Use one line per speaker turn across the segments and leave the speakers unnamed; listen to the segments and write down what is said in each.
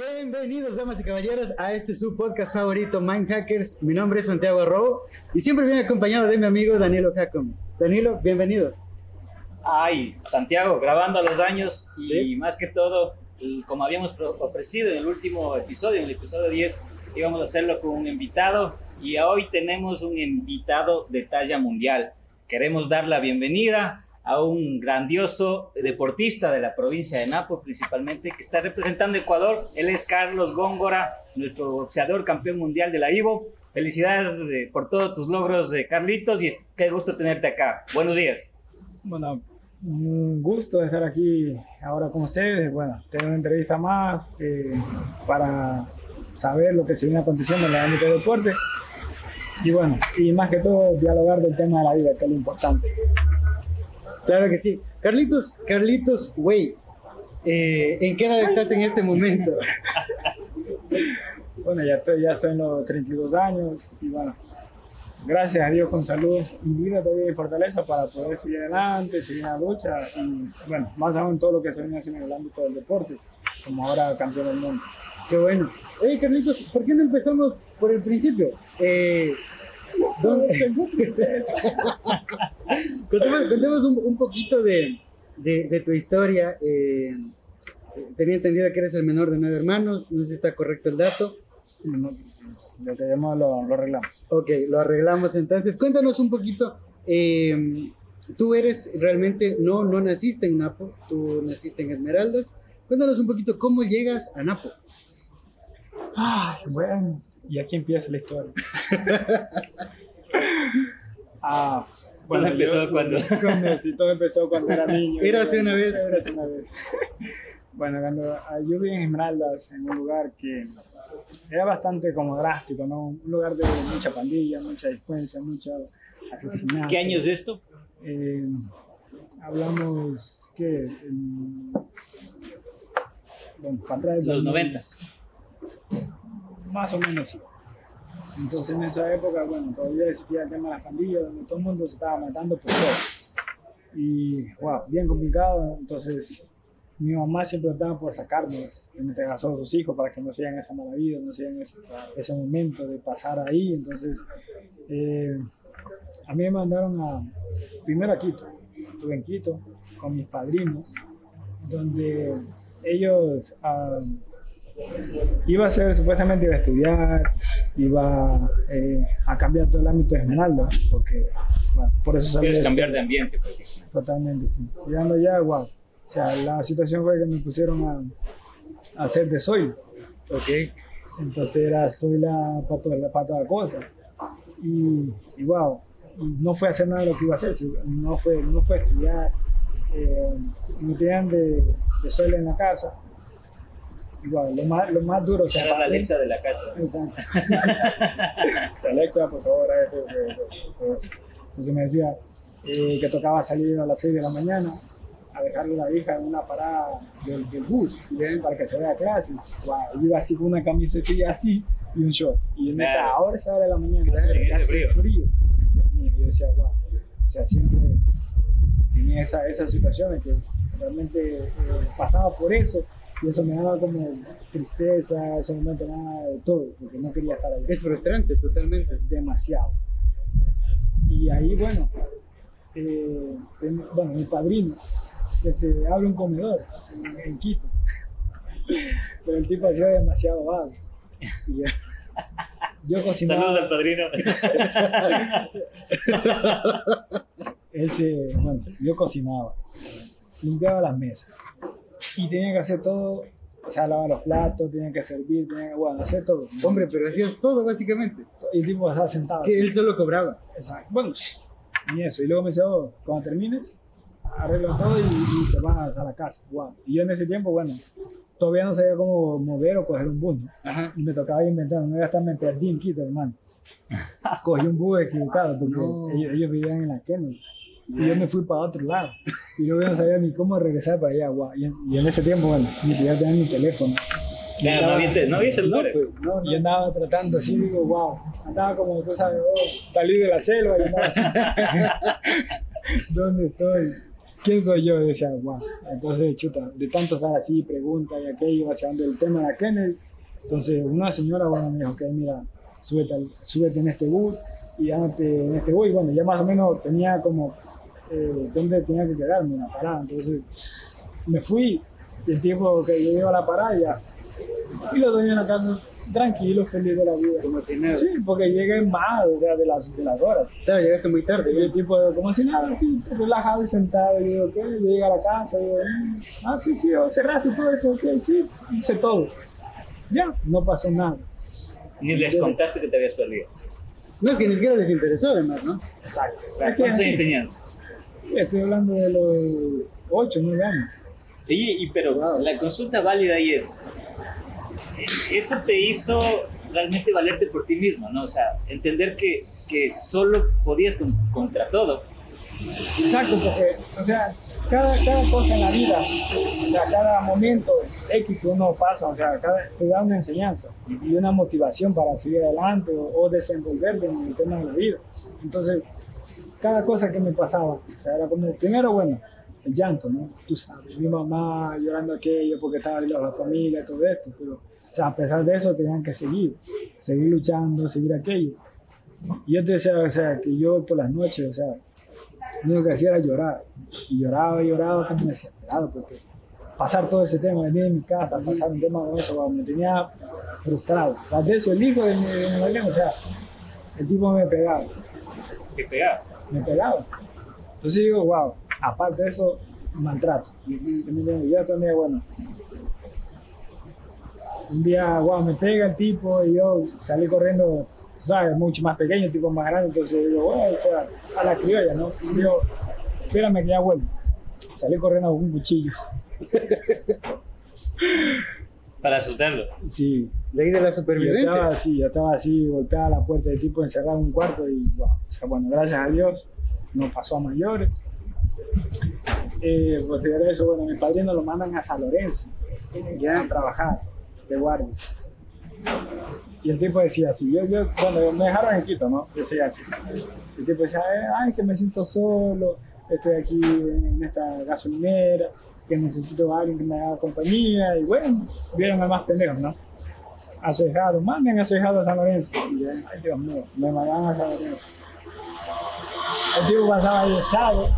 Bienvenidos, damas y caballeros, a este su podcast favorito, Mind Hackers. Mi nombre es Santiago Arrobo y siempre viene acompañado de mi amigo Danilo Jacome. Danilo, bienvenido.
Ay, Santiago, grabando a los años y más que todo, como habíamos ofrecido en el último episodio, en el episodio 10, íbamos a hacerlo con un invitado y hoy tenemos un invitado de talla mundial. Queremos dar la bienvenida a un grandioso deportista de la provincia de Napo, principalmente, que está representando Ecuador. Él es Carlos Góngora, nuestro boxeador campeón mundial de la Ivo. Felicidades eh, por todos tus logros, eh, Carlitos, y qué gusto tenerte acá. Buenos días.
Bueno, un gusto estar aquí ahora con ustedes. Bueno, tengo una entrevista más eh, para saber lo que se viene aconteciendo en el ámbito del deporte. Y bueno, y más que todo, dialogar del tema de la vida, que es lo importante.
Claro que sí. Carlitos, Carlitos, güey, eh, ¿en qué edad estás en este momento?
bueno, ya estoy, ya estoy en los 32 años y bueno, gracias a Dios con salud y vida todavía y fortaleza para poder seguir adelante, seguir en la lucha y bueno, más aún todo lo que se viene haciendo en el ámbito del deporte, como ahora campeón del mundo.
Qué bueno. Oye, Carlitos, ¿por qué no empezamos por el principio? Eh, contemos, un, poquito de, de, tu historia. Eh, tenía entendido que eres el menor de nueve hermanos, no sé si está correcto el dato.
lo que lo, lo, arreglamos.
Ok, lo arreglamos entonces. Cuéntanos un poquito. Eh, tú eres realmente, no, no naciste en Napo, tú naciste en Esmeraldas. Cuéntanos un poquito cómo llegas a Napo.
bueno, y aquí empieza la historia.
ah, bueno, empezó cuando...
todo empezó cuando era niño.
Era hace una vez.
Era hace una vez. bueno, cuando ah, yo viví en Esmeraldas, en un lugar que era bastante como drástico, ¿no? Un lugar de mucha pandilla, mucha descuencia, mucha asesinato.
¿Qué año es esto?
Eh, hablamos, ¿qué?
bueno, Los noventas.
Más o menos sí. Entonces en esa época, bueno, todavía existía el tema de las pandillas, donde todo el mundo se estaba matando por todo. Y, wow, bien complicado. Entonces mi mamá siempre estaba por sacarnos, en a sus hijos, para que no sigan esa mala vida, no sigan ese, ese momento de pasar ahí. Entonces, eh, a mí me mandaron primero a Quito. Estuve en Quito con mis padrinos, donde ellos... Uh, iba a ser, supuestamente iba a estudiar, iba eh, a cambiar todo el ámbito de Esmeralda, porque, bueno, por eso
salió. cambiar de ambiente,
pues. Totalmente, sí. Llegando ya, wow. O sea, la situación fue que me pusieron a, a hacer de soy.
Ok.
Entonces era soy la para toda, la, para cosa. Y, y wow, no fue a hacer nada de lo que iba a hacer, no fue, no fue a estudiar. Eh, me tenían de, de soy en la casa igual, lo más, lo más duro.
Era la Alexa de la casa.
Exacto. Alexa, por favor, Entonces me decía eh, que tocaba salir a las 6 de la mañana a dejarle a la hija en una parada del, bus para que se vea clase. Wow, iba así con una camiseta así y un short. Y en esa hora, esa hora de la mañana,
hace frío.
frío. Dios mío, yo decía, wow. O sea, siempre tenía esa, esas situaciones que realmente eh, pasaba por eso y eso me daba como tristeza, eso me daba de todo, porque no quería estar ahí.
Es frustrante, totalmente.
Demasiado. Y ahí, bueno, eh, bueno, mi padrino, que se abre un comedor en, Quito, pero el tipo hacía demasiado vago. Yo cocinaba.
Saludos al padrino.
Él se, bueno, yo cocinaba, limpiaba las mesas y tenía que hacer todo, o sea, lavar los platos, tenía que servir, tenía que, bueno, hacer todo.
Hombre, pero hacías todo básicamente.
Y el tipo estaba sentado.
Que él solo cobraba.
Exacto. Bueno, y eso. Y luego me decía, oh, cuando termines, arreglo todo y, te vas a la casa. Wow. Y yo en ese tiempo, bueno, todavía no sabía cómo mover o coger un bus. Ajá. Y me tocaba inventar, no iba a estar me perdí en Quito, hermano. Cogí un bus equivocado porque ellos, ellos, vivían en la Kennedy y yo me fui para otro lado. Y yo no sabía ni cómo regresar para allá. Y, en, ese tiempo, bueno, ni siquiera tenía mi teléfono.
No, había, no había celulares.
No, pues, yo andaba tratando así, digo, wow. Andaba como tú sabes, oh, salí de la selva y andaba así. ¿Dónde estoy? ¿quién soy yo? Y decía, wow. Entonces, chuta, de tanto estar así, pregunta y aquello, hacia el tema de Kennedy. Entonces, una señora, bueno, me dijo, ok, mira, súbete, súbete en este bus y andate en este bus. Y bueno, ya más o menos tenía como eh, dónde tenía que quedarme, una parada. Entonces, me fui. Y el tiempo que yo iba a la parada, ya. Y lo tenía en la casa tranquilo, feliz de la vida.
Como si nada.
Sí, porque llegué más, o sea, de las, de las horas.
Claro, llegaste muy tarde.
Y el tipo, como si nada, así, relajado y sentado. Y digo, ¿qué? Yo llegué a la casa, y digo, mm, ah, sí, sí, cerraste todo esto, ok, sí, hice todo. Ya, no pasó nada.
Ni les contaste que te habías perdido.
No es que ni siquiera les interesó, además, ¿no?
Exacto.
¿Cuántos años tenían?
Estoy hablando de los 8, 9 años.
Y, y pero la consulta válida ahí es, eso te hizo realmente valerte por ti mismo, ¿no? O sea, entender que, que solo podías contra todo.
Exacto, porque, o sea, cada, cada cosa en la vida, o sea, cada momento X que uno pasa, o sea, cada, te da una enseñanza y una motivación para seguir adelante o, o desenvolverte en el tema de la vida. Entonces, cada cosa que me pasaba, o sea, era como, primero, bueno, el llanto, ¿no? Tú sabes, mi mamá llorando aquello porque estaba la familia, todo esto, pero, o sea, a pesar de eso, tenían que seguir, seguir luchando, seguir aquello. Y yo te decía, o sea, que yo por las noches, o sea, lo único que hacía era llorar. Y lloraba y lloraba como desesperado, porque pasar todo ese tema, venir en mi casa, pasar un tema con eso, me tenía frustrado. Tras de eso, el hijo de mi, de mi o sea, el tipo me pegaba.
¿Qué pegaba?
Me pegaba. Entonces digo, wow, aparte de eso, maltrato. Yo también, bueno, un día, wow, me pega el tipo y yo salí corriendo, ¿sabes? Mucho más pequeño, el tipo más grande, entonces digo, wow, o sea, a la criolla, ¿no? Y digo, espérame que ya vuelvo. Salí corriendo con un cuchillo.
Para asustarlo.
Sí.
Ley de la
Yo
supervivencia.
estaba así, yo estaba así, golpeada la puerta del tipo encerrado en un cuarto y wow. O sea, bueno, gracias a Dios, no pasó a mayores. Eh, a eso, bueno, mi padrino lo mandan a San Lorenzo
Ya.
a trabajar de guardia. Y el tipo decía así, yo, yo, cuando me dejaron en Quito, ¿no? Yo decía así. El tipo decía, eh, ay, que me siento solo, estoy aquí en esta gasolinera, que necesito a alguien que me haga compañía, y bueno, vieron a más pendejos, ¿no? A hijado, manden a hijado a San Lorenzo. Y yo, ay, Dios mío, me mandaban a San Lorenzo. El tipo pasaba ahí echado,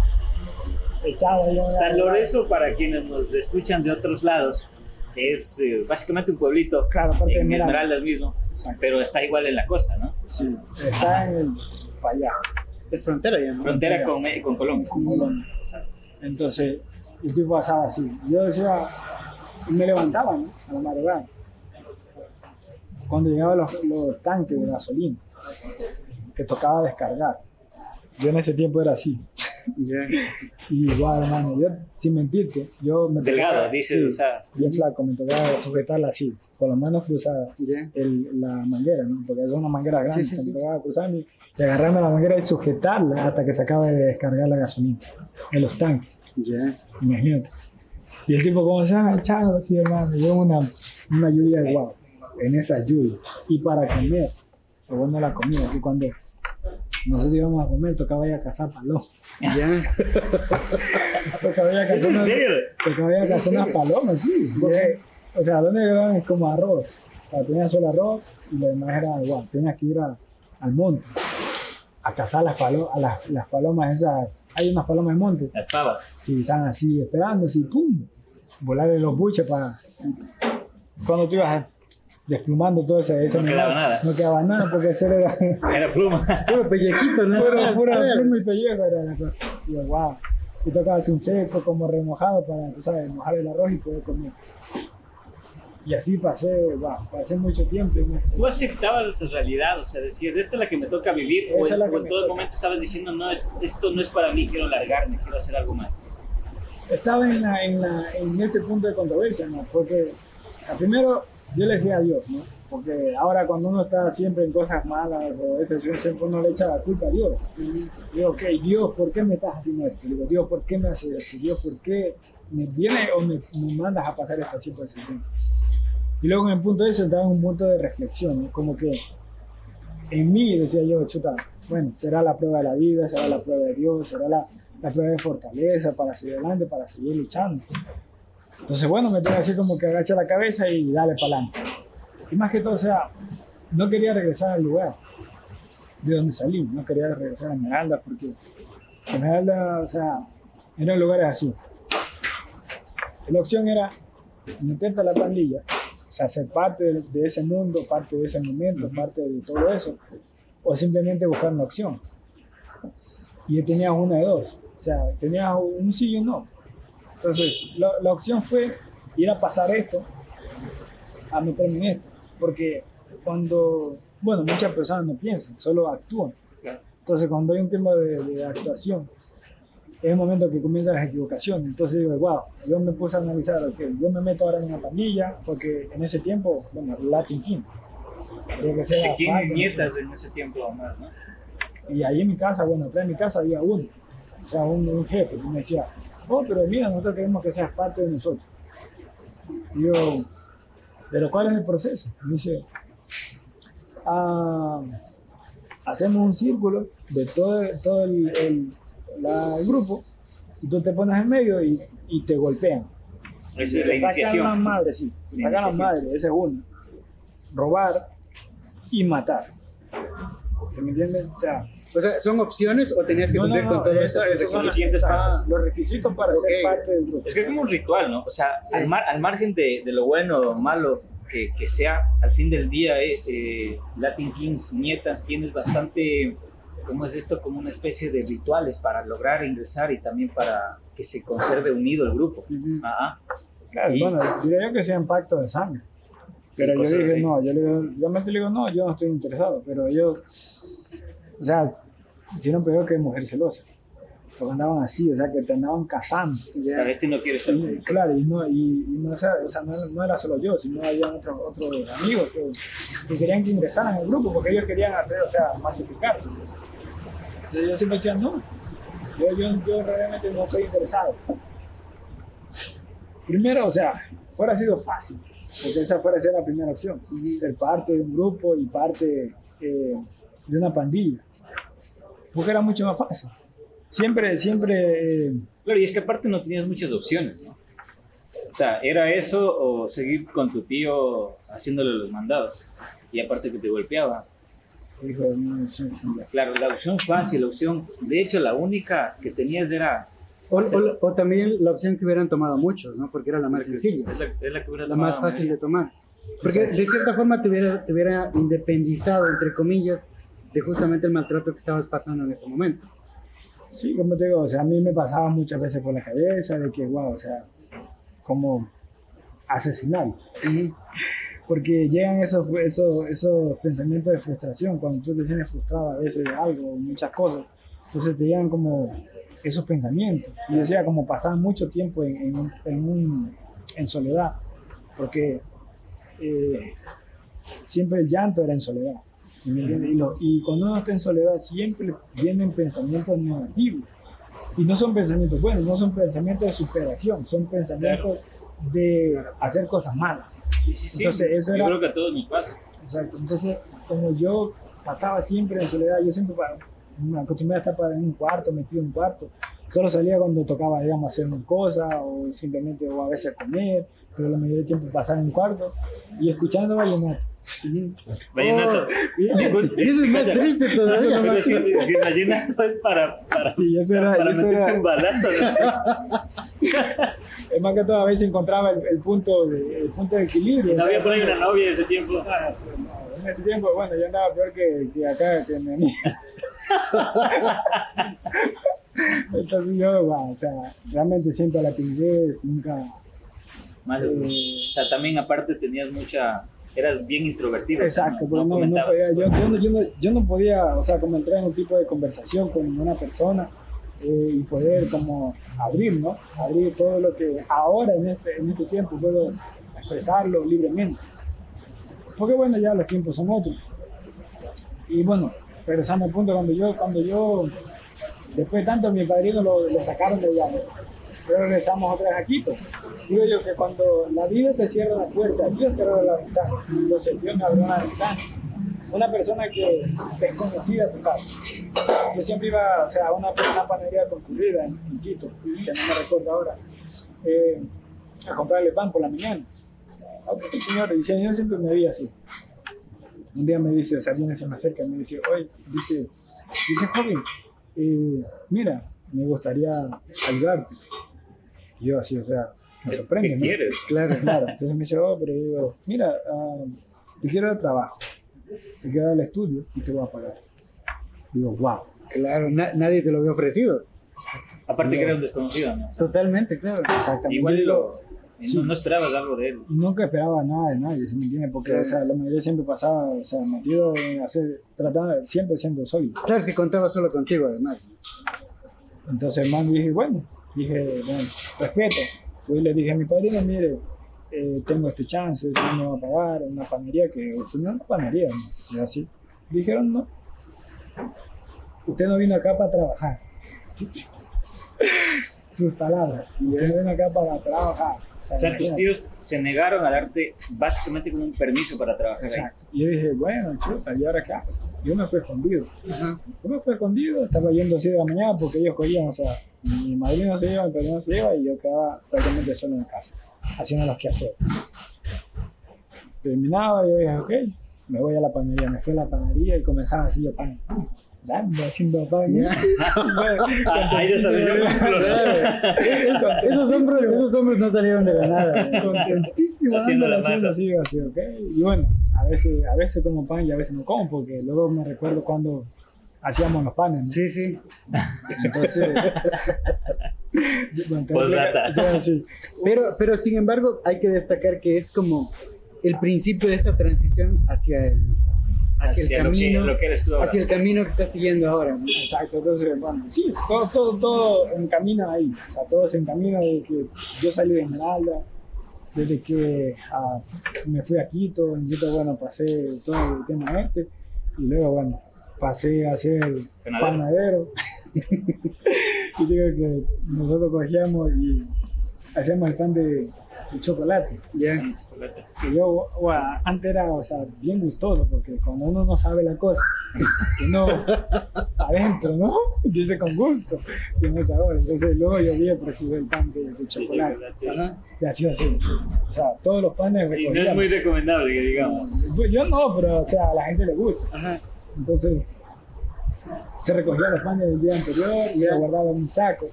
echado ahí.
San Lorenzo, para quienes nos escuchan de otros lados, es eh, básicamente un pueblito
Claro, de
en
Esmeralda.
Esmeraldas mismo,
Exacto.
pero está igual en la costa, ¿no?
Sí, está en el, para allá.
Es frontera ya, ¿no?
Frontera con, con Colombia.
con Colombia. Entonces, el tipo pasaba así. Yo decía, y me levantaba, ¿no? A la madrugada. Cuando llegaban los, los tanques de gasolina, que tocaba descargar. Yo en ese tiempo era así.
Ya.
Y igual, hermano, yo, sin mentirte, yo me
Delgado,
tocaba-
dices,
sí,
o sea.
bien flaco, me tocaba sujetarla así, con las manos cruzadas.
Ya.
el- la manguera, ¿no? Porque es una manguera grande,
Sí, sí,
me
sí.
tocaba cruzarme y agarrarme la manguera y sujetarla hasta que se acabe de descargar la gasolina en los tanques,
Ya.
imagínate. Y el tipo como se ha echado así, hermano, yo una, una lluvia de guau, en esa lluvia. Y para comer, lo bueno la comida, que cuando nosotros íbamos a comer tocaba ir a cazar palomas.
Ya.
Tocaba ir a
¿Es
cazar
en
unas,
serio?
tocaba ir a cazar unas palomas, sí. porque, o sea, donde llegaban es como arroz. O sea, tenía solo arroz y lo demás era igual. Tenías que ir a- al monte a cazar las, palo- a las, las palomas esas. Hay unas palomas en monte.
Las pavas.
Sí, están así esperando, así, ¡pum! Volar de los buches para. Cuando tú ibas desplumando todo ese, ese
No quedaba
animal,
nada.
No quedaba nada porque ese era.
Era pluma.
Puro pellejito, ¿no?
pura, pura pluma y pellejo era la cosa. Y yo, wow. Y tocaba hacer un seco como remojado para, tú sabes, mojar el arroz y poder comer. Y así pasé, wow, pasé mucho tiempo en ese-
Tú aceptabas esa realidad, o sea, decías, esta es la que me toca vivir, o,
Esa es la
en- o en todo momento estabas diciendo, no, es- esto no es para mí, quiero largarme, quiero hacer algo más.
estaba en, la, en, la, en ese punto de controversia, ¿no? Porque o sea, primero yo le decía a Dios, ¿no? Porque ahora cuando uno está siempre en cosas malas o situación, siempre uno le echa la culpa a Dios. Y digo, ok, Dios, ¿por qué me estás haciendo esto? Digo, Dios, ¿por qué me haces esto? Dios, ¿por qué me viene o me, me mandas a pasar esta situación? Y luego en el punto de eso entraba en un punto de reflexión, ¿no? como que en mí decía yo, chuta, bueno, será la prueba de la vida, será la prueba de Dios, será la, la prueba de fortaleza para seguir adelante, para seguir luchando. Entonces, bueno, me tengo así como que agacha la cabeza y dale para adelante. Y más que todo, o sea, no quería regresar al lugar de donde salí, no quería regresar a Esmeralda porque Esmeralda, o sea, eran lugares así. La opción era meterte a la pandilla, o sea, ser parte de, ese mundo, parte de ese momento, parte de todo eso, o simplemente buscar una opción. Y tenías una de dos, o sea, tenías un sí y un no. Entonces, la, la opción fue ir a pasar esto, a meterme en esto, porque cuando, bueno, muchas personas no piensan, solo actúan. Entonces, cuando hay un tema de, de actuación, es el momento que comienzan las equivocaciones. Entonces digo, wow, yo me puse a analizar, ok, yo me meto ahora en una pandilla, porque en ese tiempo, bueno, Latin King.
que ser ¿Quién nietas en ese tiempo más, no?
Y ahí en mi casa, bueno, atrás de mi casa había uno, o sea, un, un jefe que me decía, oh, pero mira, nosotros queremos que seas parte de nosotros. Y yo, pero ¿cuál es el proceso? Me dice, ah, hacemos un círculo de todo, todo el, el, grupo y tú te pones en medio y, y te golpean.
Es la iniciación.
Sacan las madres, sí. Sacan las madres, esa es una. Robar y matar. ¿Me entiendes? O sea,
o sea, ¿son opciones o tenías que cumplir con todos esos
requisitos? Ah, los requisitos para ser parte del grupo.
Es que es como un ritual, ¿no? O sea, al, mar, al, margen de, de, lo bueno o malo que, que, sea, al fin del día, eh, eh, Latin Kings, nietas, tienes bastante, ¿cómo es esto? Como una especie de rituales para lograr ingresar y también para que se conserve unido el grupo. Ajá.
Claro, bueno, diría yo que sea un pacto de sangre. Pero yo dije, no, yo le digo, yo me digo, no, yo no estoy interesado, pero ellos, o sea, hicieron peor que mujer celosa. Porque andaban así, o sea, que te andaban cazando.
Ya. este no quiere estar
y, Claro, y, no, y, y no, o sea, no, no, era solo yo, sino había otros, otros amigos que, que, querían que ingresaran al grupo porque ellos querían hacer, o sea, masificarse. Entonces yo siempre decía, no, yo, yo, yo realmente no estoy interesado. Primero, o sea, fuera sido fácil porque esa fuera ser la primera opción, ser parte de un grupo y parte eh, de una pandilla, porque era mucho más fácil. Siempre, siempre... Eh,
claro, y es que aparte no tenías muchas opciones, ¿no? O sea, era eso o seguir con tu tío haciéndole los mandados, y aparte que te golpeaba. Claro, la opción fácil, la opción, de hecho la única que tenías era
o, o, o, también la opción que hubieran tomado muchos, ¿no? Porque era la más sencilla.
Es la, es la, que
la más fácil de tomar. Porque de cierta forma te hubiera, te hubiera independizado, entre comillas, de justamente el maltrato que estabas pasando en ese momento.
Sí, como te digo, o sea, a mí me pasaba muchas veces por la cabeza de que, wow, o sea, como asesinar. Porque llegan esos, esos, esos pensamientos de frustración, cuando tú te sientes frustrado a veces de algo, muchas cosas, entonces te llegan como esos pensamientos. Y decía, como pasaba mucho tiempo en, en, en, un, en soledad, porque eh, siempre el llanto era en soledad. Y, lo, y, cuando uno está en soledad siempre vienen pensamientos negativos. Y no son pensamientos buenos, no son pensamientos de superación, son pensamientos de hacer cosas malas.
Sí, sí. Entonces, eso era, yo creo que a todos nos pasa.
Exacto. Entonces, como yo pasaba siempre en soledad, yo siempre me acostumbré a estar en un cuarto, metido en un cuarto. Solo salía cuando tocaba, digamos, hacer una cosa o simplemente o a veces comer, pero la mayoría del tiempo pasaba en un cuarto y escuchando vallenato.
Vallenato.
Oh, y, eso es más triste todavía.
Pero si, si vallenato es para, para,
sí, eso era,
para
eso
era, un balazo.
es más que todo a veces encontraba el, el, punto, de, el punto de equilibrio.
No había por ahí una novia en ese tiempo.
Ah, sí, no, en ese tiempo, bueno, yo andaba peor que, que acá, que mi amiga. Entonces yo, wow, o sea, realmente siento la timidez, nunca...
Mal, eh, o sea, también aparte tenías mucha... Eras bien introvertido.
Exacto, pero no, no, no podía, yo, yo, no, yo, no, yo no podía, o sea, como entrar en un tipo de conversación con ninguna persona eh, y poder como abrir, ¿no? Abrir todo lo que ahora en este, en este tiempo puedo expresarlo libremente. Porque bueno, ya los tiempos son otros. Y bueno, regresando al punto, cuando yo, cuando yo Después de tanto, mi padrino lo, le sacaron de llave. Pero regresamos otra vez aquí. Pues. Digo yo que cuando la vida te cierra la puerta, Dios te abre la ventana. Entonces Dios me abrió una ventana. una persona que desconocida total. Yo siempre iba, o sea, a una, una panadería concurrida en, en Quito, que no me recuerdo ahora, eh, a comprarle pan por la mañana. Ok, señor, y el señor siempre me veía así. Un día me dice, o sea, viene, se me acerca y me dice, oye, dice, dice, joven, eh, mira, me gustaría ayudarte. Y yo así, o sea, me
¿Qué-
sorprende,
qué
¿no?
quieres?
Claro.
Claro, entonces me dice, oh, pero yo digo, mira, ah, te quiero dar trabajo, te quiero dar el estudio y te voy a pagar. Digo, wow.
Claro, na- nadie te lo había ofrecido.
Aparte que era un desconocido, ¿no?
Totalmente, claro.
Exactamente.
Igual
Yo
lo,
sí.
no, no esperabas algo de él.
nunca esperaba nada de nadie, ¿sí me entiendes? Porque,
Claro.
o sea, la mayoría siempre pasaba, o sea, metido en hacer, tratando, siempre siendo sólido.
Claro, es que contaba solo contigo, además.
Entonces, hermano, dije, bueno, dije, bueno, respeto. Pues le dije a mi padrino, mire, eh, tengo este chance, si me va a pagar, una panería que, no una panería, ¿no? Y así. Dijeron, no, usted no vino acá para trabajar. Sus palabras, usted no vino acá para trabajar.
O sea, tus tíos se negaron a darte básicamente como un permiso para trabajar ahí.
Exacto. Y yo dije, bueno, chuta, ¿y ahora qué hago? Yo me fui escondido.
Ajá.
Yo me fui escondido, estaba yendo así de la mañana porque ellos cogían, o sea, mi madrina se iba, mi padrino se iba y yo quedaba prácticamente solo en la casa, haciendo los quehaceres. Terminaba y yo dije, ok, me voy a la panadería. Me fui a la panadería y comenzaba así yo pan,
ahí desarrolló músculos.
Es- esos, hombres, esos hombres no salieron de la nada.
Contentísimo,
Haciendo la masa.
así, así, ok. Y bueno, a veces, a veces como pan y a veces no como, porque luego me recuerdo cuando hacíamos los panes. ¿no?
Sí, sí.
Entonces. bueno, decir,
Pero, pero sin embargo, hay que destacar que es como el principio de esta transición hacia el, hacia el
Hacia lo que,
camino,
lo que eres tú ahora.
hacia el camino que estás siguiendo ahora. ¿no?
Exacto, entonces, bueno, sí, todo, todo, todo encamina ahí. O sea, todo se encamina desde que yo salí de Esmeralda, desde que ah, me fui a Quito, en Quito, bueno, pasé todo el tema este, y luego, bueno, pasé a ser
Panadero.
panadero. y digo que nosotros cogíamos y hacíamos el pan de, de chocolate. Que yo bueno, antes era o sea, bien gustoso porque cuando uno no sabe la cosa uno adentro no dice con gusto tiene sabor. Entonces luego yo vi el proceso del pan de, de chocolate. y así así. O sea todos los panes
Y no es muy recomendable que digamos.
Pues yo no pero o sea a la gente le gusta.
Ajá.
entonces se recogían los panes del día anterior y se guardaban en un saco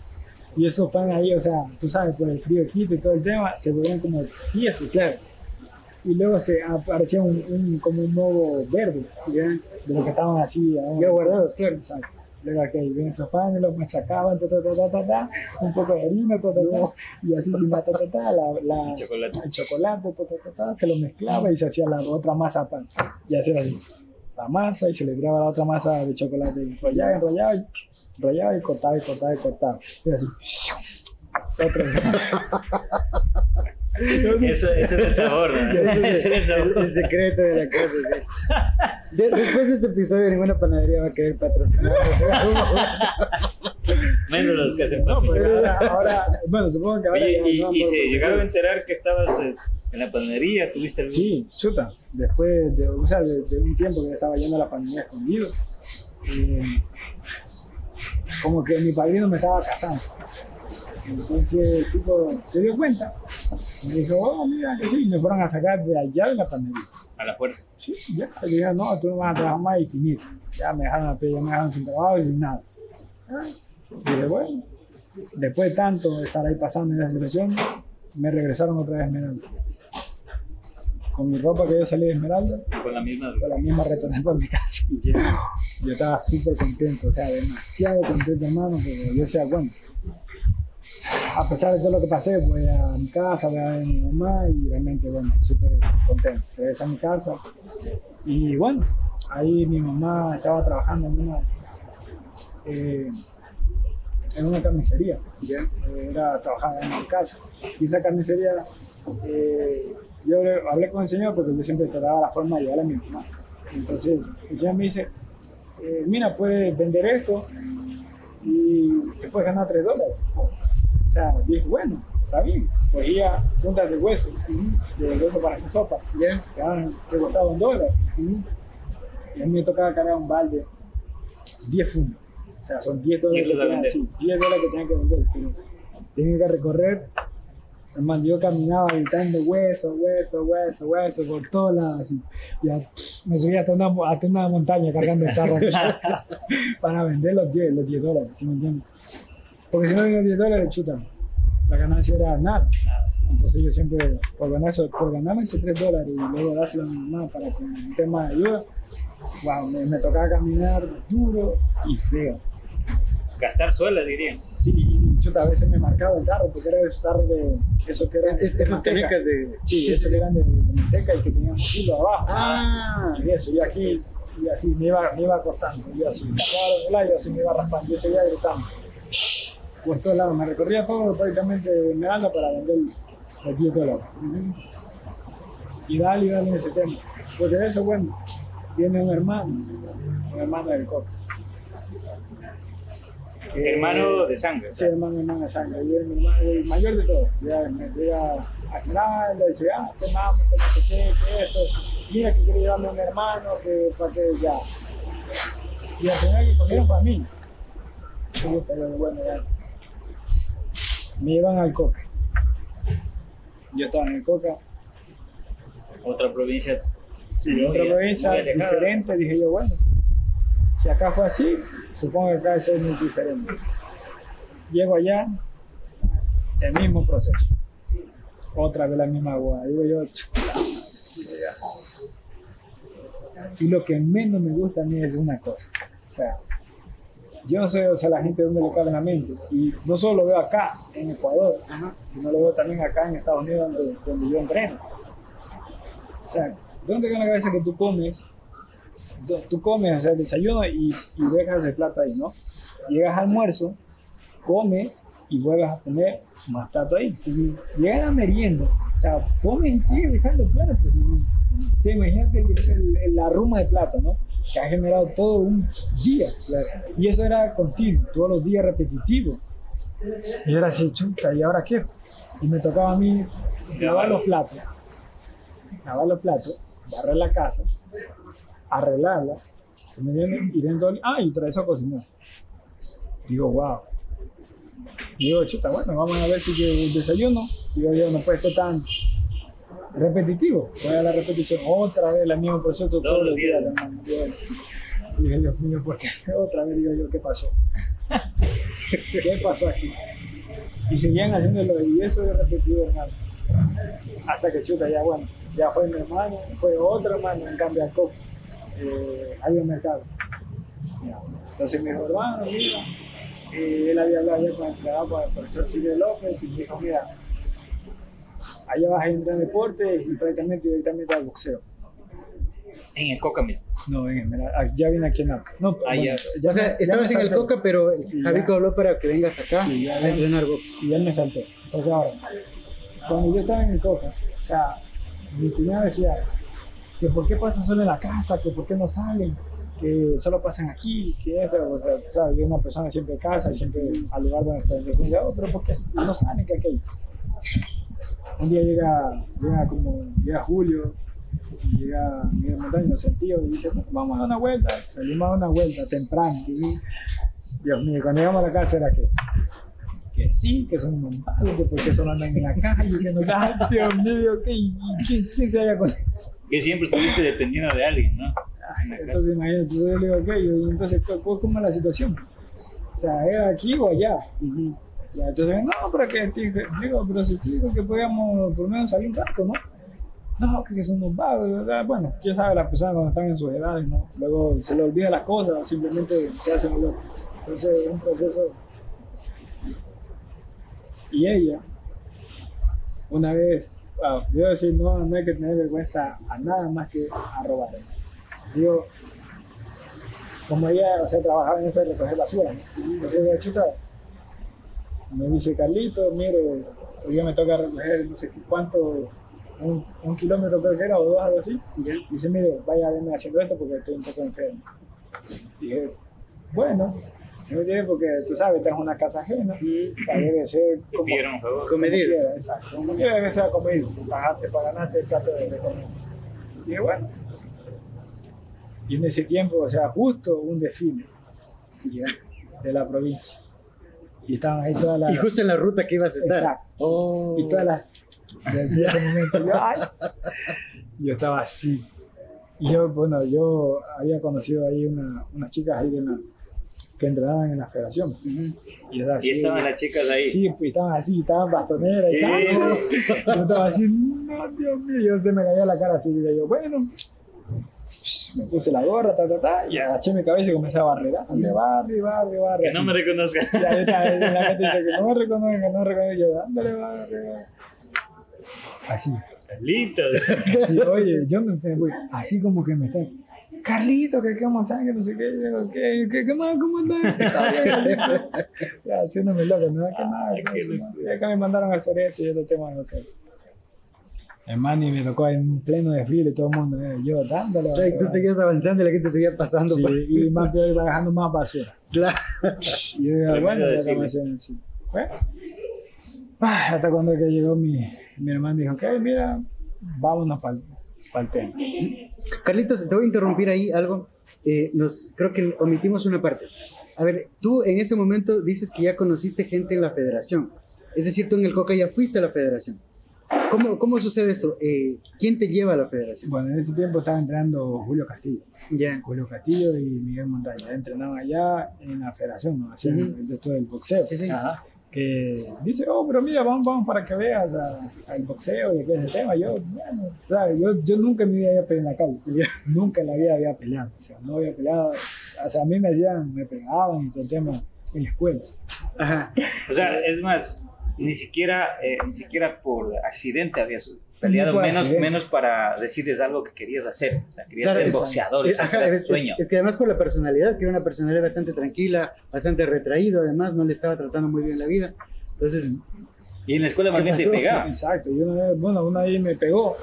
y esos panes ahí, o sea, tú sabes, por el frío quito y todo el tema, se volvían como tiesos,
Claro.
y luego se aparecía un, un- como un nuevo verde
Ya.
de lo que estaban así.
Ya guardados, claro.
Exacto. Luego que ven esos panes, los machacaban, ta, ta, ta, ta, ta, ta, un poco de harina, ta, ta, ta, y así sin ta, ta, ta, ta, la, la-
El chocolate.
el chocolate, ta, ta, ta, ta, se lo mezclaba y se hacía la otra masa pan. Y hacía así, la masa y se le tiraba la otra masa de chocolate, y enrollaba, enrollaba, y, enrollaba y cortaba y cortaba y cortaba. Y así.
Eso, ese es el sabor, ¿no?
Es
el
el, el secreto de la cosa, sí. De- después de este episodio, ninguna panadería va a querer patrocinar.
Menos los que hacen
No, ahora, bueno, supongo que ahora
Oye, y, y se llegaron a enterar que estabas eh, en la panadería, tuviste algún...
Sí, chuta. Después de, o sea, de, de un tiempo que estaba yendo a la familia escondido, eh, como que mi padrino me estaba casando. Entonces, tipo, se dio cuenta. Me dijo, oh, mira, que sí. Y me fueron a sacar de allá de la panadería.
a la fuerza.
Sí, ya. Le dije, no, tú no vas a trabajar más y finito. Ya me dejaron a pie, ya me dejaron sin trabajo y sin nada. Y dije, bueno, después de tanto estar ahí pasando en esa situación, me regresaron otra vez a. Con mi ropa que yo salí de Esmeralda,
Con la misma...
con la misma retorné para mi casa. Yo estaba súper contento, o sea, demasiado contento, hermano, porque yo decía, bueno, a pesar de todo lo que pasé, voy a mi casa, voy a ver a mi mamá y realmente, bueno, súper contento. Regresé a mi casa y bueno, ahí mi mamá estaba trabajando en una, eh, en una carnicería.
Ya.
Eh, Era trabajar en mi casa. Y esa carnicería, eh, yo hablé con el señor porque yo siempre trataba la forma de ayudar a mi mamá. Entonces, el señor me dice, eh, mira, puedes vender esto y te puedes ganar 3 dólares. O sea, dije, bueno, está bien. Cogía puntas de hueso, de hueso para hacer sopa,
Ya.
que costaba un dólar. Y Y a mí me tocaba cargar un balde, 10 fundos. O sea, son 10 dólares, que tenía, sí, 10 dólares que tenía que vender. Pero tenía que recorrer. Hermano, yo caminaba gritando hueso, hueso, hueso, hueso por todos lados. Así. Ya me subí hasta una, hasta una montaña cargando el carro para vender los 10, los 10 dólares, ¿sí me entiendes? Porque si no vendía 10 dólares, chuta, la ganancia era nada. Entonces yo siempre, por, ganar eso, por ganarme esos 3 dólares y luego dárselo a mi mamá para que un tema de ayuda, wow, me, me tocaba caminar duro y feo.
Gastar suela, diría.
Sí, y chuta, a veces me marcaba el carro porque era esos tarros de. Eso que eran.
Es-
de
esas canicas de.
Sí, esos que eran de, de manteca y que tenían un kilo abajo.
Ah,
Y eso, y aquí, y así me iba, me iba acostando. Yo así, lados y así me iba raspando. Yo seguía gritando. Por todos lados, me recorría todo prácticamente de Esmeralda para vender los 10 dólares. Y dale y dale en ese tema. Pues de eso, bueno, viene un hermano, un hermano del coco. Que-
Hermano de sangre.
Sí, hermano, hermano de sangre. Y el, hermano- el mayor de todos. Ya me llega a Esmeralda y dice, ah, te mamo, que no sé qué, que esto. Mira que quiere llevarme a un hermano, que para que ya. Y al final que cogieron fue a mí. Pero bueno, ya. Me llevan al Coca. Yo estaba en el Coca.
Otra provincia.
Sí, otra provincia diferente. Dije yo, bueno, si acá fue así, supongo que acá eso es muy diferente. Llego allá, el mismo proceso. Otra vez la misma agua. Y lo que menos me gusta a mí es una cosa. O sea, yo no sé, o sea, la gente donde le cabe la mente. Y no solo lo veo acá, en Ecuador, sino lo veo también acá en Estados Unidos, donde, donde yo entreno. O sea, ¿dónde queda la cabeza que tú comes? Tú comes, o sea, el desayuno y, y dejas el plato ahí, ¿no? Llegas al almuerzo, comes y vuelves a poner más plato ahí. Y Llega la merienda, o sea, comes y sigues dejando plato. Sea, imagínate la ruma de plato, ¿no? Que ha generado todo un día. Y eso era continuo, todos los días repetitivo. Y era así, chuta, ¿y ahora qué? Y me tocaba a mí lavar los platos lavar los platos, barrer la casa, arreglarla, ¿sí ¿me entiendes? Y dentro, ah, y traer eso a cocinar. Digo, wow. Digo, chuta, bueno, vamos a ver si el desayuno, digo yo, no puede ser tan repetitivo. Voy a la repetición, otra vez el mismo proceso todos, los días, hermano. Yo, dije, Dios mío, ¿por qué? Otra vez digo yo, ¿qué pasó? ¿Qué pasó aquí? Y seguían haciéndolo, y eso es repetido, hermano hasta que chuta, ya bueno, ya fue mi hermano, fue otro hermano en cambio al coco, eh, había un mercado. Ya. Entonces me dijo, hermano, mira, eh, él había hablado ya con el entrenador por el profesor Silvio López y me dijo, mira, allá vas a entrar en deporte y prácticamente directamente al boxeo.
En el Coca mismo.
No, en Esmeralda, ah, ya vine aquí en la... No,
Ah, ya.
o sea, estabas en el. Coca, pero
Sí,
Javico habló para que vengas acá
Sí, ya,
a entrenar box.
y él me saltó. Entonces ahora, cuando yo estaba en el Coca, o sea, mi cuñada decía que por qué pasan solo en la casa, que por qué no salen, que solo pasan aquí, que esto, o sea, sabes, una persona siempre casa, siempre al lugar donde entonces decía, oh, pero por qué no salen que aquello. Un día llega, llega como, llega Julio, y llega Miguel Montaño, sentido, y dice, "Bueno, vamos a dar una vuelta, salimos a dar una vuelta temprano, Dios mío, cuando llegamos a la casa era que que sí, que son unos malos, que porque solo andan en la calle, que no ay, Dios mío, que, ¿quién, quién se halla con eso?
Que siempre estuviste dependiendo de alguien, ¿no? En.
Entonces imagínate, yo le digo, ok, y entonces, ¿cu- cu- ¿cómo es la situación? O sea, ¿es aquí o allá? Ya, entonces, no, pero que digo, pero si te digo que podíamos por lo menos salir un rato, ¿no? No, que son unos vagos. Bueno, quién sabe las personas cuando están en sus edades, ¿no? Luego se les olvida las cosas, simplemente se hacen locos. Entonces es un proceso. Y ella, una vez, wow, yo decir, no, no hay que tener vergüenza a nada más que a robar. Digo, como ella, o sea, trabajaba en eso de recoger basura, ¿no? Entonces, yo, chuta, me dice Carlito, mire, hoy me toca recoger no sé cuánto, un, kilómetro creo que era, o dos, algo así. Y dice, mire, vaya, venme haciendo esto porque estoy un poco enfermo. Dije, bueno, ¿sí me entiendes? Porque tú sabes, estás en una casa ajena, o sea, debe ser como.
Con medida.
quiera, exacto. Como quiera debe ser comedido. Pagaste para ganarte el plato de, de comida. Dije, bueno. Y en ese tiempo, o sea, justo un desfile
Ya.
de la provincia. Y estaban ahí todas las...
Y justo en la ruta que ibas a estar.
Exacto.
Oh.
Y todas las... Desde ese momento yo, ay, yo estaba así. Y yo, bueno, yo había conocido ahí una, unas chicas ahí de la- que entrenaban en la federación. Y, yo estaba
Y
así,
estaban las chicas ahí.
Sí, pues estaban así, estaban bastoneras y tal. Yo estaba así, no, Dios mío, yo se me caía la cara así. Y yo, bueno, me puse la gorra, ta, ta, ta, y agaché mi cabeza y comencé a barrer. Dale, barre, barre, barre.
Que
así.
no me reconozcan.
Y ahí la gente dice que no me reconozcan, que no me reconozcan. Y yo, dándole, barre, barre. Así.
Carlitos.
Sí, oye, yo me fui, así como que me están. Carlito, que cómo están, que no sé qué, yo digo, ¿qué, qué, qué más, cómo están? Está bien, así, ya, haciéndome loco, no es que nada,
Ay,
que que me mandaron a hacer esto y otro tema de hotel. Hermano, y me tocó en pleno desfile, todo el mundo, eh, yo dándole.
Ay, Tú seguías avanzando y la gente seguía pasando.
Sí,
por-
y más peor, iba dejando más basura.
Claro.
Y yo bueno, ya así. Bueno, ay, hasta cuando que llegó mi, mi hermano dijo, ok, mira, vámonos para el tema.
Carlitos, te voy a interrumpir ahí algo. Eh, nos, creo que omitimos una parte. A ver, tú en ese momento dices que ya conociste gente en la federación. Es decir, tú en el Coca ya fuiste a la federación. ¿Cómo, cómo sucede esto? Eh, ¿Quién te lleva a la federación?
Bueno, en ese tiempo estaba entrenando Julio Castillo.
Ya.
Julio Castillo y Miguel Montaña. Entrenaban allá en la federación, ¿no? Hacían
Ujú.
el de esto del boxeo.
Sí, sí.
Ajá.
Que dice, oh, pero mira, vamos, vamos para que veas a- al boxeo y qué es el tema. Yo, bueno, ¿sabes? Yo, yo nunca en mi vida había peleado en la calle. Nunca en la vida había peleado. O sea, no había peleado. O sea, a mí me hacían, me pegaban y todo el tema en la escuela.
Ajá.
O sea, es más, ni siquiera, eh, ni siquiera por accidente habías peleado, menos,
accidente.
menos para decirles algo que querías hacer. O sea, querías
Claro,
ser
es-
boxeador, ese
ajá, es, es-
sueño.
es que además por la personalidad, que era una personalidad bastante tranquila, bastante retraído, además no le estaba tratando muy bien la vida. Entonces,
Y en la escuela más
¿Qué
bien te pegaba.
Exacto. Y una vez, bueno, una vez me pegó.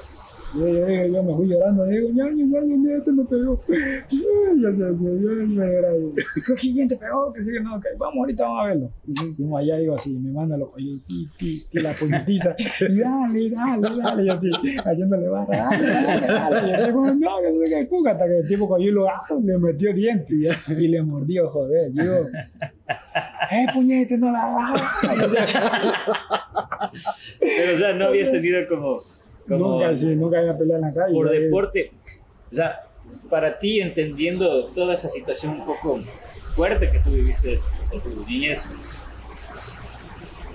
Yo, yo, yo, yo me fui llorando, digo, ñaño, ñaño, mira, este me pegó. Ya, ya, yo me lloraba. ¿Qué quién te pegó? Que sí, que no, que vamos, ahorita vamos a verlo. Fuimos allá, digo así, me manda los ti, ti, la puñetiza, y dale, dale, dale, y así, haciéndole barra, dale, dale, dale. Y el tipo, no, que no qué, puga, hasta que el tipo cogió lo ah, le metió diente y le mordió, joder. Yo, eh, puñete, no la hagas.
Pero, o sea, no habías tenido como, como
Nunca, sí, nunca había peleado en la calle.
por deporte. O sea, para ti, entendiendo toda esa situación un poco fuerte que tú viviste en tu niñez,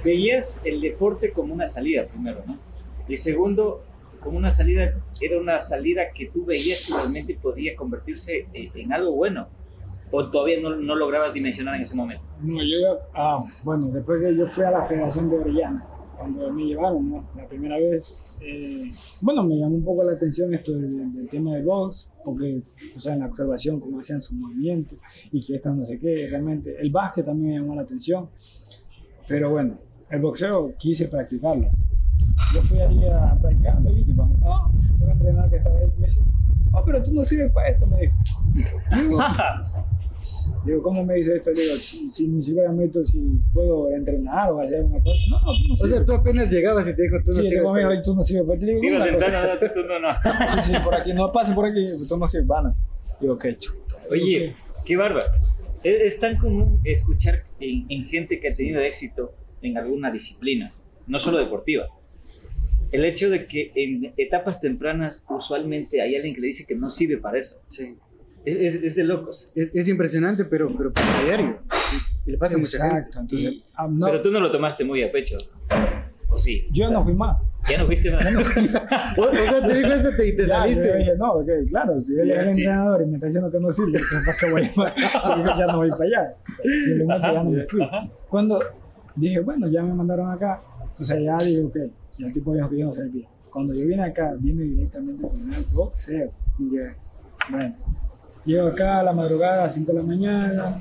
veías el deporte como una salida primero, ¿no? Y segundo, como una salida, era una salida que tú veías que realmente podía convertirse en, en algo bueno. O todavía no, no lograbas dimensionar en ese momento.
No, yo, ah, bueno, después que yo fui a la Federación de Orellana, cuando me llevaron, ¿no? La primera vez, eh, bueno, me llamó un poco la atención esto del, del tema del box, porque, o sea, en la observación, cómo hacían sus movimientos y que esto no sé qué, realmente. El básquet también me llamó la atención, pero bueno, el boxeo quise practicarlo. Yo fui allí a practicarlo y tipo, no, un entrenador que estaba ahí me dice, oh, pero tú no sirves para esto, me dijo. Digo, Digo, ¿cómo me dice esto? Digo, si, si ni siquiera meto si puedo entrenar o hacer una cosa. No, no, tú no
o sea, tú apenas llegabas y te dijo, tú no
sí,
sirves
digo,
para
mira, tú no sirves. Pues, digo,
tú no, no.
Sí, sí, por aquí, no pase por aquí, tú no sirves, van. Digo, qué chuta.
Oye, qué bárbaro. Es, es tan común escuchar en, en gente que ha tenido éxito en alguna disciplina, no solo deportiva. El hecho de que en etapas tempranas usualmente hay alguien que le dice que no sirve para eso.
Sí.
Es, es, es de locos.
Es, es impresionante, pero, pero pasa a diario. Y le pasa a mucha gente.
Exacto, entonces,
Y-
ah, no,
Pero tú no lo tomaste muy a pecho. ¿O sí?
yo
O sea,
no fui más.
Ya no fuiste más.
O, o sea, te dijo eso te- y te
Ya, yo
saliste.
dije, no, porque claro, si él es el
sí.
entrenador y me está diciendo que no sirve, ¿para qué voy a yo ya no voy para allá. Simplemente
Ajá,
ya no me fui.
ajá.
Cuando dije, bueno, ya me mandaron acá, entonces ya digo, ok, ya el tipo dijo que yo no servía. Cuando yo vine acá, vine directamente con el boxeo.
Ya.
Bueno, llego acá a la madrugada a las 5 de la mañana.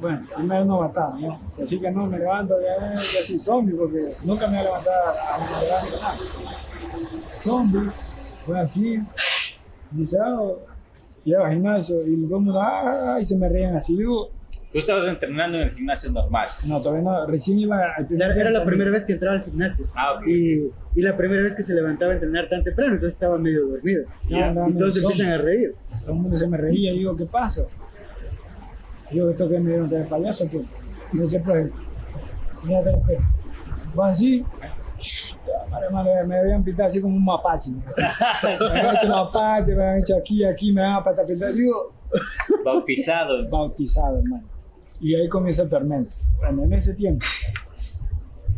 Bueno, primero no mataba, ¿no? Así que no, me levanto ya, ya soy zombie porque nunca me voy a levantar a la madrugada ni nada. Zombie, fue así, y sábado, llego al gimnasio y todo el mundo, ah, y se me reían así. Digo,
Tú estabas entrenando en el gimnasio normal.
No, todavía no, recién iba al primer
Era, la primera vez que entraba al gimnasio.
Ah, ok.
Y, y la primera vez que se levantaba a entrenar tan temprano, entonces estaba medio dormido.
Ya, andaba
Y todos empiezan a reír.
Todo el mundo se me reía y digo, ¿qué pasa? Digo, ¿esto que me dieron de payaso? ¿Qué? No sé, pues, el espejo. Va así, me habían pintado así como un mapache. Me habían hecho mapache, me habían hecho aquí, aquí, me habían pata pintar. Digo,
Bautizado.
bautizado, hermano. Y ahí comienza el tormento. Bueno, en ese tiempo,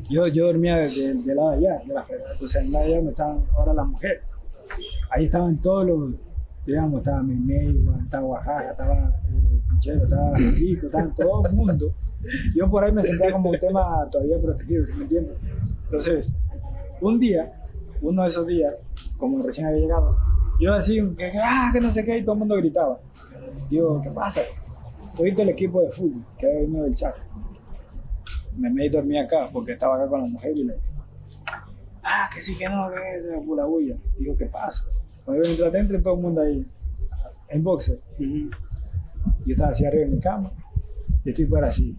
yo, yo dormía de- de- del lado de allá, de la federación. O sea, en lado de allá donde estaban ahora las mujeres. Ahí estaban todos los, digamos, estaba Memey, estaba Oaxaca, estaba eh, Pinchero, estaba Rico, estaba todo el mundo. Yo por ahí me sentía como un tema todavía protegido, ¿sí me entiendes? Entonces, un día, uno de esos días, como recién había llegado, yo así, que, ah, que no sé qué, y todo el mundo gritaba. Digo, ¿qué pasa? Todito el equipo de fútbol que había venido del Chaco. Me me dormí acá porque estaba acá con la mujer y le ah, que sí, que no, que es pura bulla. Digo, ¿qué pasa? Cuando yo entré adentro, todo el mundo ahí en boxer. Yo estaba así arriba de mi cama y estoy por así.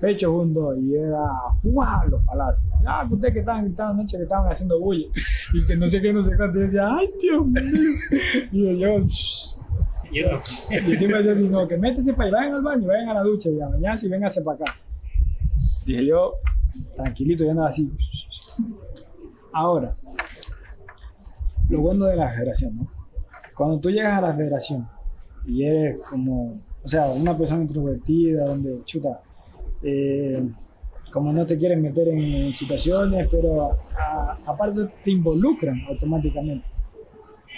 Pecho junto y era ¡guau! los palazos. Ah, que ustedes que estaban gritando anoche que estaban haciendo bulla y que no sé qué, no sé cuánto. Y yo decía, ¡ay, Dios mío! Y yo.
Yo.
Y el tipo me decía no, que métese para allá, vayan al baño, vayan a la ducha y a bañarse y vénganse para acá. Dije yo, tranquilito, y andaba así. Ahora, lo bueno de la federación, ¿no? Cuando tú llegas a la federación y eres como, o sea, una persona introvertida, donde, chuta, eh, como no te quieren meter en situaciones, pero aparte te involucran automáticamente.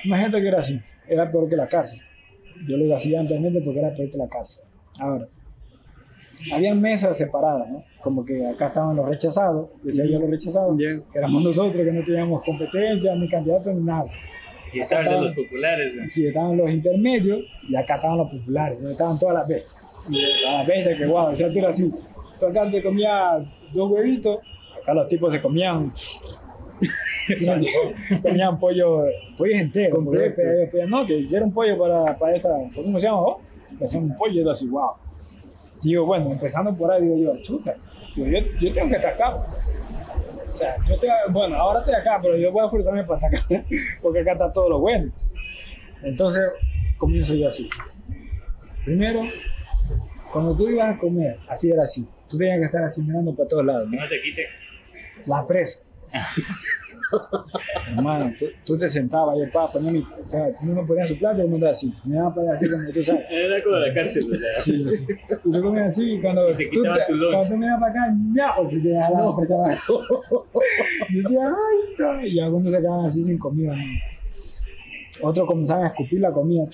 Imagínate que era así, era peor que la cárcel. Yo lo hacía anteriormente porque era peor que la cárcel. Ahora, habían mesas separadas, ¿no? Como que acá estaban los rechazados, decía yo los rechazados, que éramos nosotros que no teníamos competencia, ni candidatos, ni nada.
Y estaba el de los populares. ¿no?
Sí, estaban los intermedios y acá estaban los populares, donde estaban todas las bestias. Y las bestias que, wow, decía tú era así. Tú acá te comía dos huevitos, acá los tipos se comían. comían pollo, pollo entero.
Completo.
no, que hicieron pollo para, para esta, ¿cómo se llama? Oh, que hacían un pollo y así, wow. Digo, bueno, empezando por ahí, digo yo, chuta, digo, yo, yo tengo que estar acá. O sea, yo estoy, bueno, ahora estoy acá, pero yo voy a forzarme para estar acá, porque acá está todo lo bueno. Entonces, comienzo yo así. Primero, cuando tú ibas a comer, así era así. Tú tenías que estar así mirando para todos lados. ¿no?
no te quite.
La presa. Hermano, tú, tú te sentabas y para poner mi. Tú no ponías su plato y mundo así. Me iba para allá así como tú sabes.
Era como la cárcel, sea.
Sí, sí. Y tú comías así y cuando,
Y te
tú, te,
tu
cuando tú me ibas para acá, ya, o si te dejaba la presa abajo. Y decía, ay, no. Y algunos se quedaban así sin comida. ¿no? Otros comenzaban a escupir la comida.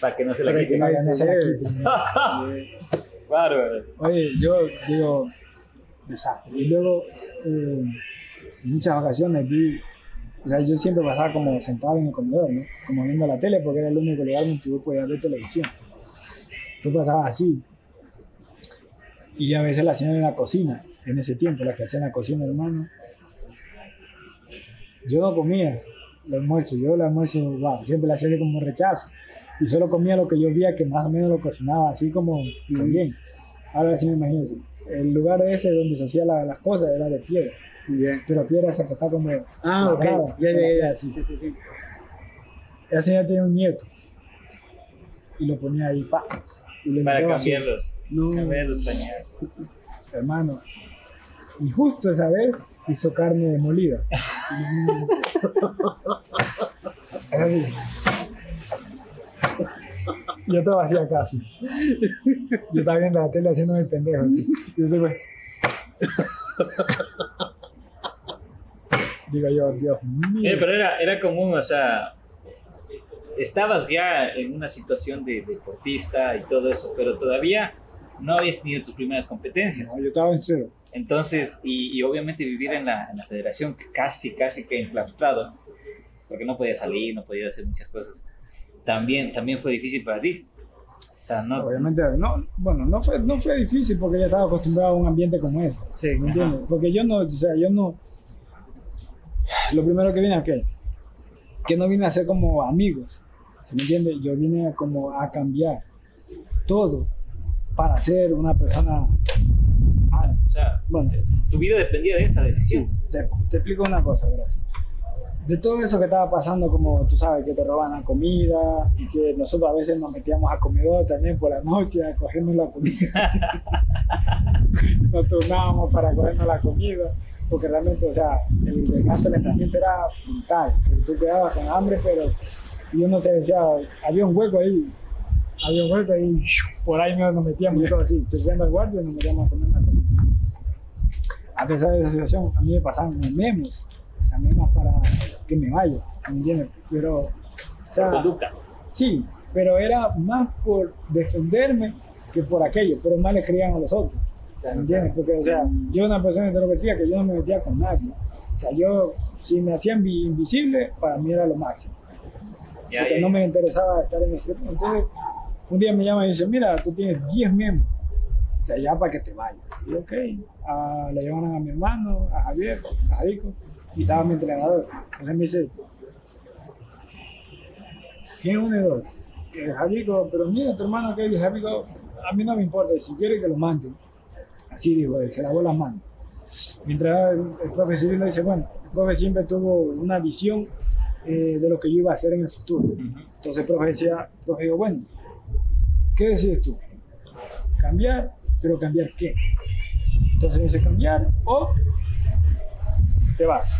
Para que no se la
Para que
quite.
Para que no se la quiten, ¿no?
Bárbaro.
Oye, yo digo, desastre. Y luego, eh, muchas ocasiones vi, o sea, yo siempre pasaba como sentado en el comedor, ¿no? Como viendo la tele, porque era el único lugar donde tú podías ver televisión. Tú pasabas así. Y a veces la hacían en la cocina, en ese tiempo, la que hacían en la cocina, hermano. Yo no comía el almuerzo, yo el almuerzo, wow, siempre la hacía como rechazo. Y solo comía lo que yo veía que más o menos lo cocinaba, así como bien. Ahora sí me imagino, el lugar ese donde se hacían la- las cosas era de piedra,
Ya.
pero piedra esa que está como...
Ah, ok. Ya, ya, ya. Sí, sí, sí.
Esa señora tenía un nieto y lo ponía ahí, pa, y le
Para cambiarlos.
No.
Cambiar los pañales.
hermano. Y justo esa vez hizo carne molida. Así. Yo estaba así acá, así. Yo estaba viendo la tele haciendo el pendejo, así. Y yo digo, digo yo, Dios mío.
Eh, pero era, era común, o sea, estabas ya en una situación de deportista y todo eso, pero todavía no habías tenido tus primeras competencias.
No, yo estaba en cero.
Entonces, y, y obviamente vivir en la, en la federación, casi, casi que enclaustrado, porque no podía salir, no podía hacer muchas cosas, también, también fue difícil para ti. O sea, no,
Obviamente, no, bueno, no fue, no fue difícil porque ya estaba acostumbrado a un ambiente como ese.
Sí.
¿Me entiendes? Porque yo no, o sea, yo no. Lo primero que vine a qué? Que no vine a ser como amigos. ¿sí ¿Me entiendes? Yo vine a como a cambiar todo para ser una persona alta.
O sea,
Bueno,
tu vida dependía de esa decisión.
te, te explico una cosa, gracias. De todo eso que estaba pasando, como tú sabes, que te roban la comida y que nosotros a veces nos metíamos a comedor también por la noche a cogernos la comida. nos turnábamos para cogernos la comida, porque realmente, o sea, el desgaste del entrenamiento era brutal. Tú quedabas con hambre, pero y uno se decía, había un hueco ahí, había un hueco ahí, por ahí nos metíamos y todo así, sirviendo al guardia y nos metíamos a comer la comida a pesar de esa situación, a mí me pasaban memes, o sea, memes para que me vaya, ¿me entiendes? Pero, o sea,
conducta.
sí, pero era más por defenderme que por aquello, pero más le creían a los otros, ¿me entiendes? Porque, o sea, yo era una persona introvertida que yo no me metía con nadie, o sea, yo, si me hacían vi- invisible, para mí era lo máximo porque no me interesaba estar en ese Entonces, un día me llama y dice, mira, tú tienes 10 miembros, o sea, ya para que te vayas. Y ok, ah, le llamaron a mi hermano, a Javier, a Javico, y estaba mi entrenador. Entonces me dice, ¿quién es uno de dos? Eh, Javico, pero mira, tu hermano que dice, Javico, a mí no me importa, si quiere que lo mande. Así dijo, él, se lavó las manos. Mientras el, el profe Civil le dice, bueno, el profe siempre tuvo una visión eh, de lo que yo iba a hacer en el futuro. Entonces el profe decía, el profe dijo, bueno, ¿qué decides tú? ¿Cambiar? ¿Pero cambiar qué? Entonces dice, cambiar o te vas.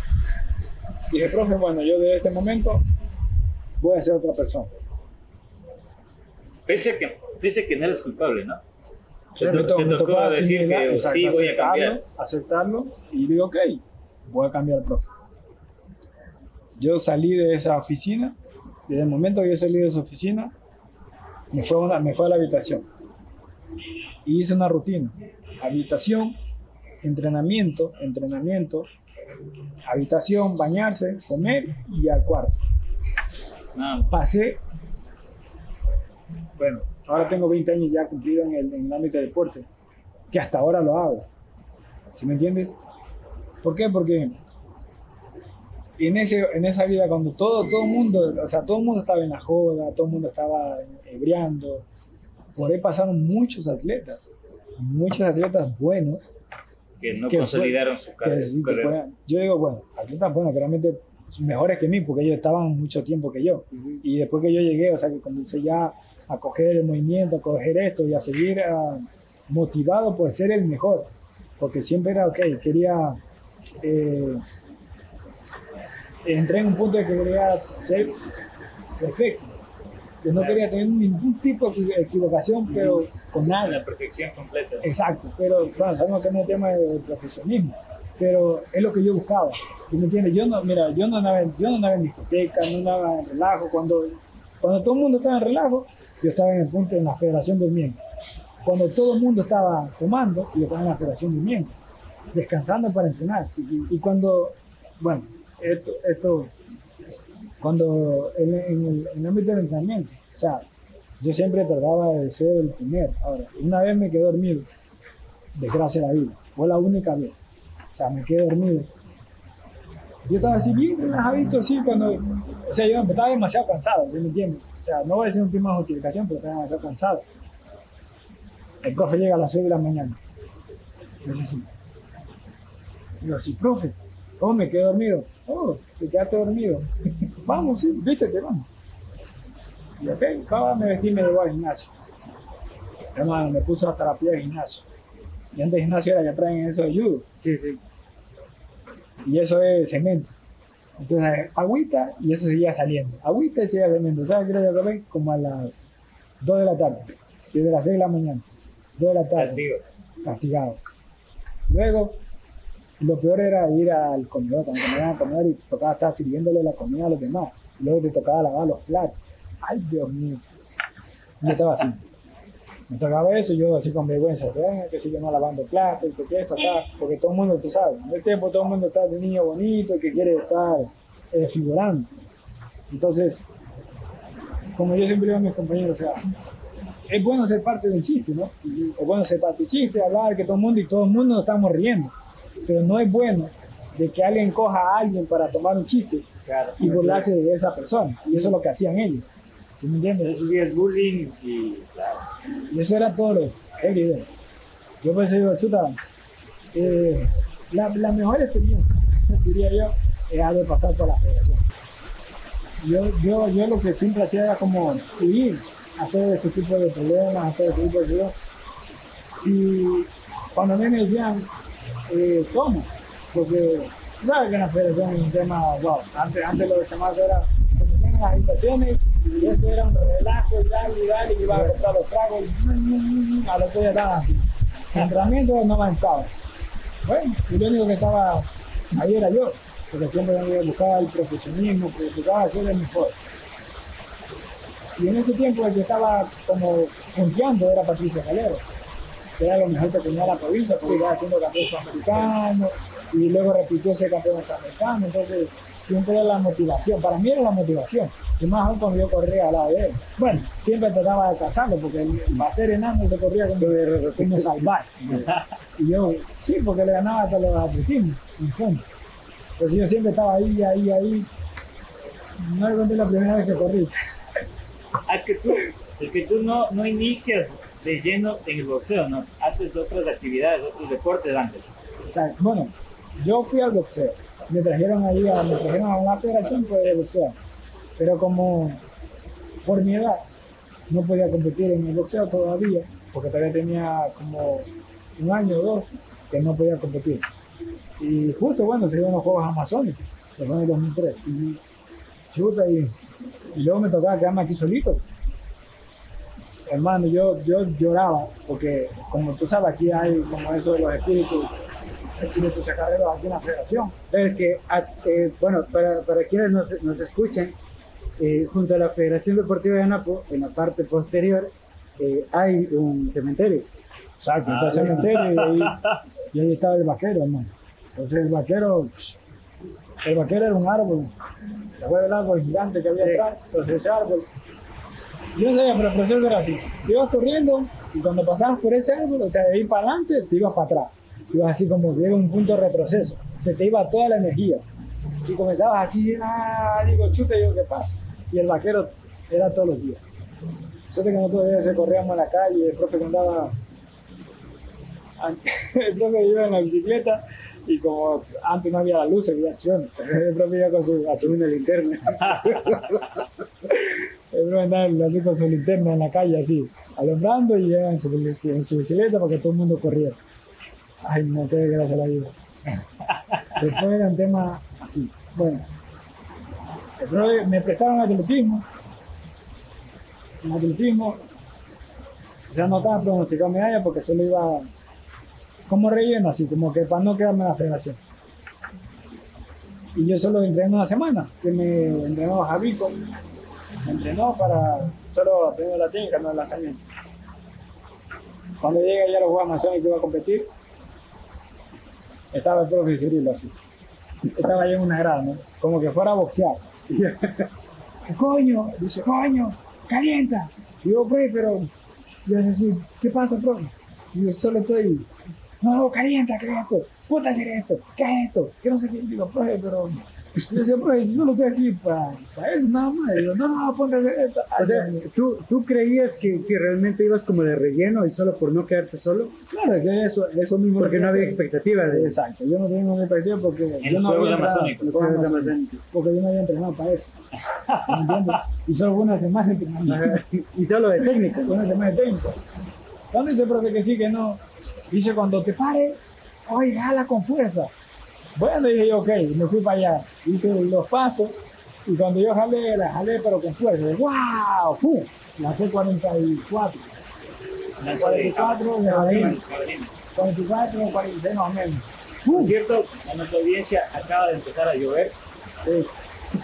Dije, profe, bueno, yo de este momento voy a ser otra persona.
Pese a que, pese a que no eres culpable, ¿no?
Claro,
te
me
tocó decir que
exacto,
sí, voy a
aceptarlo,
cambiar.
Aceptarlo y digo, ok, voy a cambiar, profe. Yo salí de esa oficina, desde el momento que yo salí de esa oficina, me fue, a una- me fue a la habitación y hice una rutina. Habitación, entrenamiento, entrenamiento, habitación, bañarse, comer y al cuarto.
No,
Pasé, bueno, ahora tengo 20 años ya cumplido en el, en el ámbito del deporte, que hasta ahora lo hago. ¿Sí me entiendes? ¿Por qué? Porque en, ese, en esa vida cuando todo todo mundo, o sea, todo el mundo estaba en la joda, todo el mundo estaba ebriando, por ahí pasaron muchos atletas, muchos atletas buenos
que no
que
consolidaron su
que
carrera.
sí, que puedan- yo digo, bueno, atletas buenos, que realmente mejores que mí, porque ellos estaban mucho tiempo que yo. Y después que yo llegué, o sea, que comencé ya a coger el movimiento, a coger esto y a seguir ah, motivado por ser el mejor. Porque siempre era, ok, quería. eh, entré en un punto de que quería ser perfecto. Que no
Claro.
quería tener ningún tipo de equivocación, pero con nada.
La perfección completa.
Exacto, pero bueno, sabemos que no es un tema de profesionismo, pero es lo que yo buscaba. ¿sí ¿Me entiendes? Yo no, mira, yo no andaba, en- yo no andaba en discoteca, no andaba en relajo. Cuando, cuando todo el mundo estaba en relajo, yo estaba en el punto en la federación durmiendo. Cuando todo el mundo estaba tomando, yo estaba en la federación durmiendo, descansando para entrenar. Y, cuando, bueno, esto, esto cuando en, en el, en el ámbito del entrenamiento, o sea, yo siempre trataba de ser el primero. Ahora, una vez me quedé dormido, desgracia de la vida, fue la única vez. O sea, me quedé dormido. Yo estaba así bien relajadito, así, cuando, o sea, yo estaba demasiado cansado, ¿sí me entiendes? O sea, no voy a decir un tema de justificación, pero estaba demasiado cansado. El profe llega a las 6 de la mañana. Yo sí. Digo, sí, profe, ¿cómo me quedé dormido? Oh, te quedaste dormido. vamos, sí, viste que vamos. Y ok, acaba, me vestí y me llevó al gimnasio. Hermano, me puso hasta la piel del gimnasio. Y antes del gimnasio era que traen eso de judo.
Sí, sí.
Y eso es cemento. Entonces, agüita y eso seguía saliendo. Agüita y seguía cemento. ¿Sabes qué era lo que acabé? Como a las 2 de la tarde. Desde las 6 de la mañana. 2 de la tarde.
Castigo.
Castigado. Luego, lo peor era ir al comedor, cuando me iban a comer y te tocaba estar sirviéndole la comida a los demás. Luego te tocaba lavar los platos. Ay, Dios mío. Yo estaba así. Me tocaba eso, y yo así con vergüenza, "Venga, que sigo no lavando platos, y que qué esto acá, porque todo el mundo, tú sabes, en el tiempo todo el mundo está de niño bonito, que quiere estar eh, figurando. Entonces, como yo siempre digo a mis compañeros, o sea, es bueno ser parte del chiste, ¿no? Y Es bueno ser parte del chiste, hablar que todo el mundo y todo el mundo nos estamos riendo. Pero no es bueno de que alguien coja a alguien para tomar un chiste
Claro.
y burlarse de esa persona. Y eso es lo que hacían ellos. ¿Sí me entiendes?
Eso sí es bullying y
eso era todo idea. Yo pensé, digo, chuta, eh, la, la, mejor experiencia, diría yo, es haber pasado por la federación. Yo, yo, yo lo que siempre hacía era como huir a todo este tipo de problemas, a todo este tipo de cosas. Y cuando a mí me decían, eh, ¿cómo? Porque, ¿sabes que la federación es un tema, wow, antes, antes lo de llamados era, como las habitaciones, y eso era un relajo y tal, y tal, y iba a comprar los tragos, y a lo que estaba así. El entrenamiento no avanzaba. Bueno, lo único que estaba ahí era yo, porque siempre buscaba el profesionismo, porque buscaba ser el mejor. Y en ese tiempo el que estaba como confiando era Patricio Calero, que era lo mejor que tenía la provincia, porque iba haciendo campeón sudamericano y luego repitió ese campeón sudamericano, entonces siempre era la motivación, para mí era la motivación, y más aún cuando yo corría al lado de él. Bueno, siempre trataba de cazarlo, porque el ser enano se corría como, como salvar. Y yo, sí, porque le ganaba hasta los atletismos, en fondo. Entonces yo siempre estaba ahí, ahí, ahí. No le conté la primera vez que corrí.
Ah, es que tú, es que tú no, no inicias de lleno en el boxeo, ¿no? Haces otras actividades, otros deportes antes.
O sea, bueno, yo fui al boxeo. Me trajeron ahí a, me trajeron a una federación pues, de boxeo. Pero como por mi edad no podía competir en el boxeo todavía, porque todavía tenía como un año o dos que no podía competir. Y justo, bueno, se dieron los Juegos Amazónicos, en el 2003. Y chuta, y, y luego me tocaba quedarme aquí solito. Hermano, yo, yo lloraba, porque como tú sabes, aquí hay como eso de los espíritus, espíritus chacarreros aquí en la federación.
Es que, eh, bueno, para, para quienes nos, nos escuchan, eh, junto a la Federación Deportiva de Anapo, en la parte posterior, eh, hay un cementerio.
Exacto, está el cementerio y ahí, y ahí estaba el vaquero, hermano. Entonces el vaquero, el vaquero era un árbol. ¿Te acuerdas del árbol gigante que había
Sí.
atrás? Entonces ese árbol. Yo no sabía, pero el proceso era así. Te ibas corriendo y cuando pasabas por ese árbol, o sea, de ir para adelante, te ibas para atrás. Ibas así como que llega un punto de retroceso. Se te iba toda la energía. Y comenzabas así, ah, digo, chute, digo, ¿qué pasa? Y el vaquero era todos los días. Nosotros que nosotros a veces corríamos en la calle, el profe andaba el profe iba en la bicicleta y como antes no había la luz, había acción. El profe iba con su, así una linterna. El profe andaba así con su linterna en la calle, así, alumbrando y en su bicicleta porque todo el mundo corría. Ay, no te gracias a la vida. Después era un tema así. Bueno, profe me prestaron atletismo. En atletismo, ya no estaba pronosticado medalla porque solo iba como relleno, así como que para no quedarme en la federación. Y yo solo entrené una semana, que me entrenó Javico, me entrenó para solo aprender la técnica, no el lanzamiento. Cuando llegué ya a los Juegos Amazónicos que iba a competir, estaba el profe Cirilo así. Estaba ahí en una grada, ¿no? Como que fuera a boxear. ¿Qué coño? Dice, coño, calienta. Digo, profe, pero yo decía, ¿qué pasa, profe? Yo solo estoy, no, calienta, ¿qué es esto? Puta hacer esto, ¿qué es esto? Que no sé qué. Digo, profe, pero. Yo decía, profe, si solo estoy aquí para, para eso, nada más. Digo, no, no, ponte a hacer esto.
O sea, ¿tú, tú creías que, que realmente ibas como de relleno y solo por no quedarte solo?
claro, que eso, eso mismo.
Porque
lo
no había expectativa de eso.
Exacto, yo no tenía ninguna expectativa porque
En
yo no había
Amazónicos.
Los Juegos Amazónicos.
Porque yo no había entrenado para eso. ¿Me entiendes? Y solo una semana de entrenamiento.
Ajá. Y solo de técnico.
Una semana de técnico. ¿Dónde dice el profe que sí, que no? Dice, cuando te pare, oye, jala con fuerza. Bueno, dije yo, ok, me fui para allá. Hice los pasos y cuando yo jalé, la jalé pero con fuerza. ¡Wow! ¡Pum! Lancé 44.
Lanzó de
44 de
jabalina,
jabalina.
jabalina.
44, 46 más o menos.
Por cierto, a nuestra audiencia acaba de empezar a llover.
Sí.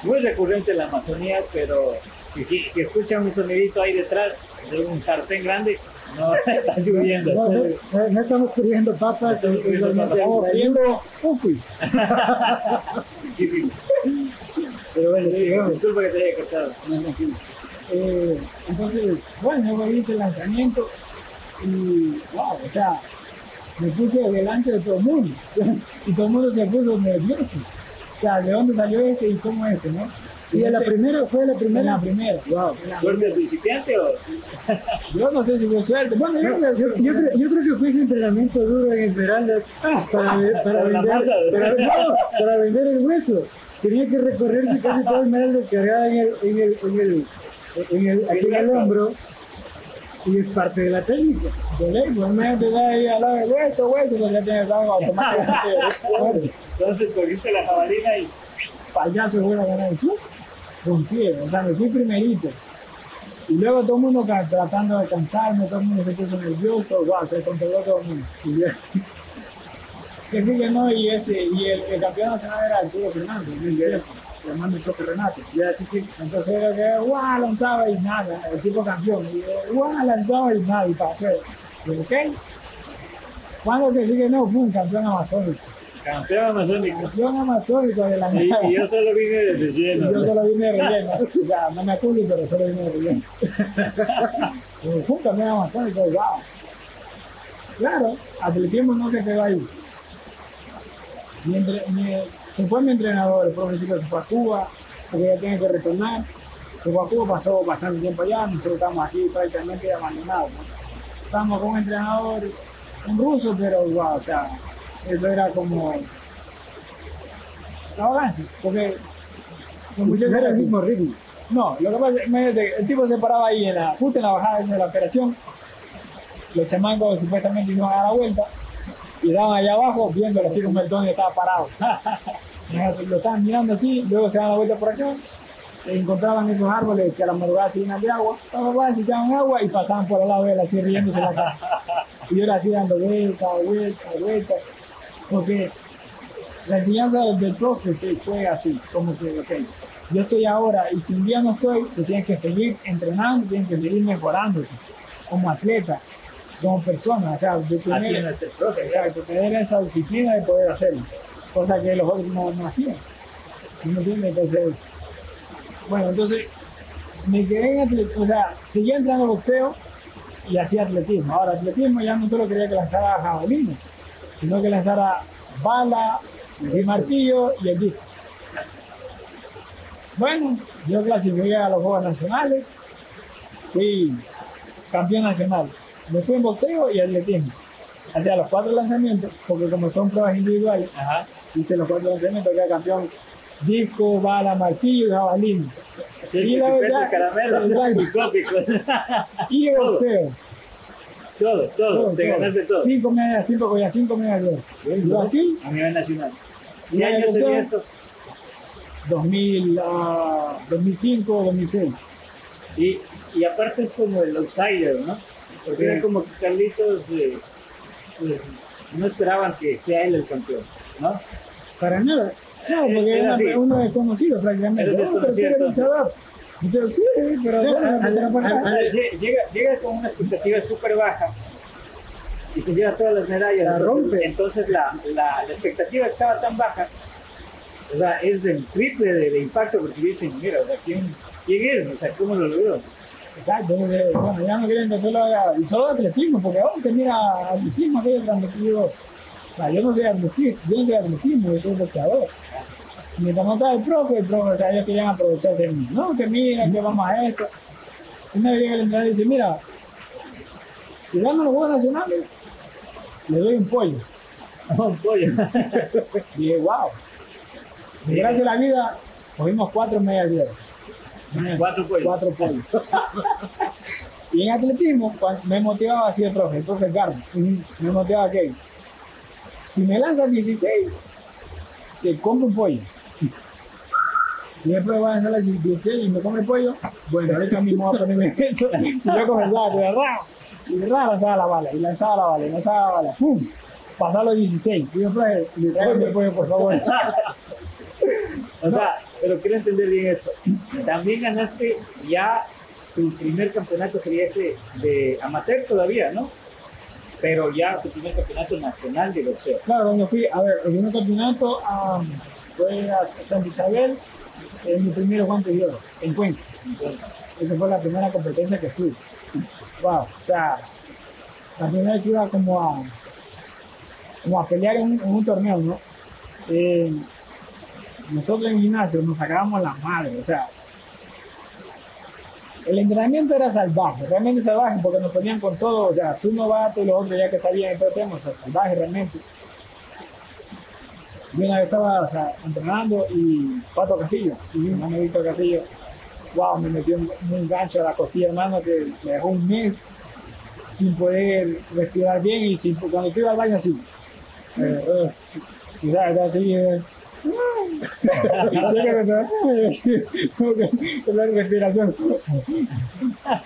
Muy recurrente en la Amazonía, pero si, si, si escuchan un sonidito ahí detrás de un sartén grande, no está lloviendo.
No, no, no- no estamos friendo papas.
Estamos friendo
pupis.
Pero bueno,
Sí,
sigamos.
Disculpa que te haya cortado.
Eh, entonces, bueno, yo hice el lanzamiento y, wow, o sea, me puse delante de todo el mundo y todo el mundo se puso nervioso. O sea, ¿de dónde salió este y cómo este, no? Y en la primera fue la primera. En la primera.
Wow. ¿Suerte principiante o?
Yo no sé si fue suerte. Bueno, yo, yo, yo, creo, yo creo que fue ese entrenamiento duro en Esmeraldas para, para, vender, para, no, para vender el hueso. Tenía que recorrerse casi todo Esmeraldas cargada en el, en el, en el, en el, aquí en el hombro y es parte de la técnica. De ley, pues me ahí al lado del hueso, hueso, pues ya tiene el automáticamente.
Entonces cogiste la jabalina y
payaso voy a ganar el club. Rompí, o sea, me fui primerito. Y luego todo el mundo tratando de cansarme, todo el mundo se puso nervioso, wow, se controló todo el mundo. Y que sí que no, y, ese, y el, el campeón nacional era Arturo Fernando, el viejo, hermano del propio Renato.
Ya, sí, sí.
Entonces era que, guau, lanzaba y nada, el tipo campeón. Y guau, lanzaba y nada, y para qué. Y, ok. Cuando que sigue no, fue un campeón amazónico.
Campeón amazónico.
Campeón amazónico de la
y, y yo solo vine de relleno.
Y yo solo vine de relleno. ya, no me acuerdo, pero solo vine de relleno. fue un campeón amazónico, wow. Claro, atletismo no se quedó ahí. Mi entre, mi, se fue mi entrenador, el profesor se fue a Cuba, porque ya tiene que retornar. Se fue a Cuba, pasó bastante tiempo allá, nosotros estamos aquí prácticamente abandonados. ¿no? Estamos con un entrenador, un ruso, pero wow, o sea, eso era como arrogancia, porque
con muchos era el mismo ritmo.
No, lo que pasa es que el tipo se paraba ahí en la, justo en la bajada de la operación, los chamangos supuestamente iban a dar la vuelta, y daban allá abajo viéndolo así como el don estaba parado. lo estaban mirando así, luego se daban la vuelta por acá, encontraban esos árboles que a la madrugada se llenan de agua, se echaban agua y pasaban por al lado de él así riéndose la cara. Y yo era así dando vuelta, vuelta, vuelta, porque la enseñanza del, profe se fue así, como que, ok, yo estoy ahora y si un día no estoy, tú tienes que seguir entrenando, tienes que seguir mejorando como atleta como persona, o sea, de tener,
este profe,
exacto, tener esa disciplina de poder hacerlo, cosa que los otros no, no hacían. ¿Sí ¿Me entiendes? Entonces, bueno, entonces me quedé en atletismo, o sea, seguía entrando boxeo y hacía atletismo. Ahora, atletismo ya no solo quería que lanzara jabalina, sino que lanzara bala, el martillo y el disco. Bueno, yo clasifiqué a los Juegos Nacionales, fui campeón nacional me fui en boxeo y atletismo. Hacía los cuatro lanzamientos, porque como son pruebas individuales,
Ajá.
hice los cuatro lanzamientos, quedé campeón disco, bala, martillo y jabalín.
Sí,
y la verdad,
caramelo,
y boxeo.
Todo, todo, te ganaste todo.
Cinco medallas, cinco, ya cinco medallas. Así,
A nivel nacional.
Y
¿Qué año sería esto?
2000, ah, 2005, 2006.
Y, y aparte es como el outsider, ¿no? Porque
Sí.
era como que Carlitos eh, pues, no esperaban que sea él el campeón, ¿no?
Para nada. No, porque
Era
era uno desconocido prácticamente.
Era desconocido,
yo, sí, pero
llega, llega con una expectativa súper baja y se lleva todas las medallas.
La
entonces,
rompe.
Entonces la, la, la expectativa estaba tan baja, o sea, es el triple de, de impacto porque dicen, mira, o sea, ¿quién, ¿quién es? O sea, ¿cómo lo logró?
Exacto, bueno, ya no querían que solo haga, y solo atletismo, porque oh, que mira, atletismo, aquello transmitido. O sea, yo no soy atletismo, yo no soy atletismo, yo soy boxeador. Mientras no estaba el profe, el profe, o sea, ellos querían aprovecharse de mí. No, que mira, que vamos a esto. Una vez llega el entrenador y dice, mira, si gano los Juegos Nacionales, le doy un pollo.
Un pollo.
Y dije, wow. Y gracias a la vida, cogimos cuatro medallas de.
Cuatro pollos.
Cuatro pollos. y en atletismo, me motivaba así el profe, el profe Carlos. Me motivaba que si me lanzas 16, te compro un pollo. Después voy a lanzar las 16 y me come el pollo, bueno, ahorita mismo voy a ponerme eso. Y yo comenzaba a ra, y ra, lanzaba la bala, y lanzaba la bala, y lanzaba la bala, ¡pum! Pasaba los 16. Y yo, profe, le traigo mi pollo, por favor.
O sea, pero quiero entender bien esto. También ganaste ya tu primer campeonato sería ese de amateur todavía, ¿no? Pero ya tu primer campeonato nacional de boxeo.
Claro, cuando fui, a ver, el primer campeonato am, fue a Santa Isabel, en mi primer guante de oro, en Cuenca. Esa fue la primera competencia que fui. Wow, o sea, la primera vez que iba como a, como a pelear en un, torneo, ¿no? Eh, nosotros en gimnasio nos sacábamos la madre, o sea, el entrenamiento era salvaje, realmente salvaje, porque nos ponían con todo, o sea, tú no vas y los otros ya que sabían el tema, o sea, salvaje realmente. Yo una vez estaba entrenando y Pato Castillo, y mi hermano Víctor Castillo, wow, me metió un, un gancho a la costilla, hermano, que me dejó un mes sin poder respirar bien y cuando estoy al baño así. Eh, eh, y sabes, así, eh, la respiración.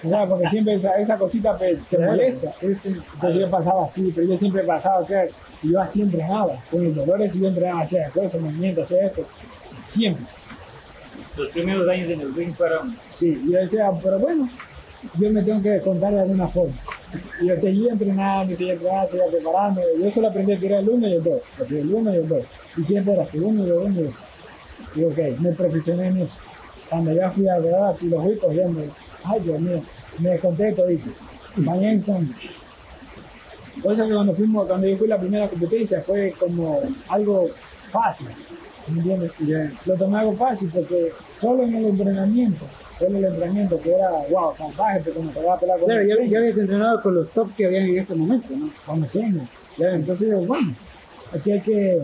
O sea, porque siempre esa, esa cosita te, te molesta. Entonces yo pasaba así, pero yo siempre pasaba que yo así entrenaba. Con los dolores yo entrenaba a hacer cosas, movimientos, hacer esto. Siempre.
Los primeros años en el ring fueron.
Sí, yo decía, pero bueno, yo me tengo que contar de alguna forma. Y yo seguía entrenando, seguía entrenando, seguía preparando. Yo solo aprendí a tirar el uno y el dos. Así, el uno y el dos. Y siempre era segundo y el uno. Y ok, me profesioné en eso. Cuando ya fui a verdad, así lo fui cogiendo. Ay, Dios mío, me desconté todito. Mañana sangre. Por eso que cuando, fuimos, cuando yo fui la primera competencia fue como algo fácil. ¿Me entiendes? Lo tomé algo fácil porque solo en el entrenamiento solo el entrenamiento que era, wow, salvaje, pero como te va a pelar con
Claro, ya, ya habías entrenado con los tops que habían en ese momento, ¿no?
con. Ya, entonces digo, bueno, aquí hay que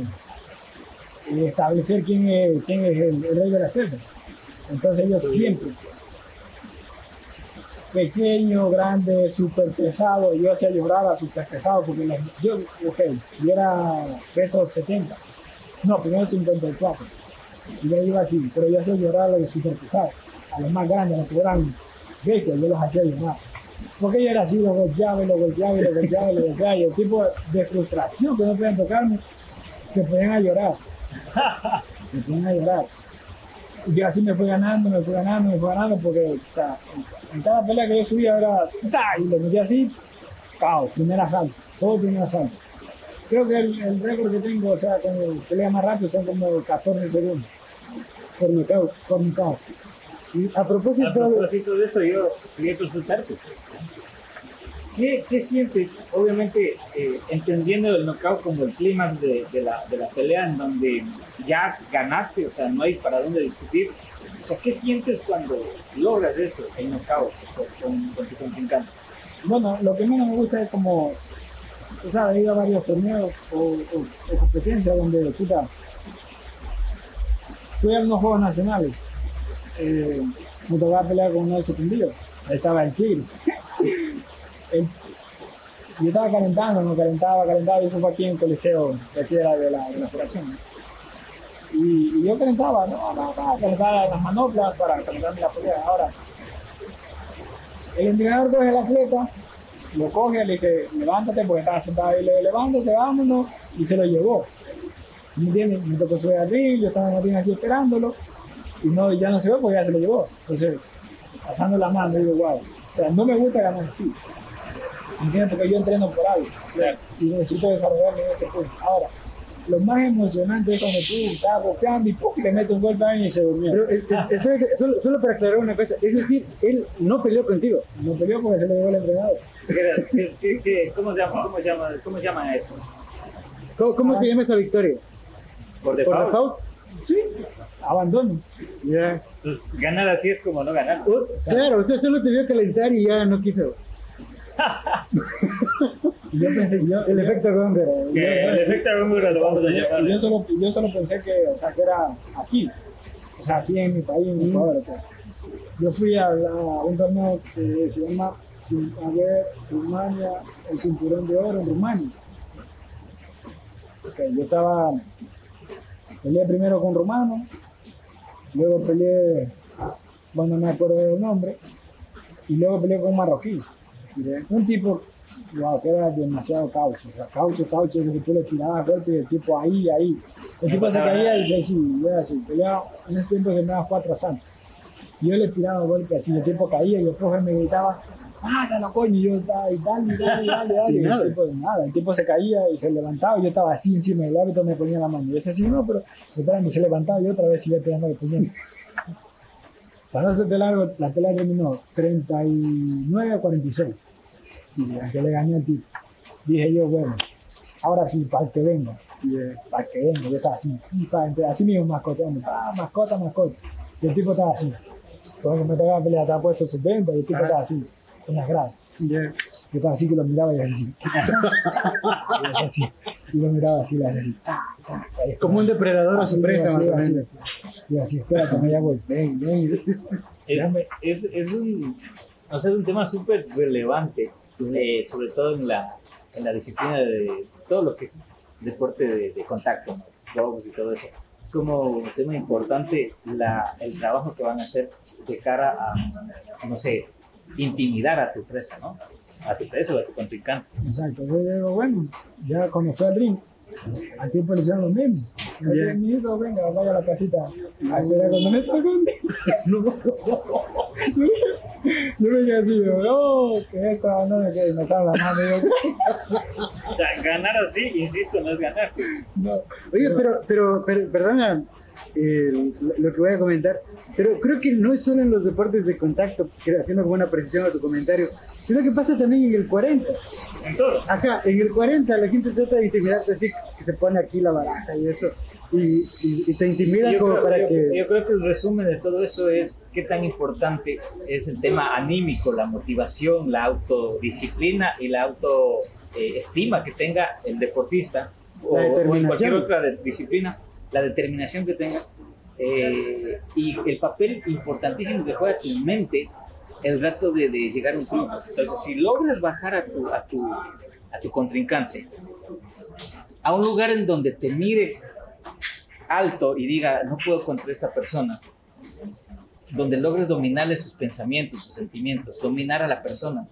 eh, establecer quién es, quién es el, el rey de la selva. Entonces yo siempre, pequeño, grande, súper pesado, yo hacía llorar a súper pesado porque yo, ok, yo era peso 70, no, primero 54, y yo iba así, pero yo hacía llorar a los súper pesados, a los más grandes, a los que eran viejos, yo los hacía llorar. Porque yo era así, los golpeaba los golpeaba los golpeaba los golpeaba, y el tipo de frustración que no podían tocarme, se ponían a llorar. Se ponían a llorar. Y yo así me fui ganando, me fui ganando, me fui ganando, porque o sea, en, cada pelea que yo subía era, y lo metía así, caos, primer asalto, todo primer asalto. Creo que el, récord que tengo, o sea, con el pelea más rápido son como 14 segundos
Por nocaut.
por mi caos.
Y a
A
propósito,
propósito de eso, yo quería consultarte. ¿Qué, qué sientes, obviamente, eh, entendiendo el knockout como el clímax de, de, la, de la pelea en donde ya ganaste, o sea, no hay para dónde discutir? O sea, ¿qué sientes cuando logras eso, el knockout con, con tu contrincante?
Bueno, lo que menos me gusta es como, tú sabes, he ido a varios torneos o, o- o competencias donde, chuta, fui a unos juegos nacionales, eh, me tocaba pelear con uno de ahí estaba el tigre. El- yo estaba calentando, me calentaba, calentaba, y eso fue aquí en el Coliseo, de aquí de la, de la, de la. Y, y yo calentaba, no, no, no, calentaba las manoplas para calentarme la pelea. Ahora, el entrenador coge el atleta, lo coge, le dice, levántate, porque estaba sentado ahí, le dice, levántate, vámonos, y se lo llevó. ¿Me entiendes? Me tocó subir al ring, yo estaba en así esperándolo, y no, ya no se ve porque ya se lo llevó. Entonces, pasando la mano, digo, wow, o sea, no me gusta ganar así. ¿Me entiendes? Porque yo entreno por algo, y necesito desarrollarme en ese punto. Ahora, lo más emocionante es cuando tú estás boxeando y ¡pum! le metes un golpe a alguien y se durmió.
pero es- es- espérate, solo, solo para aclarar una cosa, es decir, él no peleó contigo.
No peleó porque se lo llevó el entrenador.
¿Qué- qué- qué- ¿Cómo se llama? ¿Cómo se llama? ¿Cómo se llama eso?
¿Cómo, cómo
Ah.
se llama esa victoria?
Por
¿Por
default.
Sí, abandono.
Ya.
Entonces, ganar así es como no ganar.
O- claro, o sea, solo te vio calentar y ya no quiso.
Yo pensé, yo,
El efecto.
Que el efecto Góngora lo vamos a llamar.
yo solo, yo solo pensé que, o sea, que era aquí, o sea, aquí en mi país, en Ecuador. o sea. Yo fui a, la- a un torneo que se llama a ver, Rumania, el cinturón de oro en Rumania. Yo estaba, peleé primero con Romano, luego peleé, bueno, no me acuerdo del nombre, y luego peleé con un marroquí. Un tipo, wow, que era demasiado caucho, o sea, caucho, caucho, que tú le tirabas golpes y el tipo ahí, ahí. El tipo se caía y se sí, y era así, peleaba, en ese tiempo se me daba cuatro asaltos. Y yo le tiraba golpes así, el tipo caía y el profe me gritaba, ¡Mátalo, coño! Y yo estaba, y dale, dale, dale, dale.
Y
Y
nada.
el tipo, nada, el tipo se caía y se levantaba y yo estaba así encima del árbitro, me ponía la mano. Y yo decía, sí, no, pero espérame, se levantaba y otra vez iba pegando el puñal. Para no hacerte largo, la pelea terminó 39 a 46. Y ya que le gané al tipo. Dije yo, bueno, ahora sí, para que venga. Y eh, para que venga, yo estaba así, y así mismo mascoteando, pa, mascota, mascota. Y el tipo estaba así. Cuando me tocaba pelear, estaba puesto 70 y el tipo
Ajá.
estaba así, en las gradas.
Ya.
Yo estaba así que lo miraba y así. y así. Y lo miraba así, y así.
Como un depredador a su presa, más o menos.
Y así, espérate, me ya voy. Ven, ven.
Es, es, es un, o sea, es un tema súper relevante, eh, sobre todo en la, en la disciplina de todo lo que es deporte de, de contacto, ¿no? y todo eso. Es como un tema importante la, el trabajo que van a hacer de cara a, no sé, intimidar a tu presa, ¿no? A tu presa o a tu contrincante.
Exacto. Yo digo, bueno, ya cuando fue al ring, al tiempo le hicieron lo mismo. Yeah. mi hijo, venga, vaya a la casita a esperar cuando me tocan. Yo me quedé así, digo, no, que esto no me quede, me sale la mano. Digo,
O sea, ganar así, insisto, no es ganar.
no.
Oye, pero, pero, pero perdona eh, lo que voy a comentar, pero creo que no es solo en los deportes de contacto, haciendo una precisión a tu comentario, sino que pasa también en el 40.
En todo.
Acá, en el 40 la gente trata de intimidarte así, que se pone aquí la baraja y eso, y, y- y te intimida
Yo
como
creo,
para
yo-
que...
yo creo que el resumen de todo eso es qué tan importante es el tema anímico, la motivación, la autodisciplina y la autoestima que tenga el deportista o, o en cualquier otra disciplina, la determinación que tenga eh, y el papel importantísimo que juega tu mente el rato de, de llegar a un triunfo. Entonces, si logras bajar a tu, a tu, a tu contrincante a un lugar en donde te mire alto y diga, no puedo contra esta persona, donde logres dominarle sus pensamientos, sus sentimientos, dominar a la persona.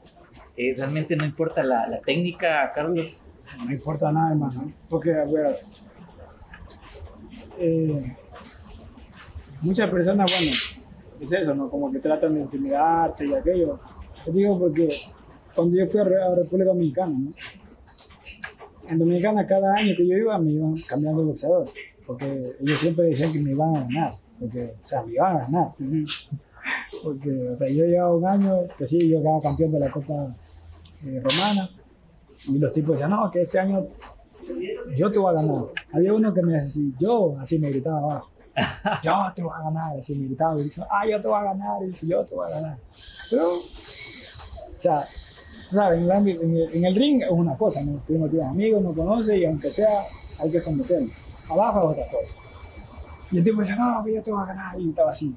Eh, realmente no importa la, la técnica, Carlos.
No importa nada más, ¿no? Porque, a ver, eh, muchas personas, bueno, es eso, ¿no? Como que tratan de intimidarte y aquello. Te digo porque cuando yo fui a, Re- a República Dominicana, ¿no? En Dominicana cada año que yo iba me iban cambiando de boxeador, porque ellos siempre decían que me iban a ganar, porque, o sea, me iban a ganar. Porque, o sea, yo llevaba un año que sí, yo quedaba campeón de la Copa eh, Romana, y los tipos decían, no, que este año yo te voy a ganar. Había uno que me decía, yo, así me gritaba abajo, yo te voy a ganar, así me gritaba, y dice, ah, yo te voy a ganar, y dice, yo te voy a ganar. Pero, o sea, ¿sabes? En el, en ring es una cosa, ¿no? No tienes amigos, no conoces, y aunque sea, hay que someterlo. Abajo es otra cosa. Y el tipo dice, no, que yo te voy a ganar, y estaba así.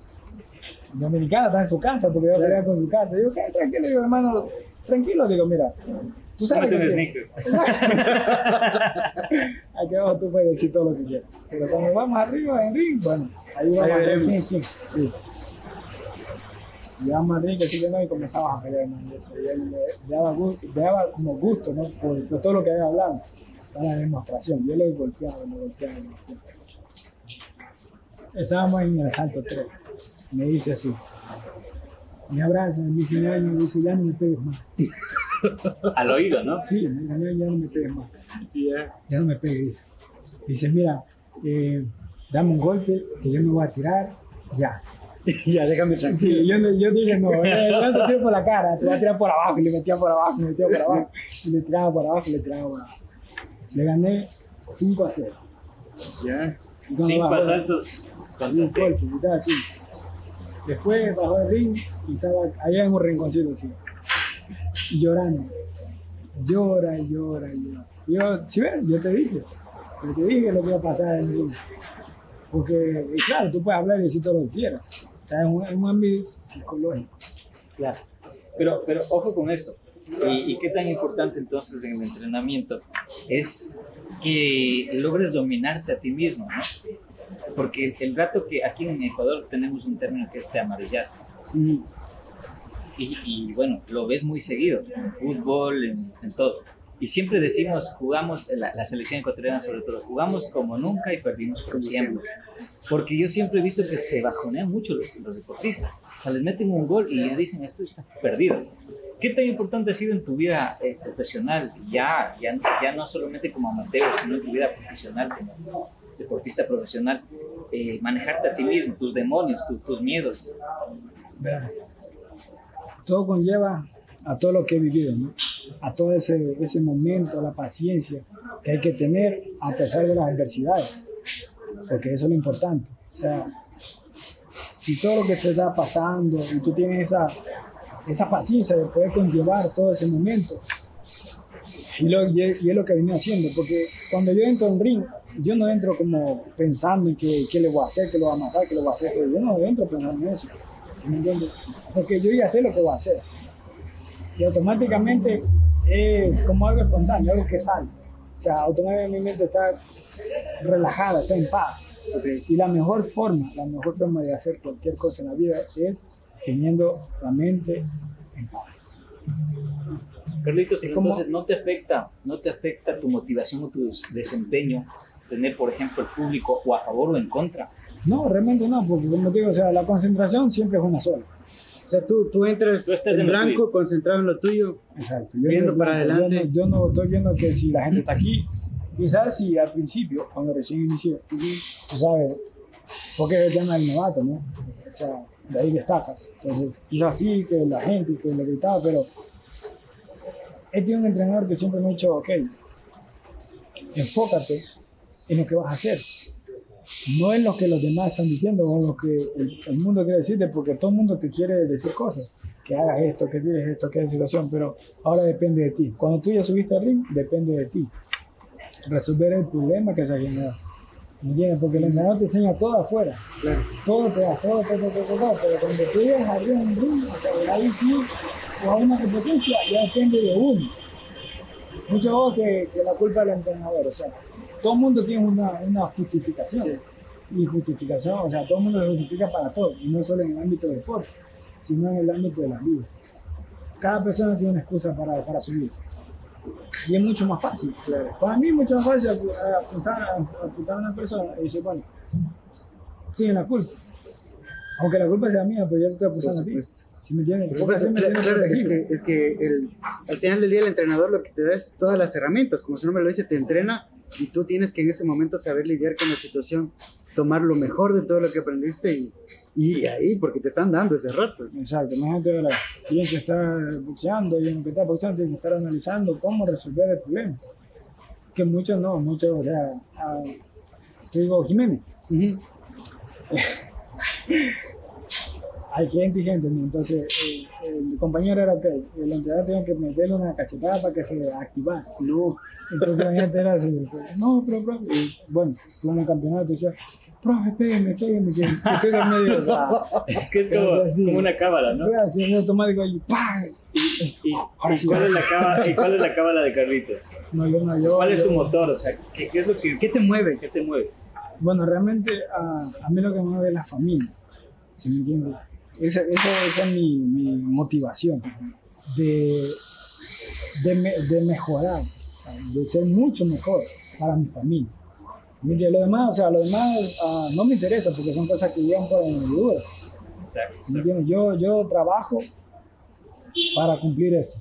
El dominicano está en su casa, porque yo peleaba con su casa. Y yo, ¿qué? Tranquilo, digo, hermano, tranquilo, digo, mira, tú sabes
sneaker.
Aquí abajo tú puedes decir todo lo que quieras. Pero cuando vamos arriba en ring, bueno, ahí vamos
Ahí
a ver quién. Sí. Llegamos al ring, así que no, y comenzamos a pelear, man. y eso, y él me, me daba daba como gusto, ¿no? Por, por todo lo que había hablado. Para la demostración. Yo le golpeaba, le golpeaba, le golpeaba. Estábamos en el asalto 3. Me dice así. Me abraza, me dice, ya, me dice, ya no me pegues más.
Al oído, ¿no?
Sí, ya, ya no me pegues más. Ya no me pegues. Dice, mira, eh, dame un golpe que yo me voy a tirar, ya.
ya, déjame tranquilo.
Sí, yo, no- yo dije, no, eh, yo no te tiro por la cara, te voy a tirar por abajo, y le metía por abajo, y le metía por abajo, y le tiraba por abajo, y le tiraba por abajo. Le gané 5 a 0.
Ya.
Y cuando
Cinco
bajó-
asaltos
un
contra seis.
golpe, y estaba así. Después bajó el ring y estaba allá en un rinconcito así, llorando. Llora llora llora. Yo, si ves, yo te dije, yo te dije lo que iba a pasar en el ring. Porque, y claro, tú puedes hablar y decir todo lo que quieras. O sea, es un, es un ámbito psicológico.
Claro. Pero, pero ojo con esto. ¿Y, y qué tan importante entonces en el entrenamiento es que logres dominarte a ti mismo, ¿no? Porque el rato que aquí en Ecuador tenemos un término que es te amarillaste.
Mm,
Y, y, bueno, lo ves muy seguido, en fútbol, en, en todo. Y siempre decimos, jugamos, la, la selección ecuatoriana sobre todo, jugamos como nunca y perdimos como siempre. Porque yo siempre he visto que se bajonean mucho los, los deportistas. O sea, les meten un gol y ya dicen, esto está perdido. ¿Qué tan importante ha sido en tu vida eh, profesional, ya, ya, ya no solamente como amateur, sino en tu vida profesional como deportista profesional, eh, manejarte a ti mismo, tus demonios, tu- tus miedos?
Verá, Todo conlleva a todo lo que he vivido, ¿no? a todo ese, ese momento, la paciencia que hay que tener a pesar de las adversidades, porque eso es lo importante. O sea, si todo lo que te está pasando y tú tienes esa, esa paciencia de poder conllevar todo ese momento, y, es, lo que venía haciendo, porque cuando yo entro en ring, yo no entro como pensando en qué, qué le voy a hacer, que lo voy a matar, que lo voy a hacer, yo no entro pensando en eso, ¿me entiendes? Porque yo ya sé lo que voy a hacer. Y automáticamente es como algo espontáneo, algo que sale. O sea, automáticamente mi mente está relajada, está en paz. Y la mejor forma, la mejor forma de hacer cualquier cosa en la vida es teniendo la mente en paz.
Carlitos, entonces no te afecta, no te afecta tu motivación o tu desempeño tener, por ejemplo, el público o a favor o en contra.
No, realmente no, porque como te digo, o sea, la concentración siempre es una sola.
O sea, tú, tú entras en, blanco, concentrado en lo tuyo,
Exacto.
viendo para adelante.
Yo no, estoy viendo que si la gente está aquí, quizás si al principio, cuando recién inicié, tú sabes, porque es el tema del novato, ¿no? O sea, de ahí destacas. Entonces, quizás sí, que la gente, que le gritaba, pero he tenido un entrenador que siempre me ha dicho, ok, enfócate en lo que vas a hacer no en lo que los demás están diciendo o lo que el, mundo quiere decirte, porque todo el mundo te quiere decir cosas, que hagas esto, que tienes esto, que hagas situación, pero ahora depende de ti. Cuando tú ya subiste al ring, depende de ti. Resolver el problema que se ha generado. ¿Me entiendes? Porque el entrenador te enseña todo afuera. Todo te da, todo, todo, todo, todo, pero cuando tú llegas a un ring, ahí sí, o a una competencia, ya depende de uno. Mucho que, que la culpa del entrenador, o sea, todo el mundo tiene una, una justificación. Y justificación, o sea, todo el mundo se justifica para todo, y no solo en el ámbito del deporte, sino en el ámbito de la vida. Cada persona tiene una excusa para, para subir. Y es mucho más fácil. Para mí es mucho más fácil apuntar a, apuntar a una persona y decir, bueno, tiene la culpa. Aunque la culpa sea mía, pero yo te estoy acusando a ti. ¿Sí me entiendes?
Claro, es que, es que el, al final del día el entrenador lo que te da es todas las herramientas, como su nombre lo dice, te entrena y tú tienes que en ese momento saber lidiar con la situación, tomar lo mejor de todo lo que aprendiste y, y ahí, porque te están dando ese rato.
Exacto, imagínate ahora, alguien que está boxeando y que está boxeando tiene que estar analizando cómo resolver el problema. Que muchos no, muchos, o sea, uh, te digo, Jiménez. hay gente y gente, entonces eh, el compañero era ok, el entrenador tenía que meterle una cachetada para que se activara. No. Entonces la gente era así, no, pero, profe, y, bueno, como un campeonato decía, profe, pégame, pégame, que estoy en medio.
es que es como, una cábala, ¿no?
Así en automático y ¡pam!
¿Y, cuál, es la cábala, ¿Y cuál es la cábala de Carlitos?
No, yo no, yo.
¿Cuál es tu motor? O sea, ¿qué, qué es lo que,
¿qué te mueve?
¿Qué te mueve?
Bueno, realmente a, a mí lo que me mueve es la familia, si me entiendes esa, esa, es mi, mi motivación de, de, de, mejorar, de ser mucho mejor para mi familia. Lo demás, o sea, lo demás uh, no me interesa porque son cosas que llegan por añadidura. Yo, yo trabajo para cumplir esto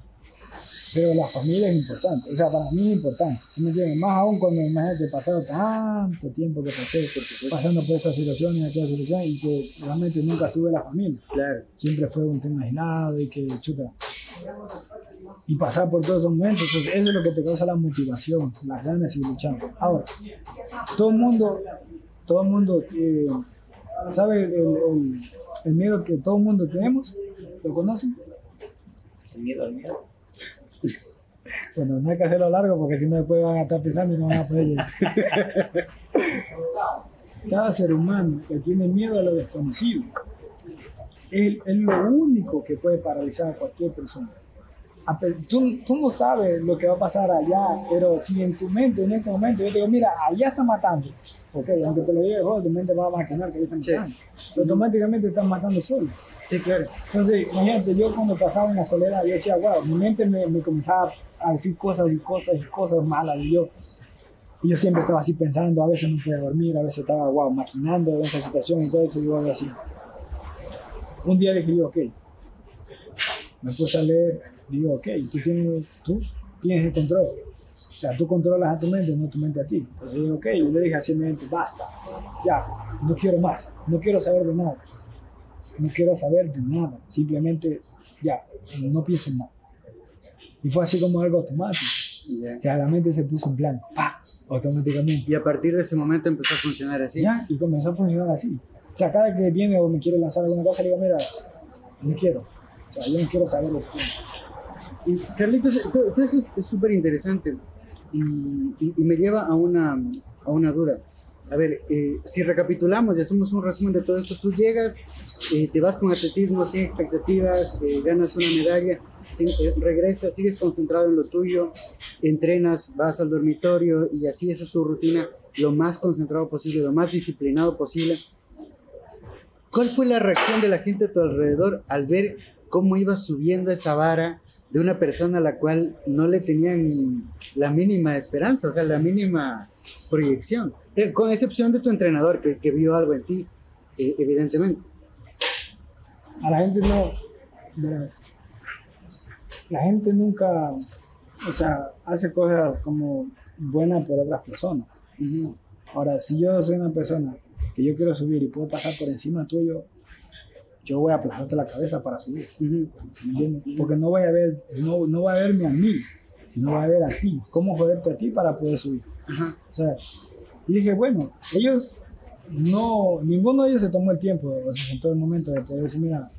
pero la familia es importante, o sea, para mí es importante, ¿me entiendes? Más aún cuando imagínate he pasado tanto tiempo que pasé pasando por esta situación y aquella situación y que realmente nunca tuve la familia.
Claro.
Siempre fue un tema aislado y que chuta. Y pasar por todos esos momentos, eso es lo que te causa la motivación, las ganas y luchando. Ahora, todo el mundo, todo el mundo, eh, ¿sabe el, el, el miedo que todo el mundo tenemos? ¿Lo conocen?
El miedo al miedo.
Bueno, no hay que hacerlo largo porque si no después van a estar pisando y no van a poder llegar. Cada ser humano que tiene miedo a lo desconocido es, es lo único que puede paralizar a cualquier persona. Tú, tú, no sabes lo que va a pasar allá, pero si en tu mente en este momento yo te digo, mira, allá está matando, ok, aunque te lo diga, tu mente va a imaginar que ahí están matando, automáticamente están matando solo.
Sí, claro.
Entonces, imagínate, yo cuando pasaba en la soledad, yo decía, wow, mi mente me, me comenzaba a decir cosas y cosas y cosas malas. Y yo, y yo siempre estaba así pensando, a veces no podía dormir, a veces estaba, wow, maquinando en esa situación y todo eso. Y yo así. Un día dije yo, ok. Me puse a leer, digo, ok, tú tienes, tú tienes el control. O sea, tú controlas a tu mente, no tu mente a ti. Entonces yo, ok, yo le dije así a mi mente, basta, ya, no quiero más, no quiero saber de nada no quiero saber de nada, simplemente ya, no piensen más. Y fue así como algo automático.
Ya.
O sea, la mente se puso en blanco, ¡pa! automáticamente.
Y a partir de ese momento empezó a funcionar así.
¿Ya? Y comenzó a funcionar así. O sea, cada que viene o me quiere lanzar alguna cosa, le digo, mira, no quiero. O sea, yo no quiero saber eso.
Y Carlitos, todo, todo eso es súper interesante y, y- y me lleva a una, a una duda. A ver, eh, si recapitulamos y hacemos un resumen de todo esto, tú llegas, eh, te vas con atletismo sin expectativas, eh, ganas una medalla, sin- eh, regresas, sigues concentrado en lo tuyo, entrenas, vas al dormitorio y así esa es tu rutina, lo más concentrado posible, lo más disciplinado posible. ¿Cuál fue la reacción de la gente a tu alrededor al ver cómo ibas subiendo esa vara de una persona a la cual no le tenían la mínima esperanza, o sea, la mínima proyección? Eh, con excepción de tu entrenador que, que vio algo en ti, eh, evidentemente.
A la gente no. La gente nunca. O sea, hace cosas como buenas por otras personas. Ahora, si yo soy una persona que yo quiero subir y puedo pasar por encima tuyo, yo voy a aplastarte la cabeza para subir.
ujú,
¿Me entiendes? Porque no voy a ver, no, no va a verme a mí, sino va a ver a ti. ¿Cómo joderte a ti para poder subir?
ajá,
O sea, y dije, bueno, ellos no, ninguno de ellos se tomó el tiempo, o se sentó el momento de poder decir, mira,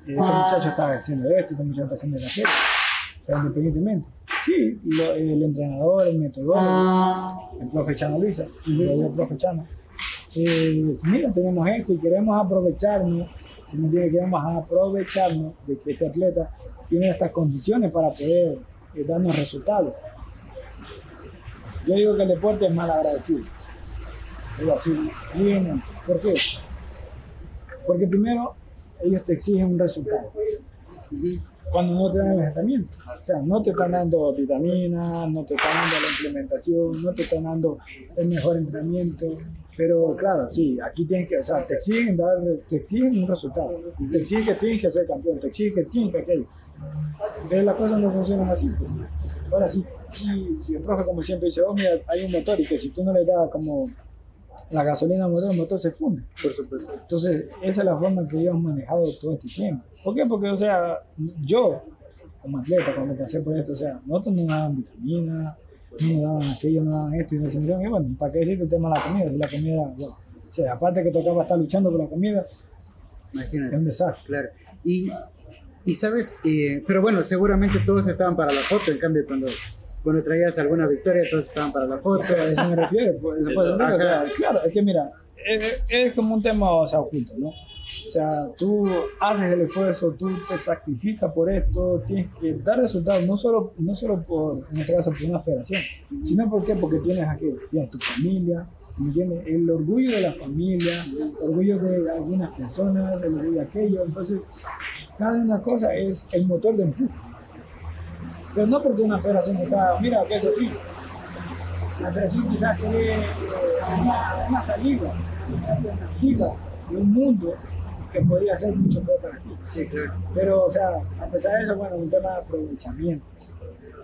este muchacho está haciendo esto, este muchacho está haciendo aquello. O sea, independientemente. Sí, lo- el entrenador, el metodólogo, el profe Chano Luisa, y el profe Chano. eh, mira, tenemos esto y queremos aprovecharnos, queremos aprovecharnos de que este atleta tiene estas condiciones para poder eh, darnos resultados. Yo digo que el deporte es mal agradecido. Digo así, bien, ¿por qué? Porque primero ellos te exigen un resultado cuando no te dan el tratamiento. O sea, no te están dando vitaminas, no te están dando la implementación, no te están dando el mejor entrenamiento. Pero claro, sí, aquí tienes que, o sea, te exigen, dar, te exigen un resultado, te exigen que tienes que ser campeón, te exigen que tienes que aquello. Pero las cosas no funcionan así. Pues. Ahora sí, sí, si el profe como siempre dice, oh, mira, hay un motor y que si tú no le das como la gasolina motor, el motor se funde.
por supuesto.
Entonces, esa es la forma en que ellos han manejado todo este tiempo. ¿Por qué? Porque, o sea, yo, como atleta, cuando pasé por esto, o sea, nosotros no daban vitaminas, no daban aquello, no daban esto, y nos decían, y bueno, ¿para qué decirte el tema de la comida? Si la comida, bueno, o sea, aparte que tocaba estar luchando por la comida, es
Imagínate.
un desastre.
Claro. Y, y sabes, eh, pero bueno, seguramente todos estaban para la foto, en cambio cuando, cuando traías alguna victoria, todos estaban para la foto.
A eso me refiero. Pues, pues, digo, o sea, claro, es que mira, es, es como un tema o sea, oculto, ¿no? O sea, tú haces el esfuerzo, tú te sacrificas por esto, tienes que dar resultados, no solo, no solo por, en este caso, por una federación, sino ¿por qué? porque tienes aquí, tienes tu familia, ¿me entiendes? El orgullo de la familia, el orgullo de algunas personas, el orgullo de aquello. Entonces, cada una cosa es el motor de empuje. Pero no porque una federación está, mira, que es así. La federación quizás tiene eh, una, una salida, una alternativa de un mundo que podría ser mucho mejor para ti.
Sí, claro.
Pero, o sea, a pesar de eso, bueno, un tema de aprovechamiento.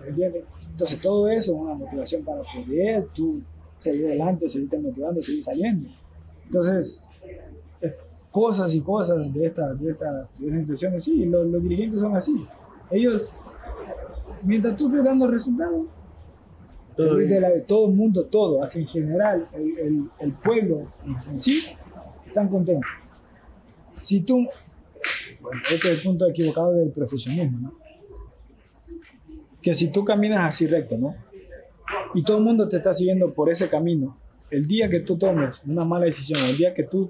¿Me entiendes? Entonces, todo eso es una motivación para poder tú seguir adelante, seguirte motivando, seguir saliendo. Entonces, cosas y cosas de estas de esta, de estas instituciones, sí, los, los dirigentes son así. Ellos, mientras tú estés dando resultados,
Todo
la- todo el mundo, todo, así en general, el, el, el pueblo en sí, están contentos. Si tú, bueno, este es el punto equivocado del profesionismo, ¿no? Que si tú caminas así recto, ¿no? Y todo el mundo te está siguiendo por ese camino, el día que tú tomes una mala decisión, el día que tú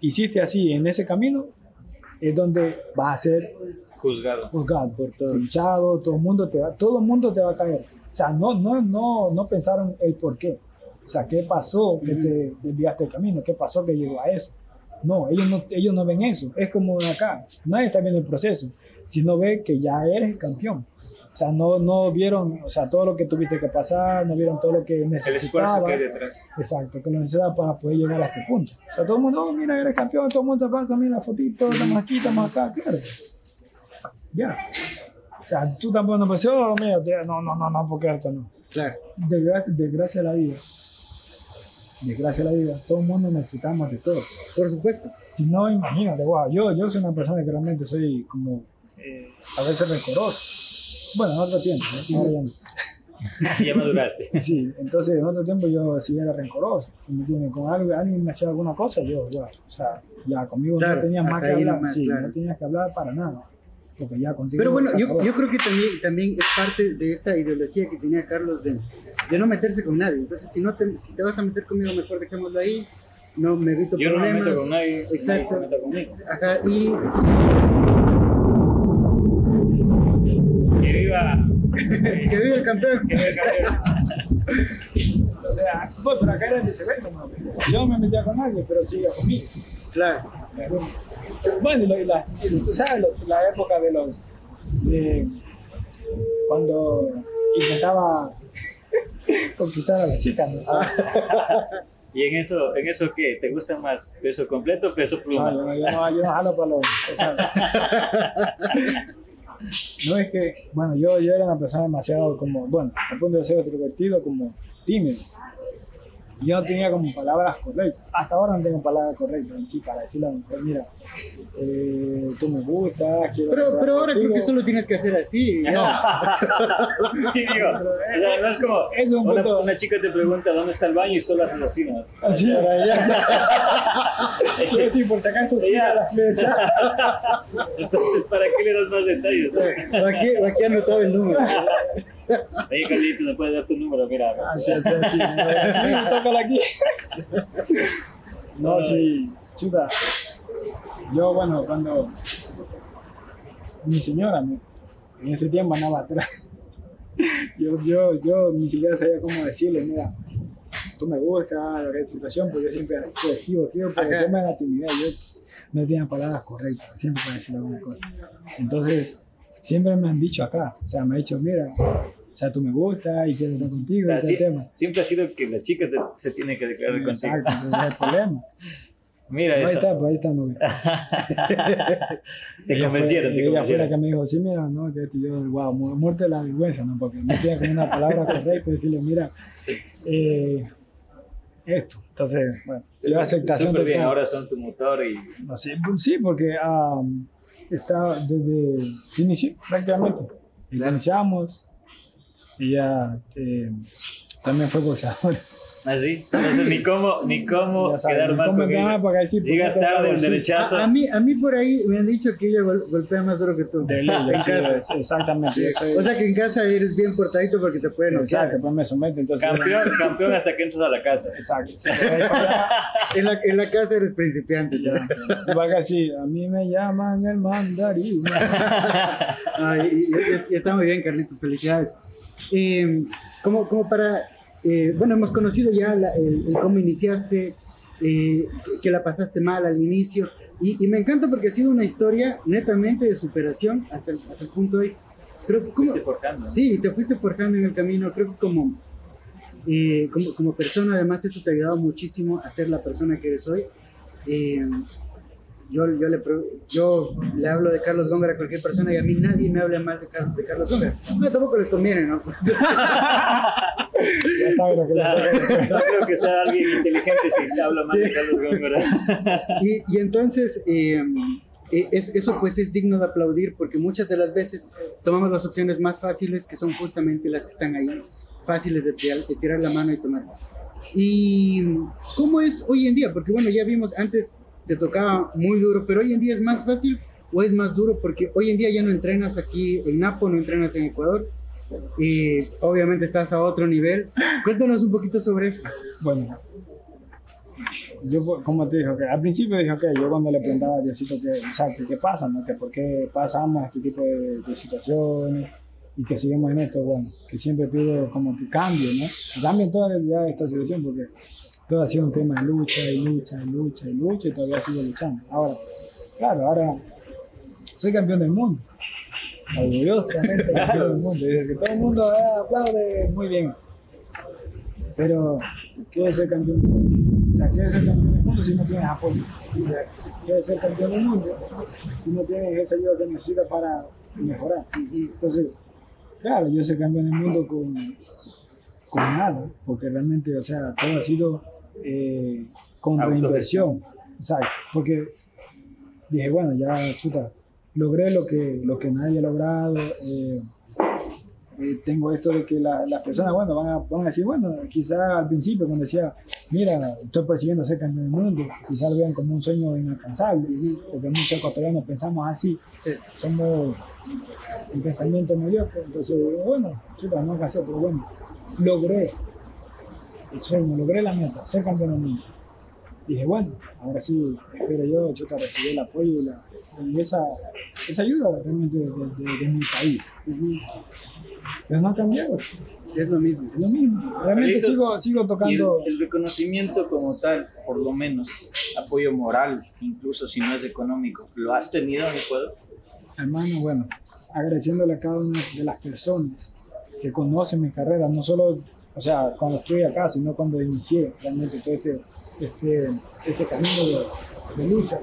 hiciste así en ese camino, es donde vas a ser
Juzgado.
juzgado por todo hinchado, todo el mundo te va, todo el mundo te va a caer. O sea, no, no, no, no pensaron el por qué. O sea, qué pasó que te desviaste el camino, qué pasó que llegó a eso. No, ellos no, ellos no ven eso. Es como acá, nadie está viendo el proceso, sino ve que ya eres campeón. O sea, no, no vieron, o sea, todo lo que tuviste que pasar, no vieron todo lo que
El esfuerzo
necesitabas.
que hay detrás.
Exacto, que lo necesitas para poder llegar a este punto. O sea, todo el mundo, oh, mira, eres campeón, todo el mundo te pasa, mira la fotito, estamos aquí, estamos acá, claro. Ya. O sea, tú tampoco no puedes oh, mira, no, no, no, no, porque esto no.
Claro.
Desgracia, desgracia a la vida. Desgracia a la vida. Todo el mundo necesitamos de todo.
Por supuesto.
Si no, imagínate, wow, yo, yo soy una persona que realmente soy como eh, a veces rencoroso. bueno, en otro tiempo, ¿no? ahora ya no.
ya maduraste.
Sí, entonces en otro tiempo yo sí era rencoroso. ¿me? Con algo, alguien me hacía alguna cosa, yo, ya, o sea, ya conmigo
Claro,
no tenías más que hablar. sí,
claro.
no tenías que hablar para nada. Porque ya contigo.
Pero bueno, yo, yo creo que también, también es parte de esta ideología que tenía Carlos de, de no meterse con nadie. Entonces, si, no te, si te vas a meter conmigo, mejor dejémoslo ahí. No me evito
Yo no me
problemas.
meto con nadie,
Exacto.
nadie se meta conmigo.
Ajá, y
Que viva.
que vive el campeón.
que viva el campeón.
O sea, pues, pero acá era viceversa, ¿no? Yo no me metía con nadie, pero sí iba conmigo.
Claro.
Bueno, y, lo- y la, y tú sabes, la época de los. de cuando intentaba conquistar a las chicas, ¿no?
¿Y en eso, en eso qué? ¿Te gusta más peso completo o peso pluma?
No, no- yo no, yo no jalo para los. no es que, bueno, yo, yo era una persona demasiado como, bueno, al punto de ser extrovertido, como tímido. Yo no tenía como palabras correctas. Hasta ahora no tengo palabras correctas en sí para decirle a la mujer, mira, eh, tú me gustas, quiero.
Pero, pero ahora creo
contigo".
que solo tienes que hacer así. ya.
sí, digo. O sea, no es como
Es un
una,
punto-
una chica te pregunta dónde está el baño y solo haces así, ¿no?
Así, ahora ya. Sí, sí, por la flecha.
Entonces, ¿para qué le das más detalles?
Aquí, o aquí anotado el número.
Oye, Carlitos, ¿me puedes dar tu número? Mira,
Así, así, así. Tócala aquí. No, sí, chuta. Yo, bueno, cuando mi señora, ¿no? en ese tiempo andaba atrás. Yo, yo, yo ni siquiera sabía cómo decirle, mira, tú me gustas, la situación, porque yo siempre esquivo, esquivo, por el tema de la timidez, yo no tenía palabras correctas, siempre para decirle alguna cosa. Entonces, siempre me han dicho acá, o sea, me ha dicho, mira, o sea, tú me gustas y quiero estar contigo,
O sea, sí-
el tema.
siempre ha sido que la chica te- se tiene que declarar contigo.
Exacto, ese es el problema.
Mira
Ahí
eso.
está, pues ahí está, novia.
Te convencieron,
fue,
te
ella fue la que me dijo, sí, mira, no, que yo, wow, mu- muerte de la vergüenza, ¿no? Porque no tenía como una palabra correcta, decirle, mira, eh, esto. Entonces, bueno, yo aceptación
Súper bien, ahora son tu motor y
No sé, pues sí, porque ah, está desde se inició prácticamente.
Claro.
Iniciamos y ya eh, también fue boxeador.
así. Entonces, ni cómo, ni cómo
sabes,
quedar mal
¿cómo
con
te
ella.
llamas para decir,
Llegas
ponete
tarde, el
así?
derechazo.
A, a mí, a mí por ahí me han dicho que ella gol- golpea más duro que tú.
De ley,
en
así
casa.
Exactamente.
O sea que en casa eres bien portadito porque te pueden
Exacto,
noquear.
pues me somete, entonces.
Campeón, campeón hasta que entras a la casa.
Exacto.
En la, en la casa eres principiante. ya.
y para acá, sí, a mí me llaman el mandarín.
Ay, y, y- y está muy bien, Carlitos, felicidades. Eh, como, como para, eh, bueno, hemos conocido ya la- el, el cómo iniciaste, eh, que la pasaste mal al inicio, y, y me encanta porque ha sido una historia netamente de superación hasta el, hasta el punto de hoy. Pero, ¿cómo?
Fuiste forjando.
Sí, te fuiste forjando en el camino, creo que como, eh, como, como persona, además eso te ha ayudado muchísimo a ser la persona que eres hoy. Yo, yo, le, yo le hablo de Carlos Góngora a cualquier persona y a mí nadie me habla mal de, Car- de Carlos Góngora. No, tampoco les conviene, ¿no?
Ya sabes lo que
O sea,
le
no creo que sea alguien inteligente si te habla más
Sí.
de Carlos Góngora.
Y, y entonces, eh, eh, es- eso pues es digno de aplaudir porque muchas de las veces tomamos las opciones más fáciles que son justamente las que están ahí, fáciles de tirar, estirar la mano y tomar. ¿Y cómo es hoy en día? Porque bueno, ya vimos antes te tocaba muy duro, pero hoy en día es más fácil o es más duro porque hoy en día ya no entrenas aquí en Napo, no entrenas en Ecuador. Y obviamente estás a otro nivel. Cuéntanos un poquito sobre eso.
Bueno, yo como te dije, que al principio dije, ok, yo cuando le preguntaba a Diosito que, o sea, que qué pasa, ¿no? Que por qué pasamos este tipo de, de situaciones y que seguimos en esto, bueno, que siempre pido como que cambie, ¿no? Que toda ya esta situación porque todo ha sido un tema de lucha y lucha y lucha y lucha y todavía sigo luchando. Ahora, claro, ahora soy campeón del mundo. Orgullosamente campeón del mundo. Y desde que todo el mundo aplaude, muy bien. Pero, ¿qué es ser campeón del mundo? O sea, ¿qué es ser campeón del mundo si no tienes apoyo? ¿Qué es ser campeón del mundo si no tienes esa ayuda que necesitas para mejorar? Entonces, claro, yo soy campeón del mundo con, con nada, porque realmente, o sea, todo ha sido eh, con reinversión. Exacto, porque dije, bueno, ya, chuta, logré lo que, lo que nadie ha logrado. eh, eh, tengo esto de que la, las personas, bueno, van a, van a decir, bueno, quizás al principio cuando decía, mira, estoy persiguiendo ser campeón del mundo, quizás lo vean como un sueño inalcanzable, porque muchos ecuatorianos pensamos así, somos un pensamiento mediocre, entonces, bueno, chuta, no alcancé, pero bueno, logré el sueño, logré la meta, ser campeón mundo. Dije, bueno, ahora sí, espero yo, chuta, recibir el apoyo y, la, y esa, esa ayuda realmente de, de, de mi país. Pero no ha cambiado.
Es lo mismo.
Es lo mismo. Realmente sigo, sigo tocando.
El, el reconocimiento como tal, por lo menos, apoyo moral, incluso si no es económico, ¿lo has tenido en Ecuador?
Hermano, bueno, agradeciéndole a cada una de las personas que conocen mi carrera, no solo, o sea, cuando estoy acá, sino cuando inicié realmente todo este, este, este camino de, de lucha.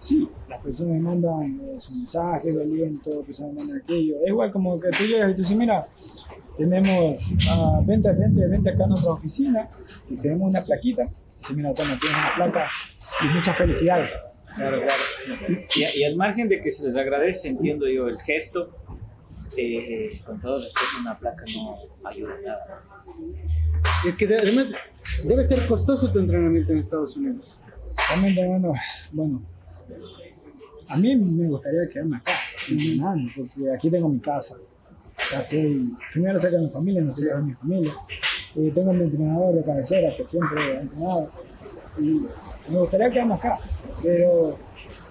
Sí, las personas me mandan eh, su mensaje de aliento, personas me mandan aquello. Es igual como que tú llegas y tú dices, mira, tenemos ah, vente, vente, vente acá a nuestra oficina y tenemos una plaquita. Dice, mira, toma, tienes una placa y muchas felicidades.
Claro, claro. Y, y al margen de que se les agradece, entiendo yo, el gesto, eh, con todo respeto, una placa no ayuda nada.
Es que de- además debe ser costoso tu entrenamiento en Estados Unidos.
Bueno, bueno, a mí me gustaría quedarme acá, entrenando, porque aquí tengo mi casa. Estoy primero cerca de mi familia, no estoy de mi familia. Eh, tengo mi entrenador de cabecera que siempre ha entrenado. Y me gustaría quedarme acá, pero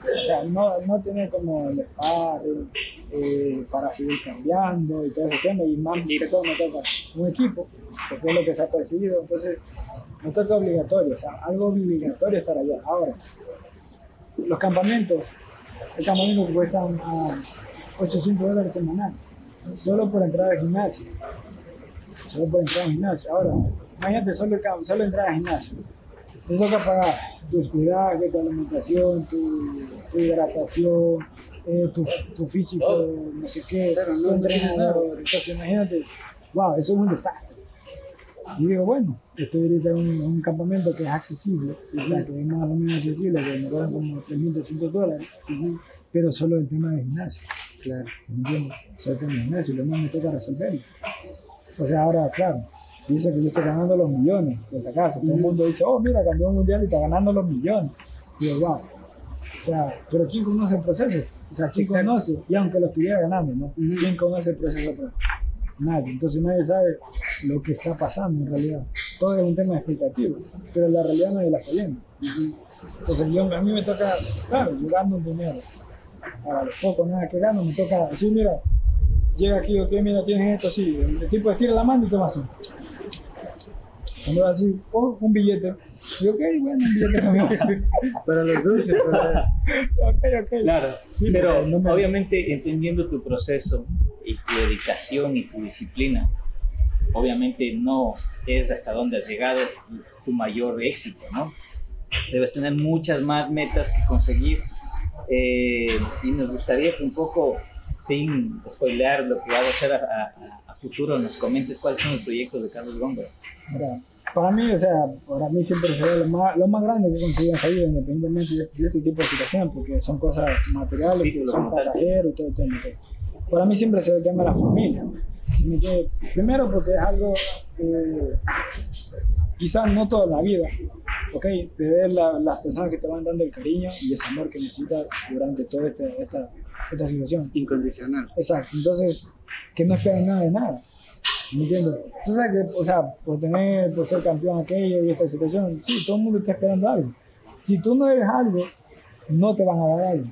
o sea, no, no tener como el sparring eh, para seguir cambiando y todo ese tema. Y más que todo me toca un equipo, porque es lo que se ha percibido. Entonces, no toca obligatorio, o sea, algo obligatorio estar allá. Ahora, los campamentos, hay campamentos que cuestan a 800 dólares semanal, solo por entrar al gimnasio. Solo por entrar al gimnasio. Ahora, imagínate solo, el solo entrar al gimnasio. Te toca pagar tu hospedaje, tu alimentación, tu, tu hidratación, eh, tu, tu físico, no sé qué, tu
no,
entrenador. Entonces, imagínate, wow, eso es un desastre. Y digo, bueno, estoy ahorita en un, en un campamento que es accesible, o sea, que es más o menos accesible, que me cobran como 3.200 dólares, pero solo el tema del gimnasio,
Claro.
¿me entiendes? Solo el tema del gimnasio, lo demás me toca resolverlo. O sea, ahora, claro, dice que yo estoy ganando los millones desde casa. Todo el mundo dice, oh, mira, campeón mundial y está ganando los millones. Y yo, wow. O sea, pero ¿quién conoce el proceso? O sea, ¿quién
Exacto.
conoce? Y aunque lo estuviera ganando, ¿no?
Ujú.
¿Quién conoce el proceso? Pero nadie. Entonces nadie sabe lo que está pasando en realidad. Todo es un tema de expectativa, pero la realidad nadie la está viendo. Entonces yo, a mí me toca, claro, yo gano un dinero. Ahora, los pocos nada que gano, me toca decir, mira, llega aquí, ok, mira, tienes esto, sí. El tipo estira la mano y toma así. Cuando va así, oh, un billete. Y ok, bueno, un billete no va.
Para los dulces, para-
Ok, ok.
Claro,
Sí,
pero
no me-
obviamente entendiendo tu proceso y tu dedicación y tu disciplina, obviamente no es hasta dónde has llegado tu mayor éxito, ¿no? Debes tener muchas más metas que conseguir eh, y nos gustaría que un poco, sin spoilear lo que vas a hacer a, a- a futuro, nos comentes cuáles son los proyectos de Carlos Góngora.
Para mí, o sea, para mí siempre fue lo más, lo más grande que esta vida, independientemente de, de este tipo de situaciones, porque son cosas materiales, que son pasajeros y todo el tema. que- Para mí siempre se de la familia. Primero porque es algo que quizás no toda la vida, ¿ok? De ver la- las personas que te van dando el cariño y ese amor que necesitas durante toda esta, esta, esta situación.
incondicional.
Exacto, entonces, que no esperan nada de nada. ¿Me entiendes? Tú sabes que, o sea, por tener, por ser campeón aquello y esta situación, sí, todo el mundo está esperando algo. Si tú no eres algo, no te van a dar algo.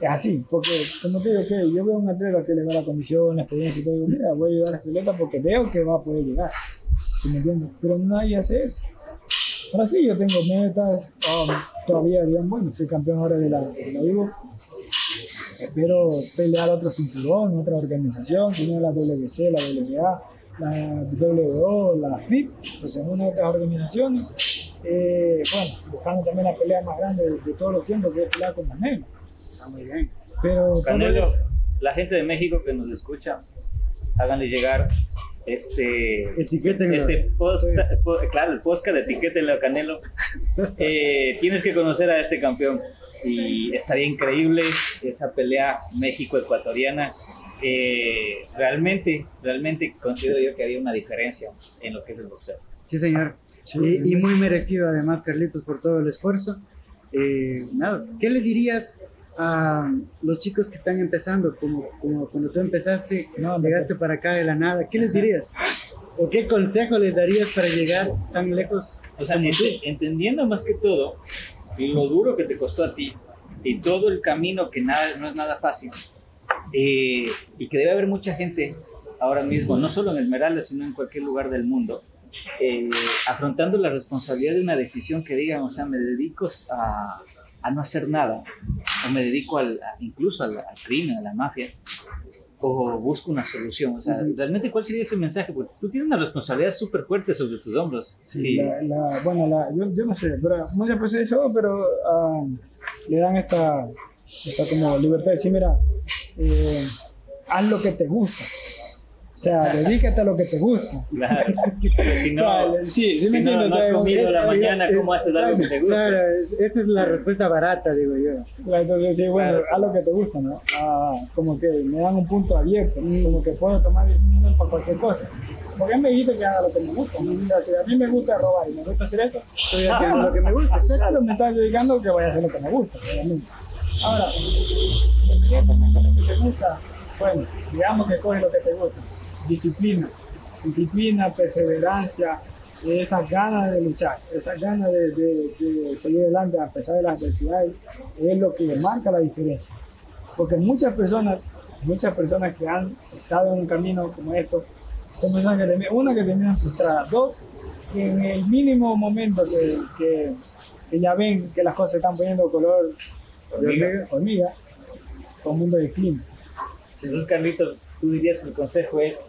Es así, porque como te digo, que yo veo a un atleta que le da la condición, la experiencia y todo, digo, mira, voy a ayudar a este atleta porque veo que va a poder llegar. ¿Sí me entiendes? Pero nadie hace eso. Ahora sí, yo tengo metas, um, todavía, digamos, bueno, soy campeón ahora de la, de la. Espero pelear otro cinturón, otra organización, si no la WC, la WA, la WO, la FIP, pues en una de otras organizaciones. Eh, bueno, buscando también la pelea más grande de, de todos los tiempos, que es pelear con Canelo.
Está muy bien.
Pero
Canelo, la gente de México que nos escucha, háganle llegar este
Etiquétenlo.
este post, po- claro, el podcast de etiquétenlo a Canelo. Eh, tienes que conocer a este campeón y estaría increíble esa pelea México-ecuatoriana eh, realmente, realmente considero yo que había una diferencia en lo que es el boxeo.
Sí, señor. y, y, muy merecido además, Carlitos, por todo el esfuerzo. Eh, nada, ¿qué le dirías a los chicos que están empezando, como, como cuando tú empezaste, no, llegaste para acá de la nada? ¿Qué les dirías? ¿O qué consejo les darías para llegar tan lejos?
O sea, ent entendiendo más que todo lo duro que te costó a ti y todo el camino que nada, no es nada fácil, eh, y que debe haber mucha gente ahora mismo, no solo en Esmeralda, sino en cualquier lugar del mundo, eh, afrontando la responsabilidad de una decisión que digan, o sea, me dedico a, a no hacer nada, o me dedico al, incluso al, al, crimen, a la mafia, o busco una solución. O sea, realmente, ¿cuál sería ese mensaje? Porque tú tienes una responsabilidad súper fuerte sobre tus hombros.
Sí, sí. La, la, bueno, la, yo, yo, no sé, pero muchas veces eso, pero uh, le dan esta, esta como libertad de decir, mira, eh, haz lo que te gusta. O sea, dedícate a lo que te gusta.
Claro. Pero si no,
o sea, sí, sí
si
me
no,
entiendes.
no has comido a la mañana, ¿cómo haces algo que te gusta?
Claro, esa es la respuesta barata, digo yo.
Claro, entonces, sí, bueno,
Claro.
haz lo que te gusta, ¿no? Ah, como que me dan un punto abierto, como que puedo tomar decisiones para cualquier cosa. Porque me dijiste que haga lo que me gusta. ¿no? Si a mí me gusta robar y me gusta hacer eso,
Estoy haciendo lo que me gusta, exacto.
Claro, me estás dedicando que voy a hacer lo que me gusta, obviamente. Ahora, lo que te gusta, bueno, digamos que coges lo que te gusta. Disciplina. Disciplina, perseverancia, esas ganas de luchar, esas ganas de, de, de seguir adelante a pesar de las adversidades, es lo que marca la diferencia. Porque muchas personas, muchas personas que han estado en un camino como esto, son personas que terminan, una que terminan frustradas, dos, que en el mínimo momento que, que, que ya ven que las cosas se están poniendo color de
Hormiga.
hormiga, hormiga todo el mundo declina.
Entonces, Carlitos, tú dirías que el consejo es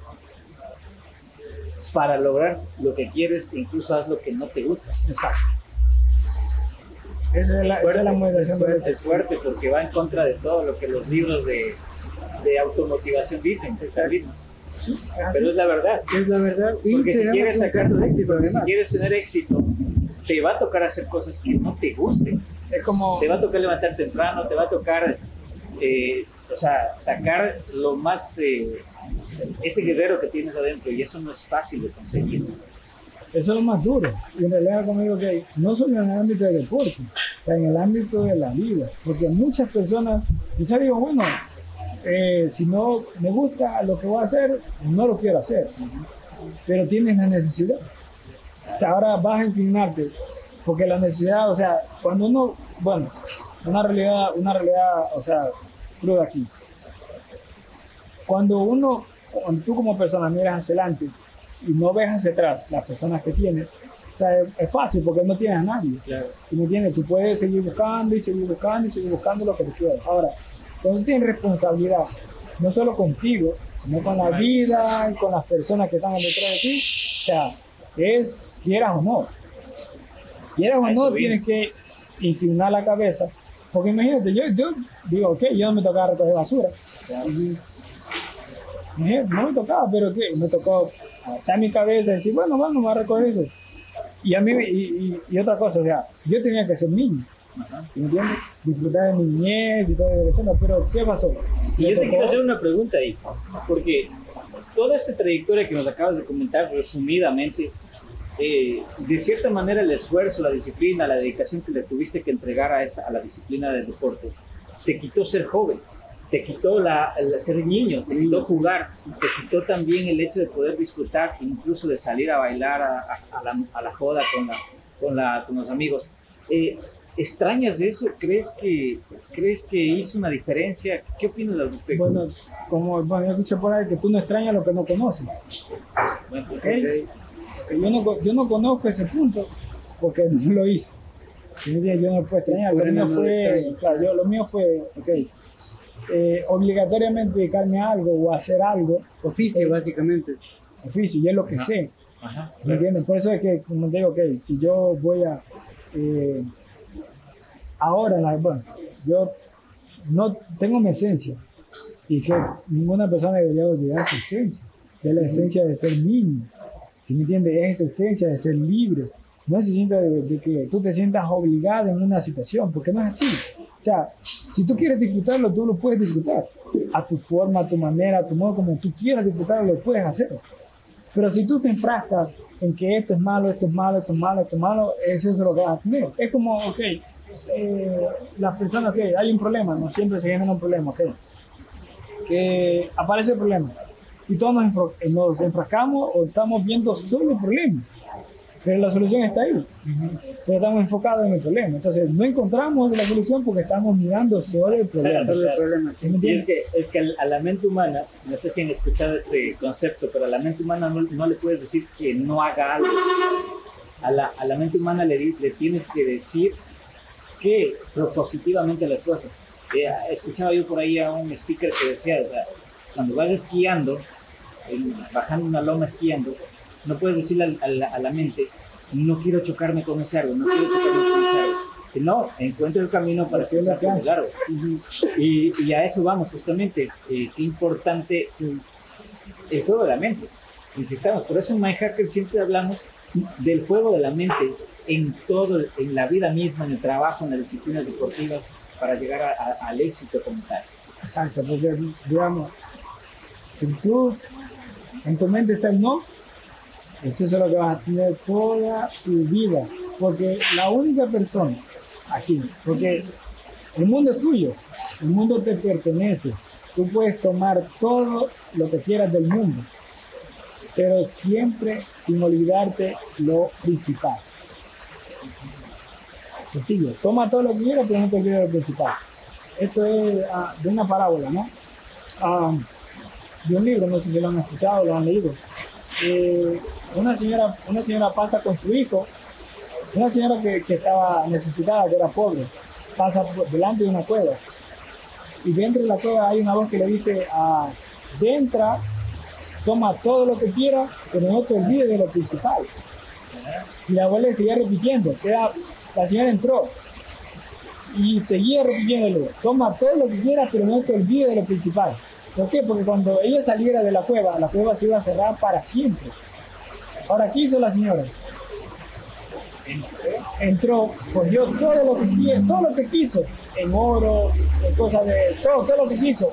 para lograr lo que quieres, incluso haz lo que no te gusta.
Exacto. Esa es la, esa es la motivación de esto.
Es fuerte porque va en contra de todo lo que los libros de, de automotivación dicen, Carlitos. pero es la verdad.
Es la verdad.
Porque si quieres sacar
de éxito,
si quieres tener éxito, te va a tocar hacer cosas que no te gusten.
Es como,
Te va a tocar levantar temprano, te va a tocar, eh, o sea, sacar lo más, eh, ese guerrero que tienes adentro y eso no es fácil de conseguir.
eso es lo más duro. Y en realidad, como digo, que no solo en el ámbito del deporte, o sea, en el ámbito de la vida. Porque muchas personas, quizás digo, bueno, eh, si no me gusta lo que voy a hacer, no lo quiero hacer. Pero tienes la necesidad. O sea, ahora vas a inclinarte. Porque la necesidad, o sea, cuando uno, bueno, una realidad, una realidad, o sea, cruda aquí. Cuando uno, cuando tú como persona miras hacia adelante y no ves hacia atrás las personas que tienes, o sea, es, es fácil porque no tienes a nadie.
Claro.
¿Tú me entiendes? Tú puedes seguir buscando y seguir buscando y seguir buscando lo que tú quieras. Ahora, cuando tienes responsabilidad, no solo contigo, sino con la vida y con las personas que están detrás de ti, o sea, es quieras o no. Quieras o no, tienes que inclinar la cabeza. Porque imagínate, yo, yo digo, ok, yo no me tocaba recoger basura. Y- no me tocaba, pero ¿qué? Me tocó agachar mi cabeza y decir, bueno, voy a recoger eso. Y a mí, y, y- y otra cosa, o sea, yo tenía que ser niño,
Ajá.
¿me entiendes? Disfrutar de mi niñez y todo eso, pero ¿qué pasó?
Y yo te
tocó-
quiero hacer una pregunta ahí, porque toda esta trayectoria que nos acabas de comentar resumidamente, eh, de cierta manera el esfuerzo, la disciplina, la dedicación que le tuviste que entregar a, esa, a la disciplina del deporte, te quitó ser joven, te quitó la, el ser niño, te quitó jugar, te quitó también el hecho de poder disfrutar, incluso de salir a bailar a, a- a la, a la joda con, la, con, la, con los amigos. Eh, ¿Extrañas eso? ¿Crees que, ¿Crees que hizo una diferencia? ¿Qué opinas al respecto?
Bueno, como bueno, yo escuché por ahí que tú no extrañas lo que no conoces.
Bueno,
¿ok?
Ok.
Que Yo no, yo no conozco ese punto porque no lo hice. Yo no puedo extrañar. Lo mío
no lo
fue, claro, yo, lo mío fue, ok, eh, obligatoriamente dedicarme a algo o hacer algo,
Oficio, básicamente.
oficio, y es lo que
Ajá.
sé.
Ajá.
¿Me entiendes? Por eso es que, como te digo, ok, si yo voy a. eh, ahora, la, bueno, yo no tengo mi esencia y que ninguna persona debería olvidar su esencia, que es la esencia de ser niño. ¿Sí me entiendes? Es esa esencia de ser libre. No se sienta de, de que tú te sientas obligado en una situación, porque no es así. O sea, si tú quieres disfrutarlo, tú lo puedes disfrutar. A tu forma, a tu manera, a tu modo, como tú quieras disfrutarlo, lo puedes hacer. Pero si tú te enfrascas en que esto es malo, esto es malo, esto es malo, esto es malo, eso es lo que vas a tener. Es como, ok, eh, las personas, que hay un problema, no siempre se genera un problema, ok. Que aparece el problema y todos nos, nos enfrascamos o estamos viendo solo el problema pero la solución está ahí. Pero estamos enfocados en el problema. Entonces, no encontramos la solución porque estamos mirando solo el problema.
Solo el problema y es que, es que a la mente humana, no sé si han escuchado este concepto, pero a la mente humana no, le puedes decir que no haga algo. A la, a la mente humana le, le tienes que decir que propositivamente las cosas. Eh, escuchaba yo por ahí a un speaker que decía, o sea, cuando vas esquiando, bajando una loma esquiando, no puedes decirle a, la, mente, no quiero chocarme con ese árbol, no quiero chocarme con ese árbol. No, encuentro el camino para que sea el árbol. Y, y, a eso vamos, justamente. Eh, qué importante el juego de la mente. Necesitamos, por eso en My Hacker siempre hablamos del juego de la mente en todo, en la vida misma, en el trabajo, en las disciplinas deportivas, para llegar al éxito como tal.
Exacto, porque digamos, si tú en tu mente está el no, eso es lo que vas a tener toda tu vida. Porque la única persona aquí, porque el mundo es tuyo, el mundo te pertenece. Tú puedes tomar todo lo que quieras del mundo, pero siempre sin olvidarte lo principal. Sencillo, toma todo lo que quieras, pero no te olvides lo principal. Esto es ah, de una parábola, ¿no? Ah, de un libro, no sé si lo han escuchado, lo han leído. Eh, una señora, una señora pasa con su hijo, una señora que, estaba necesitada, que era pobre, pasa delante de una cueva. Y dentro de la cueva hay una voz que le dice, ah, entra, toma todo lo que quiera, pero no te olvides de lo principal. Y la abuela seguía repitiendo, la señora entró y seguía repitiéndole, toma todo lo que quieras, pero no te olvides de lo principal. ¿Por qué? Porque cuando ella saliera de la cueva, la cueva se iba a cerrar para siempre. Ahora, ¿qué hizo la señora? Entró, cogió todo lo que quiso, todo lo que quiso, en oro, en cosas de todo, todo lo que quiso.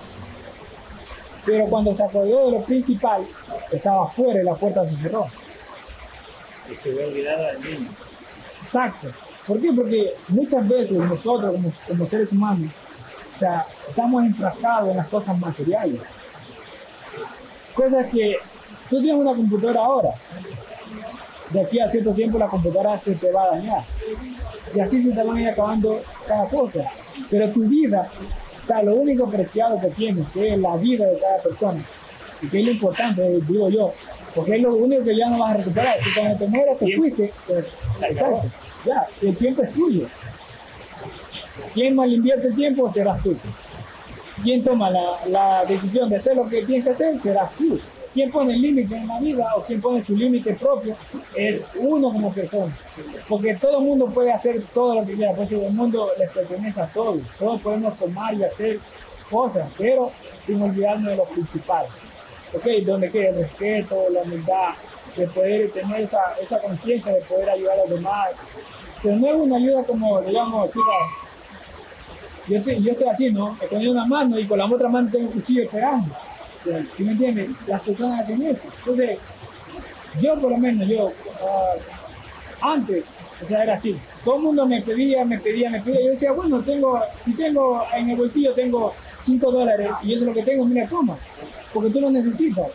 Pero cuando se acordó de lo principal, estaba afuera y la puerta se cerró.
Y se ve olvidada del niño.
Exacto. ¿Por qué? Porque muchas veces nosotros como, como seres humanos, o sea, estamos enfrascados en las cosas materiales. Cosas que tú tienes una computadora ahora, de aquí a cierto tiempo la computadora se te va a dañar. Y así se te van a ir acabando cada cosa. Pero tu vida, o sea, lo único preciado que tienes, que es la vida de cada persona, y que es lo importante, digo yo, porque es lo único que ya no vas a recuperar. Si cuando te mueras te fuiste, pues, exacto, ya, el tiempo es tuyo. Quien mal invierte el tiempo serás tú. Quien toma la, la decisión de hacer lo que tienes que hacer serás tú quien pone el límite en la vida o quien pone su límite propio es uno como persona. Porque todo el mundo puede hacer todo lo que quiera, pues el mundo les pertenece a todos. Todos podemos tomar y hacer cosas, pero sin olvidarnos de lo principal. ¿Ok? Donde queda el respeto, la humildad, de poder tener esa, esa conciencia de poder ayudar a los demás. Pero no es una ayuda como, digamos, chicas, yo estoy, yo estoy así, ¿no? Con una mano y con la otra mano tengo un cuchillo esperando ¿Sí me entiendes? Las personas hacen eso. Entonces, yo por lo menos, yo, ah, antes, o sea, era así. Todo el mundo me pedía, me pedía, me pedía. Yo decía, bueno, tengo, si tengo en el bolsillo, tengo 5 dólares y eso es lo que tengo, mira, toma, porque tú lo necesitas.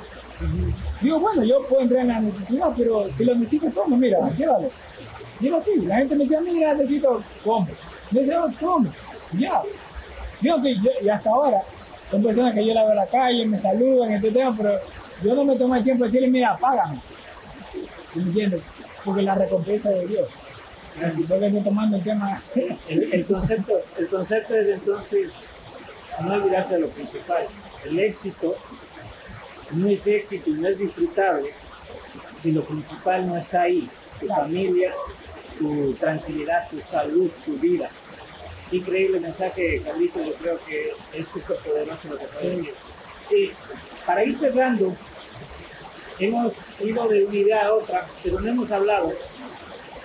Digo, bueno, yo puedo entrar en la necesidad, pero si lo necesitas, toma, mira, llévalo. Digo así, la gente me decía, mira, necesito, compra. Me decía, oh, toma, ya. Que y hasta ahora, son personas que yo la veo en la calle, me saludan, este tema, pero yo no me tomo el tiempo de decirle, mira, págame. ¿Me entiendes? Porque la recompensa de Dios. Y porque tomando el tema.
El, concepto, el concepto es entonces no olvidarse de lo principal. El éxito no es éxito y no es disfrutable si lo principal no está ahí. Tu familia, tu tranquilidad, tu salud, tu vida increíble mensaje, Carlito. Yo creo que es súper poderoso lo que decir. Y para ir cerrando, hemos ido de una idea a otra, pero no hemos hablado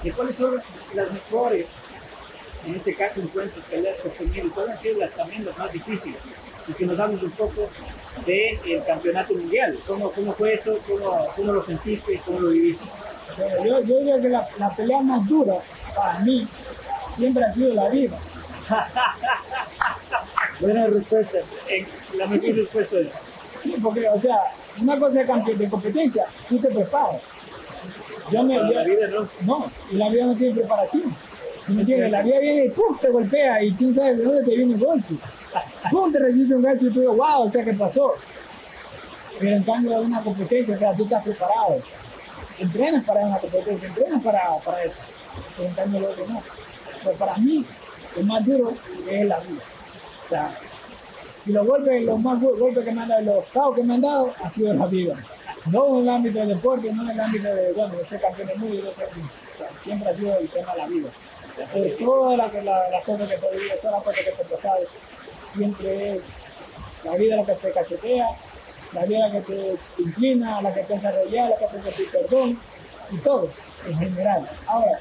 de cuáles son las mejores en este caso encuentros, peleas que has tenido, ¿cuáles han sido las, también las más difíciles? Y que nos hables un poco del el campeonato mundial. ¿Cómo, ¿Cómo fue eso? ¿Cómo, ¿Cómo lo sentiste y cómo lo viviste?
yo, yo diría que la, la pelea más dura para mí siempre ha sido la vida.
Buena respuesta.
la mejor respuesta es.
Sí, porque, o sea, una cosa de, de competencia, tú te preparas. Yo me,
la vida no.
No, y la vida no tiene preparación. ¿Me entiendes? La vida viene y ¡pum! te golpea y quién sabe de dónde te viene el golpe. ¡Pum! te resiste un gancho y tú dices, wow, o sea, ¿qué pasó? Pero en cambio una competencia, o sea, tú estás preparado. Entrenas para una competencia, entrenas para, para eso. Pero en cambio lo otro no. Pero para mí, lo más duro es la vida. O sea, y los golpes, los más golpes que me han dado, los caos que me han dado, ha sido la vida. No en el ámbito del deporte, no en el ámbito de, bueno, de ser campeón del mundo, yo sé, siempre ha sido el tema de la vida. Por todas las la, la cosas que te vivido, todas las cosas que te pasan, siempre es la vida la que te cachetea, la vida la que te inclina, la que te hace arrollar, la que te hace perdón, y todo, en general. Ahora,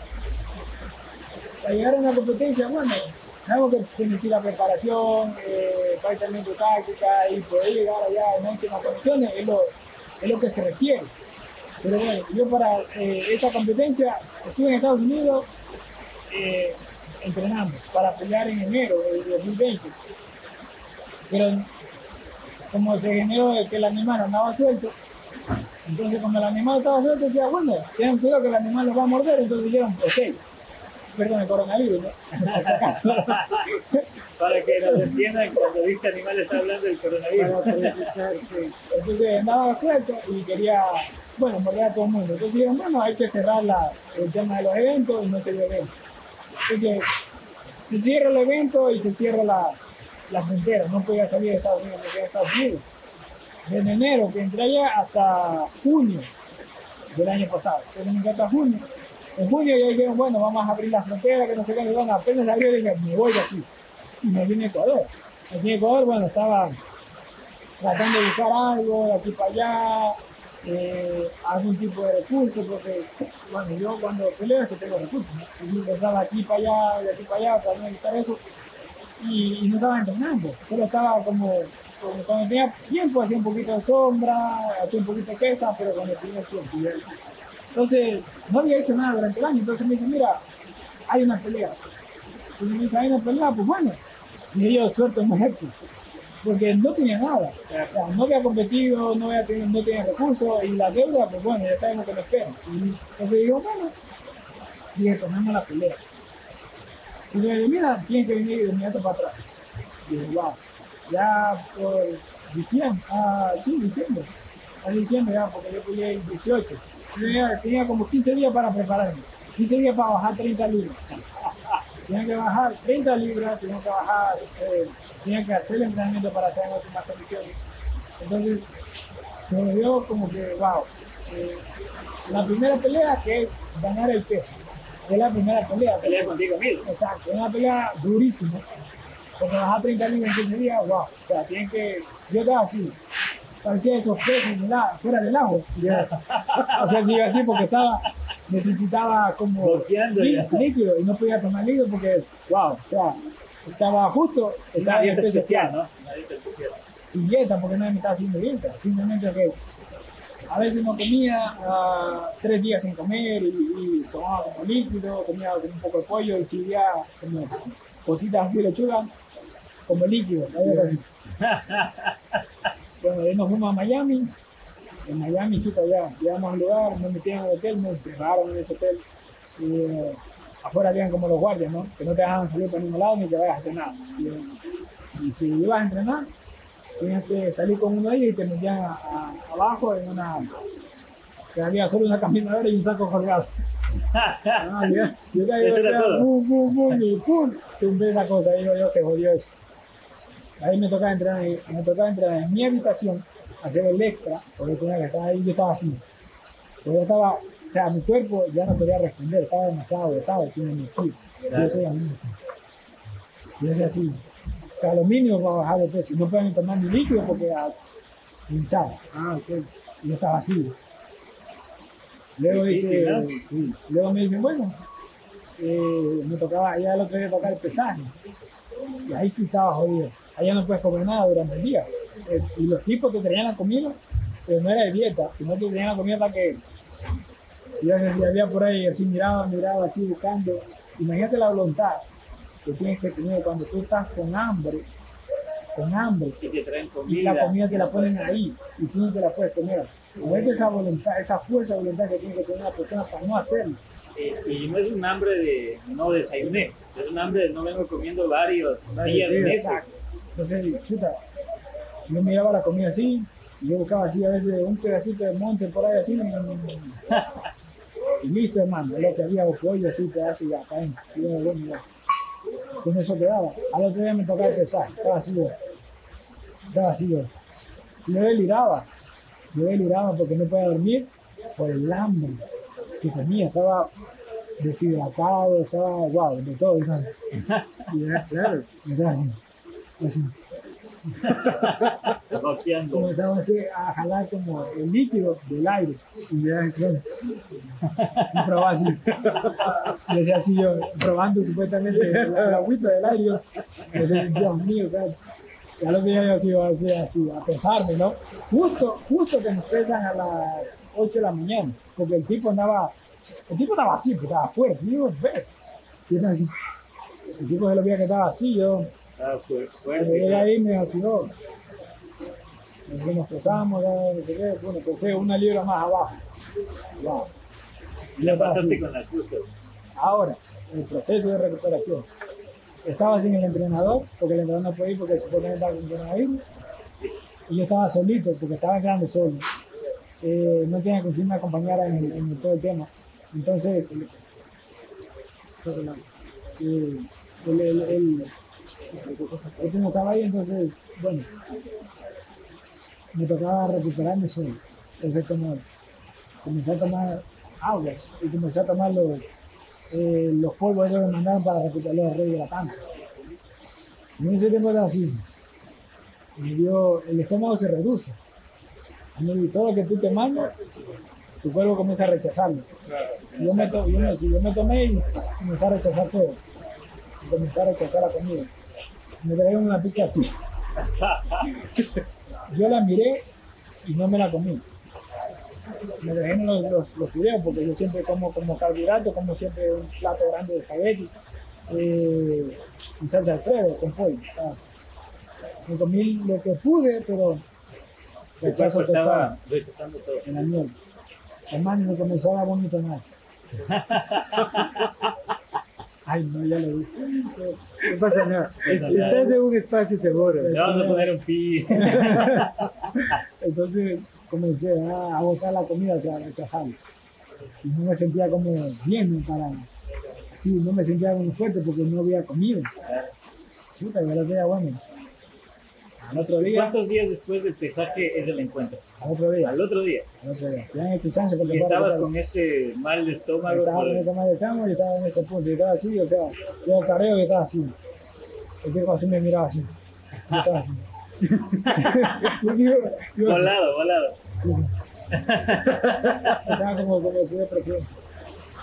para llegar a una competencia, bueno, sabemos que se necesita preparación, eh, tu táctica y poder llegar allá en últimas condiciones es lo, que se requiere. Pero bueno, yo para eh, esta competencia estuve en Estados Unidos eh, entrenando para pelear en enero del 2020. Pero como se generó que el animal andaba suelto, entonces como el animal estaba suelto, decía, bueno, tienen cuidado que el animal lo va a morder, entonces dijeron, ok, perdón, el coronavirus, ¿no?
Para que nos entiendan, cuando dice animal está hablando del coronavirus.
Entonces andaba suelto y quería, bueno, morder a todo el mundo. Entonces dijeron, bueno, hay que cerrar la, el tema de los eventos y no se dio evento. Entonces, se cierra el evento y se cierra la, la frontera. No podía salir de Estados Unidos, no podía Estados Unidos. Desde enero que entré allá hasta junio del año pasado. Entonces, hasta junio en junio ya dijeron, bueno, vamos a abrir la frontera, que no sé qué, bueno, apenas y dije, me voy de aquí. Y me vine a Ecuador. Aquí en Ecuador, bueno, estaba tratando de buscar algo de aquí para allá, eh, algún tipo de recurso, porque, bueno, yo cuando peleo es tengo recursos, ¿no? Y estaba aquí para allá, de aquí para allá, para no evitar eso, y, no estaba entrenando, solo estaba como, como, cuando tenía tiempo, hacía un poquito de sombra, hacía un poquito de pesa, pero cuando tenía tiempo, entonces, no había hecho nada durante el año. Entonces me dice, mira, hay una pelea. Y me dice, hay una pelea, pues bueno. Y yo, suerte en. Porque no tenía nada. No había competido, no, había tenido, no tenía recursos. Y la deuda, pues bueno, ya sabemos que me espera. Entonces digo, bueno, dije, tomemos la pelea. Y me dice, mira, tiene que venir de inmediato para atrás. Y dije, wow, ya por diciembre, ah, sí, diciembre. A diciembre ya, porque yo peleé el 18 tenía, como 15 días para prepararme, 15 días para bajar 30 libras. tenía que bajar 30 libras, tenía que bajar, eh, tenía que hacer el entrenamiento para estar en óptimas condiciones. Entonces, se me dio como que, wow, eh, la primera pelea que es ganar el peso. Es la primera pelea.
Pelea contigo mismo.
Exacto, es una pelea durísima. Porque bajar 30 libras en 15 días, wow. O sea, tienen que, yo estaba así, parecía esos peces fuera del agua. o sea, sigue así porque estaba, necesitaba como líquido y no podía tomar líquido porque, wow, o sea, estaba justo.
Estaba dieta especial, ¿no? Una dieta especial.
Sin dieta, porque nadie me estaba haciendo dieta. Simplemente que a veces no comía uh, tres días sin comer y, tomaba como líquido, comía un poco de pollo y seguía como cositas así de lechuga como líquido. Bueno, ahí nos fuimos a Miami. En Miami, chuta, ya llegamos al lugar, me metieron al hotel, me encerraron en ese hotel. Y eh, afuera habían como los guardias, ¿no? Que no te dejaban salir por ningún lado ni que vayas a hacer nada. Y, si ibas a entrenar, tenías que salir con uno de ellos y te metían abajo en una. que había solo una caminadora y un saco colgado. ah, ya, yo te iba pum, pum, pum, y pum, tumbé esa cosa, y yo, se jodió eso. Ahí me tocaba entrar, me tocaba entrar en mi habitación, hacer el extra, porque tenía que estar ahí, yo estaba así. Yo estaba, o sea, mi cuerpo ya no podía responder, estaba demasiado agotado, sin energía. Yo soy así. Yo soy así. O sea, lo mínimo para bajar de peso. No pueden tomar ni líquido porque hinchaba. Ah, ok. Yo estaba así. Luego dice, sí. Luego me dicen, bueno, eh, me tocaba, el otro día tocar el pesaje. Y ahí sí estaba jodido. Allá no puedes comer nada durante el día. Eh, y los tipos que tenían la comida, pero no era de dieta, sino que tenían la comida para que. Y había por ahí, así miraba, miraba, así buscando. Imagínate la voluntad que tienes que tener cuando tú estás con hambre, con hambre,
y
la comida te la ponen ahí y tú no te la puedes comer. Imagínate esa voluntad, esa fuerza de voluntad que tiene que tener una persona para no hacerlo.
Eh, y no es un hambre de no desayuné, es un hambre de no vengo comiendo varios días, meses.
Entonces, chuta, yo miraba la comida así, y yo buscaba así a veces un pedacito de monte por ahí así, y listo, hermano, lo que había pollo así, pedazo y ya, caen, y yo, bueno, con eso quedaba. Al otro día me tocaba empezar, estaba así, estaba así, yo. Yo deliraba, yo deliraba porque no podía dormir por el hambre que tenía, estaba deshidratado, estaba wow, de todo, ¿sabes? Y era, claro, era así. Comenzaba así a jalar como el líquido del aire. Y ya, claro. Y probaba así. Decía así yo, probando supuestamente la, la agüita del aire. Y decía, Dios mío, o sea, ya lo veía yo así, así, así, a pesarme, ¿no? Justo, justo que nos pesan a las 8 de la mañana, porque el tipo andaba, el tipo estaba así, pues estaba fuerte, y yo, ve. El tipo se lo veía que estaba así, yo,
ah, pues,
fuerte, ahí me vació. Nos pesamos, no sé qué, bueno, pesé una libra más abajo. Wow.
Ya pasaste con las justas.
Ahora, el proceso de recuperación. Estaba sin el entrenador, porque el entrenador no puede ir porque se puede estar con coronavirus. Y yo estaba solito, porque estaba quedando solo eh, no tenía con quién me acompañara en, en, todo el tema. Entonces, eh, el, el, el, el, estaba ahí, entonces, bueno, me tocaba recuperarme solo. Entonces, como comencé a tomar agua y comencé a tomar los, eh, los polvos esos que me mandaron para recuperar los reyes de la panza. En ese tiempo era así. Me dio, el estómago se reduce y todo lo que tú te mandas, tu cuerpo comienza a rechazarlo. Yo me, yo me, yo me tomé y comencé a rechazar todo. Y comencé a rechazar la comida. Me trajeron una pizza así. Yo la miré y no me la comí. Me trajeron los, los, los fideos porque yo siempre como como carbohidrato, como siempre un plato grande de espagueti eh, y salsa alfredo con pollo. Me comí lo que pude, pero
Rechazo estaba rechazando todo.
En la miel. Hermano, me comenzó a vomitar. Ay, no, ya lo vi.
No pasa nada. Estás en un espacio seguro.
Le vamos a poner un pi.
Entonces comencé a, botar la comida, o sea, a rechazarla. Y no me sentía como bien para. Sí, no me sentía como fuerte porque no había comido. Chuta, ya lo veía bueno.
Al otro día. ¿Cuántos días después del pesaje es el encuentro?
Al otro día.
Al otro día.
Al otro día. Ya en este chance
y estabas con este mal de estómago.
Estaba con este mal de estómago y estaba en ese punto. Y estaba así, o sea, yo careo y estaba así. El tipo así me miraba así. Yo estaba así.
volado, volado.
estaba como, como si de presión.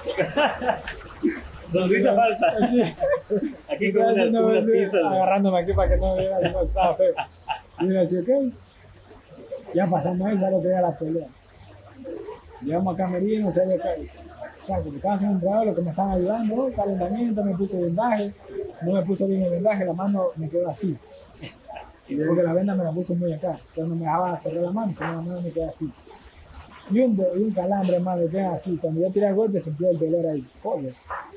Sonrisa falsa. Aquí con unas, no, unas.
Agarrándome aquí para que no me viera cómo estaba feo. Y me decía, ok. Ya pasando eso, lo que era la pelea. Llegamos a Camerino, se había caído. O sea, porque estaba haciendo un trabajo, lo que me estaban ayudando, ¿no? calentamiento, me puse vendaje, no me puse bien el vendaje, la mano me quedó así. Y luego que la venda me la puse muy acá, cuando me dejaba cerrar la mano, la mano me queda así. Y un, y un calambre, hermano, queda así. Cuando yo tiré el golpe, sentí el dolor ahí. Joder.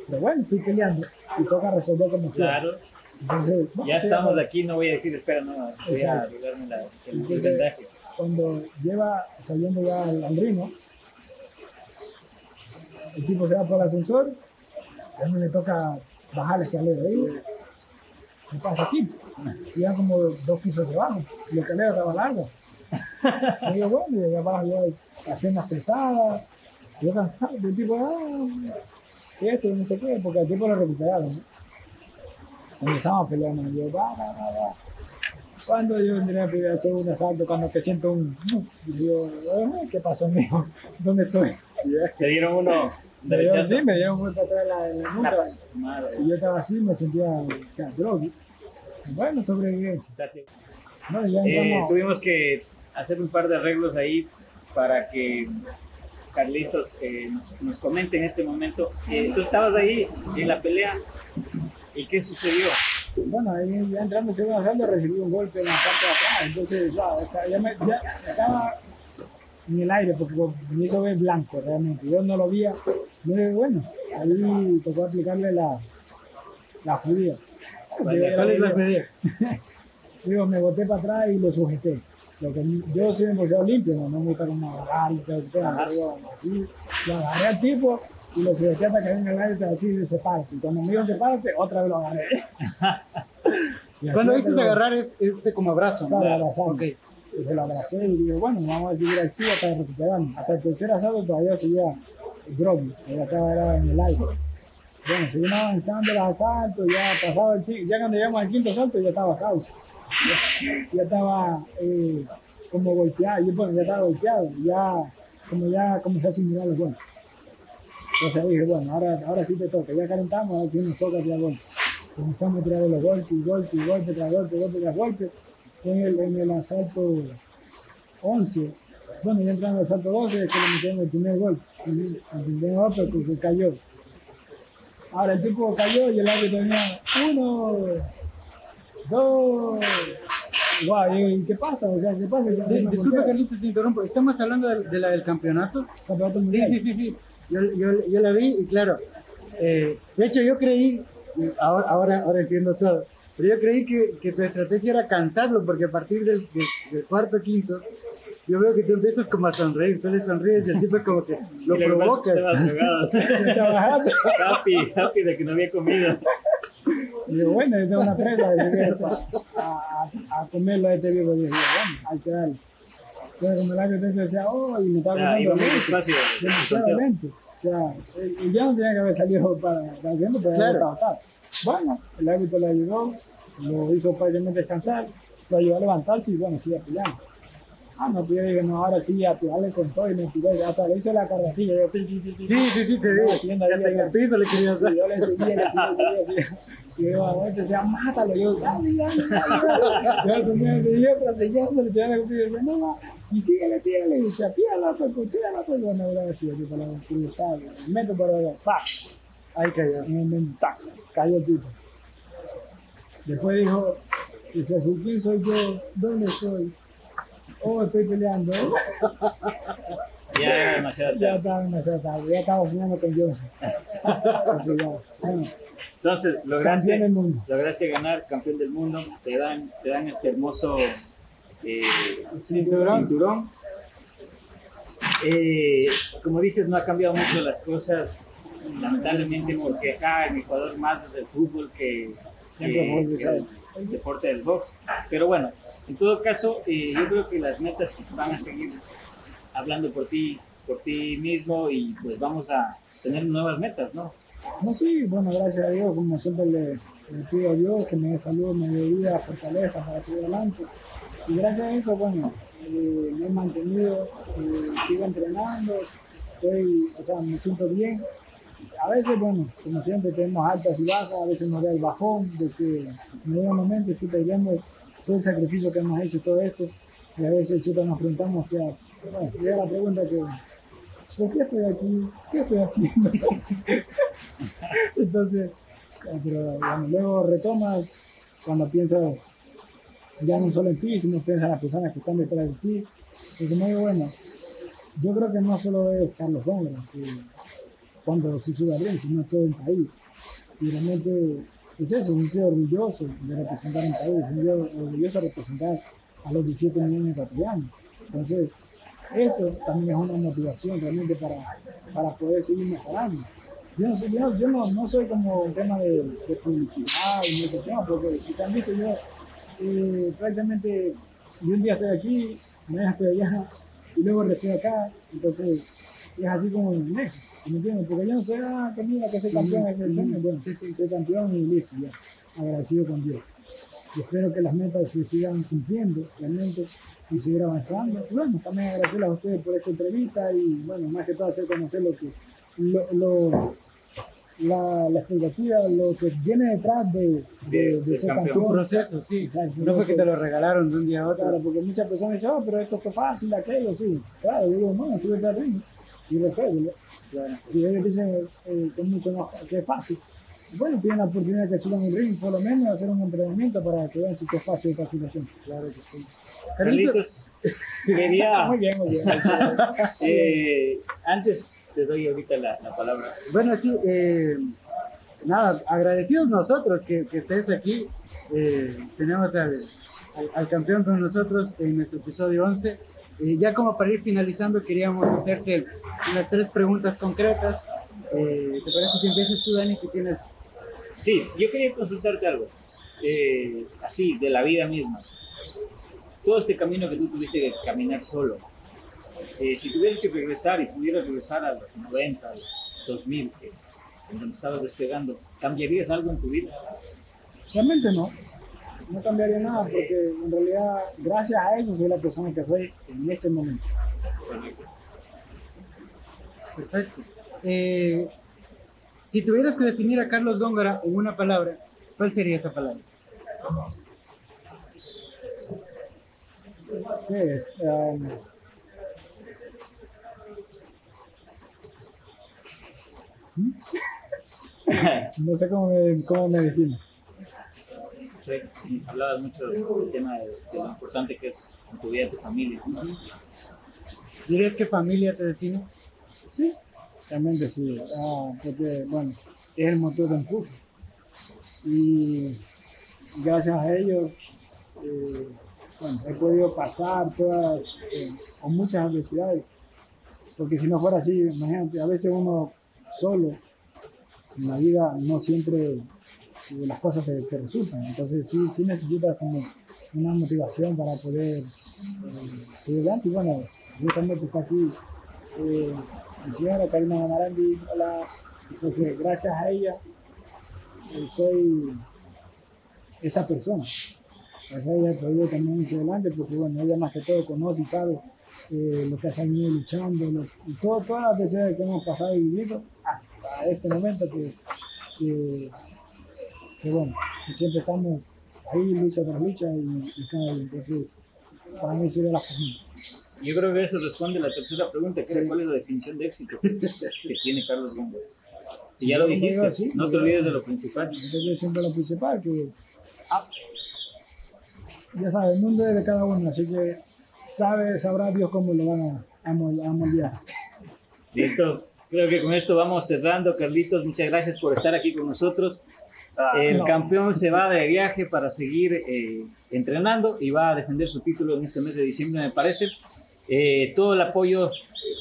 Pero bueno, estoy peleando y toca resolver como
Claro. Entonces, ya estamos aquí, no voy a decir, espera, no, voy a arreglarme la, el, vendaje.
Cuando lleva saliendo ya al, ritmo, el tipo se va por el ascensor, a mí me toca bajar la escalera. Ahí, ¿Qué pasa aquí? Y ya como dos pisos debajo, y la escalera estaba larga. Y yo, bueno, y abajo yo las piernas pesadas, yo cansado, el tipo, ah, esto, no sé qué, porque al tiempo lo recuperaron. ¿no? Empezamos a pelear, ¿no? yo, va, va, va, va. Cuando yo vendría a hacer un asalto, cuando que siento un. Y yo, ¿qué pasó, mijo? ¿Dónde estoy?
Te dieron uno
me dieron, sí, me dieron vuelta atrás de la, la nuca. Y yo estaba así, me sentía, o sea. Bueno, sobrevivencia.
No, ya eh, tuvimos que hacer un par de arreglos ahí para que Carlitos eh, nos, nos, comente en este momento. Eh, tú estabas ahí en la pelea y qué sucedió.
Bueno, ahí ya entrando en segunda ronda recibí un golpe en la parte de atrás, entonces ya, ya, me, ya estaba en el aire porque me hizo ver blanco realmente. Yo no lo vi. Bueno, ahí tocó aplicarle la, la.
¿Cuál es la?
Digo, me boté para atrás y lo sujeté. Lo que yo soy boxeador limpio, no, no me gusta agarrar y todo. Lo agarré al tipo y lo sujeté hasta que en el aire así se parte. Y cuando me dijo sepárate, otra vez lo agarré.
cuando dices agarrar es, es como abrazo,
¿no? Claro, okay y se lo abracé y digo, bueno, vamos a seguir aquí hasta recuperarnos. Hasta el tercer asalto todavía seguía groggy, ya estaba era en el aire. Bueno, seguimos avanzando los asaltos, ya pasado el ya cuando llegamos al quinto asalto ya estaba causa. Ya, estaba eh, como golpeado, yo bueno, ya estaba golpeado, ya como ya comencé a asimilar los golpes. Entonces dije, bueno, ahora, ahora sí te toca, ya calentamos, aquí nos toca tirar golpes. Comenzamos a tirar los golpes, y golpes, golpes, tras golpes, golpes, tras golpes en el, en el asalto 11. Bueno, ya entrando al asalto 12, es que le metieron el primer gol. El, primer otro porque cayó. Ahora el tipo cayó y el árbitro tenía uno, dos. Guau, ¿y qué pasa? O sea, ¿qué pasa?
disculpa, Carlitos, te interrumpo. ¿Estamos hablando de, la del campeonato?
¿Campeonato
sí, sí, sí, sí. Yo, yo, yo la vi y claro. Eh, de hecho, yo creí, ahora, ahora, ahora entiendo todo pero yo creí que, que tu estrategia era cansarlo, porque a partir del, del, cuarto, quinto, yo veo que tú empiezas como a sonreír, tú le sonríes y el tipo es como que lo provocas.
happy, happy de que no había comido.
Y yo, bueno, yo tengo una presa a, a, a comerlo a este viejo. Y yo, bueno, hay que darle. Entonces, como el año decía, oh, y me estaba contando. Demasiado lento. O sea, y ya no tenía que haber salido para, para haciendo, pero claro. Bueno, el árbitro le ayudó, lo hizo prácticamente descansar, lo ayudó a levantarse y bueno, sigue peleando. Ah, no, pues yo dije, no, ahora sí, a tirarle con todo y me tiré, hasta le hizo la carretilla. Yo,
sí, sí, sí, te digo. Hasta en el piso le quería hacer.
Yo le seguía, le seguía, le seguía. Y yo, bueno, decía, mátalo. Yo, dale, dale, dale. Yo al primero le dije, pero te llamo, le cuchilla y yo, no, no. Y síguele, tírale. Y decía, tírala, pues, tírala, pues. Bueno, ahora sí, aquí para la cruzada. Meto por allá, pa. Ahí cayó. En el cayó el tipo. Después dijo, dice, ¿quién soy yo? ¿Dónde estoy? Oh, estoy peleando.
Ya era demasiado tarde.
Ya estaba demasiado tarde. Ya estaba soñando con Johnson.
Entonces, lograste, lograste ganar campeón del mundo. Te dan, te dan este hermoso eh, cinturón. Eh, como dices, no ha cambiado mucho las cosas, lamentablemente, porque acá en Ecuador más es el fútbol que el, deporte del box. Pero bueno, en todo caso, eh, yo creo que las metas van a seguir hablando por ti, por ti mismo y pues vamos a tener nuevas metas, ¿no?
No, sí, bueno, gracias a Dios, como siempre le, pido a Dios que me dé salud, me dé vida, fortaleza para seguir adelante. Y gracias a eso, bueno, eh, me he mantenido, eh, sigo entrenando, estoy, o sea, me siento bien, a veces, bueno, como siempre tenemos altas y bajas, a veces nos da el bajón de que en algún momento chuta viendo todo el sacrificio que hemos hecho, todo esto, y a veces chuta nos preguntamos que, bueno, la pregunta que, ¿por qué estoy aquí? ¿Qué estoy haciendo? Entonces, pero bueno, luego retomas cuando piensas ya no solo en ti, sino piensas en las personas que están detrás de ti. Como digo, bueno, yo creo que no solo es Carlos Gómez, cuando se sube a ring, sino todo el país. Y realmente es eso, un ser orgulloso de representar un país, orgulloso de representar a los 17 millones de ecuatorianos. Entonces, eso también es una motivación realmente para, para poder seguir mejorando. Yo no, soy, yo, yo no, no, soy como un tema de, de publicidad y de tema, porque si te han visto, yo eh, prácticamente yo un día estoy aquí, mañana estoy allá y luego estoy acá, entonces es así como en México. ¿Me entiendes? Porque yo no sé, ah, que mira que soy campeón de selección. Bueno, sí, sí. soy campeón y listo, ya. Agradecido con Dios. y espero que las metas se sigan cumpliendo realmente y seguir avanzando. Y bueno, también agradecerles a ustedes por esta entrevista y bueno, más que todo hacer conocer lo que lo, lo la, la, expectativa, lo que viene detrás de, de, de, ser campeón.
Un proceso, sí. No fue que te lo regalaron de un día a otro.
Claro, porque muchas personas dicen, oh, pero esto fue fácil, aquello, sí. Claro, digo, no, sube al ritmo y resuelve. Claro. Y ellos dicen eh, que, es mucho más, que es fácil. Bueno, tienen la oportunidad de suban un ring, por lo menos, hacer un entrenamiento para que vean si es fácil esta situación.
Claro que sí.
Carlitos, quería.
muy bien, muy bien.
eh, antes te doy ahorita la, la palabra.
Bueno, sí, eh, nada, agradecidos nosotros que, que estés aquí. Eh, tenemos al, al, al, campeón con nosotros en nuestro episodio 11. Eh, ya como para ir finalizando, queríamos hacerte unas tres preguntas concretas. Eh, ¿Te parece si empiezas tú, Dani, que tienes?
Sí, yo quería consultarte algo, eh, así, de la vida misma. Todo este camino que tú tuviste que caminar solo, eh, si tuvieras que regresar y pudieras regresar a los 90, a los 2000, que, en donde estabas despegando, ¿cambiarías algo en tu vida?
Realmente no. No cambiaría nada porque en realidad, gracias a eso, soy la persona que soy en este momento.
Perfecto. Eh, si tuvieras que definir a Carlos Góngora en una palabra, ¿cuál sería esa palabra?
¿Qué? Um, no sé cómo me, cómo me defino.
Sí, hablabas mucho del tema de, lo importante que es en tu vida tu familia. ¿no?
¿Dirías que familia te define?
Sí, realmente sí. Ah, porque, bueno, es el motor de empuje. Y gracias a ellos, eh, bueno, he podido pasar todas, eh, muchas adversidades. Porque si no fuera así, imagínate, a veces uno solo en la vida no siempre las cosas te, te resultan. Entonces sí, sí, necesitas como una motivación para poder eh, adelante. Y bueno, justamente está aquí eh, mi señora Karina Amarandi, hola. Entonces, gracias a ella eh, soy esta persona. Gracias a ella he también ir adelante porque bueno, ella más que todo conoce y sabe eh, lo que has venido luchando lo, y todas las veces que hemos pasado y vivido hasta este momento que, que, que bueno, siempre estamos ahí lucha tras lucha y, y cada. Entonces, para mí sería la familia.
Yo creo que eso responde a la tercera pregunta, que era cuál es la definición de éxito que tiene Carlos Gómez. Y ya lo dijiste, no te olvides de lo principal.
Yo siempre lo principal, que ah, ya sabes, el mundo es de cada uno, así que sabe, sabrá Dios cómo lo van a, a, a moldear.
Listo. Creo que con esto vamos cerrando, Carlitos. Muchas gracias por estar aquí con nosotros. El
no.
campeón se va de viaje para seguir eh, entrenando y va a defender su título en este mes de diciembre, me parece. Eh, todo el apoyo,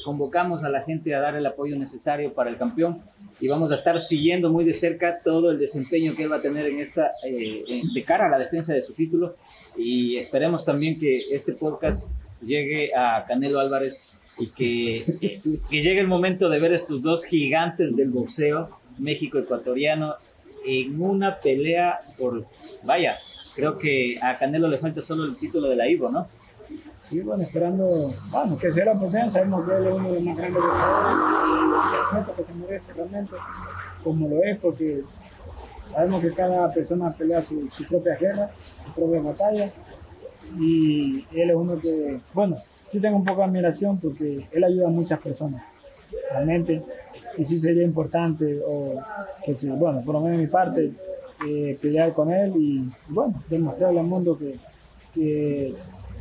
convocamos a la gente a dar el apoyo necesario para el campeón y vamos a estar siguiendo muy de cerca todo el desempeño que él va a tener en esta, eh, de cara a la defensa de su título y esperemos también que este podcast llegue a Canelo Álvarez y que, que llegue el momento de ver estos dos gigantes del boxeo, México ecuatoriano, en una pelea por, vaya, creo que a Canelo le falta solo el título de la Ivo, ¿no?
Y bueno, esperando, bueno, que sea la oportunidad, sabemos que él es uno de los más grandes boxeadores, que se merece realmente, como lo es, porque sabemos que cada persona pelea su, su propia guerra, su propia batalla, y él es uno que, bueno, sí tengo un poco de admiración porque él ayuda a muchas personas, realmente, y sí sería importante, o que sí, bueno, por lo menos de mi parte, eh, pelear con él y, bueno, demostrarle al mundo que, que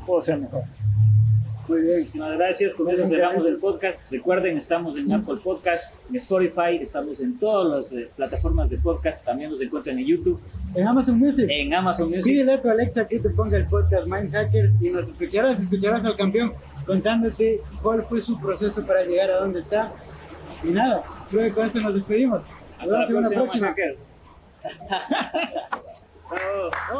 puedo ser mejor.
Muy bien, muchísimas gracias. Con eso cerramos el podcast. Recuerden, estamos en Apple Podcast, en Spotify, estamos en todas las eh, plataformas de podcast. También nos encuentran en YouTube,
En Amazon Music.
en Amazon Music.
Pídele a tu Alexa que te ponga el podcast Mind Hackers y nos escucharás, escucharás al campeón contándote cuál fue su proceso para llegar a donde está. Y nada, creo que con eso nos despedimos. Nos
Hasta la
vemos en una
próxima,
próxima. Chao.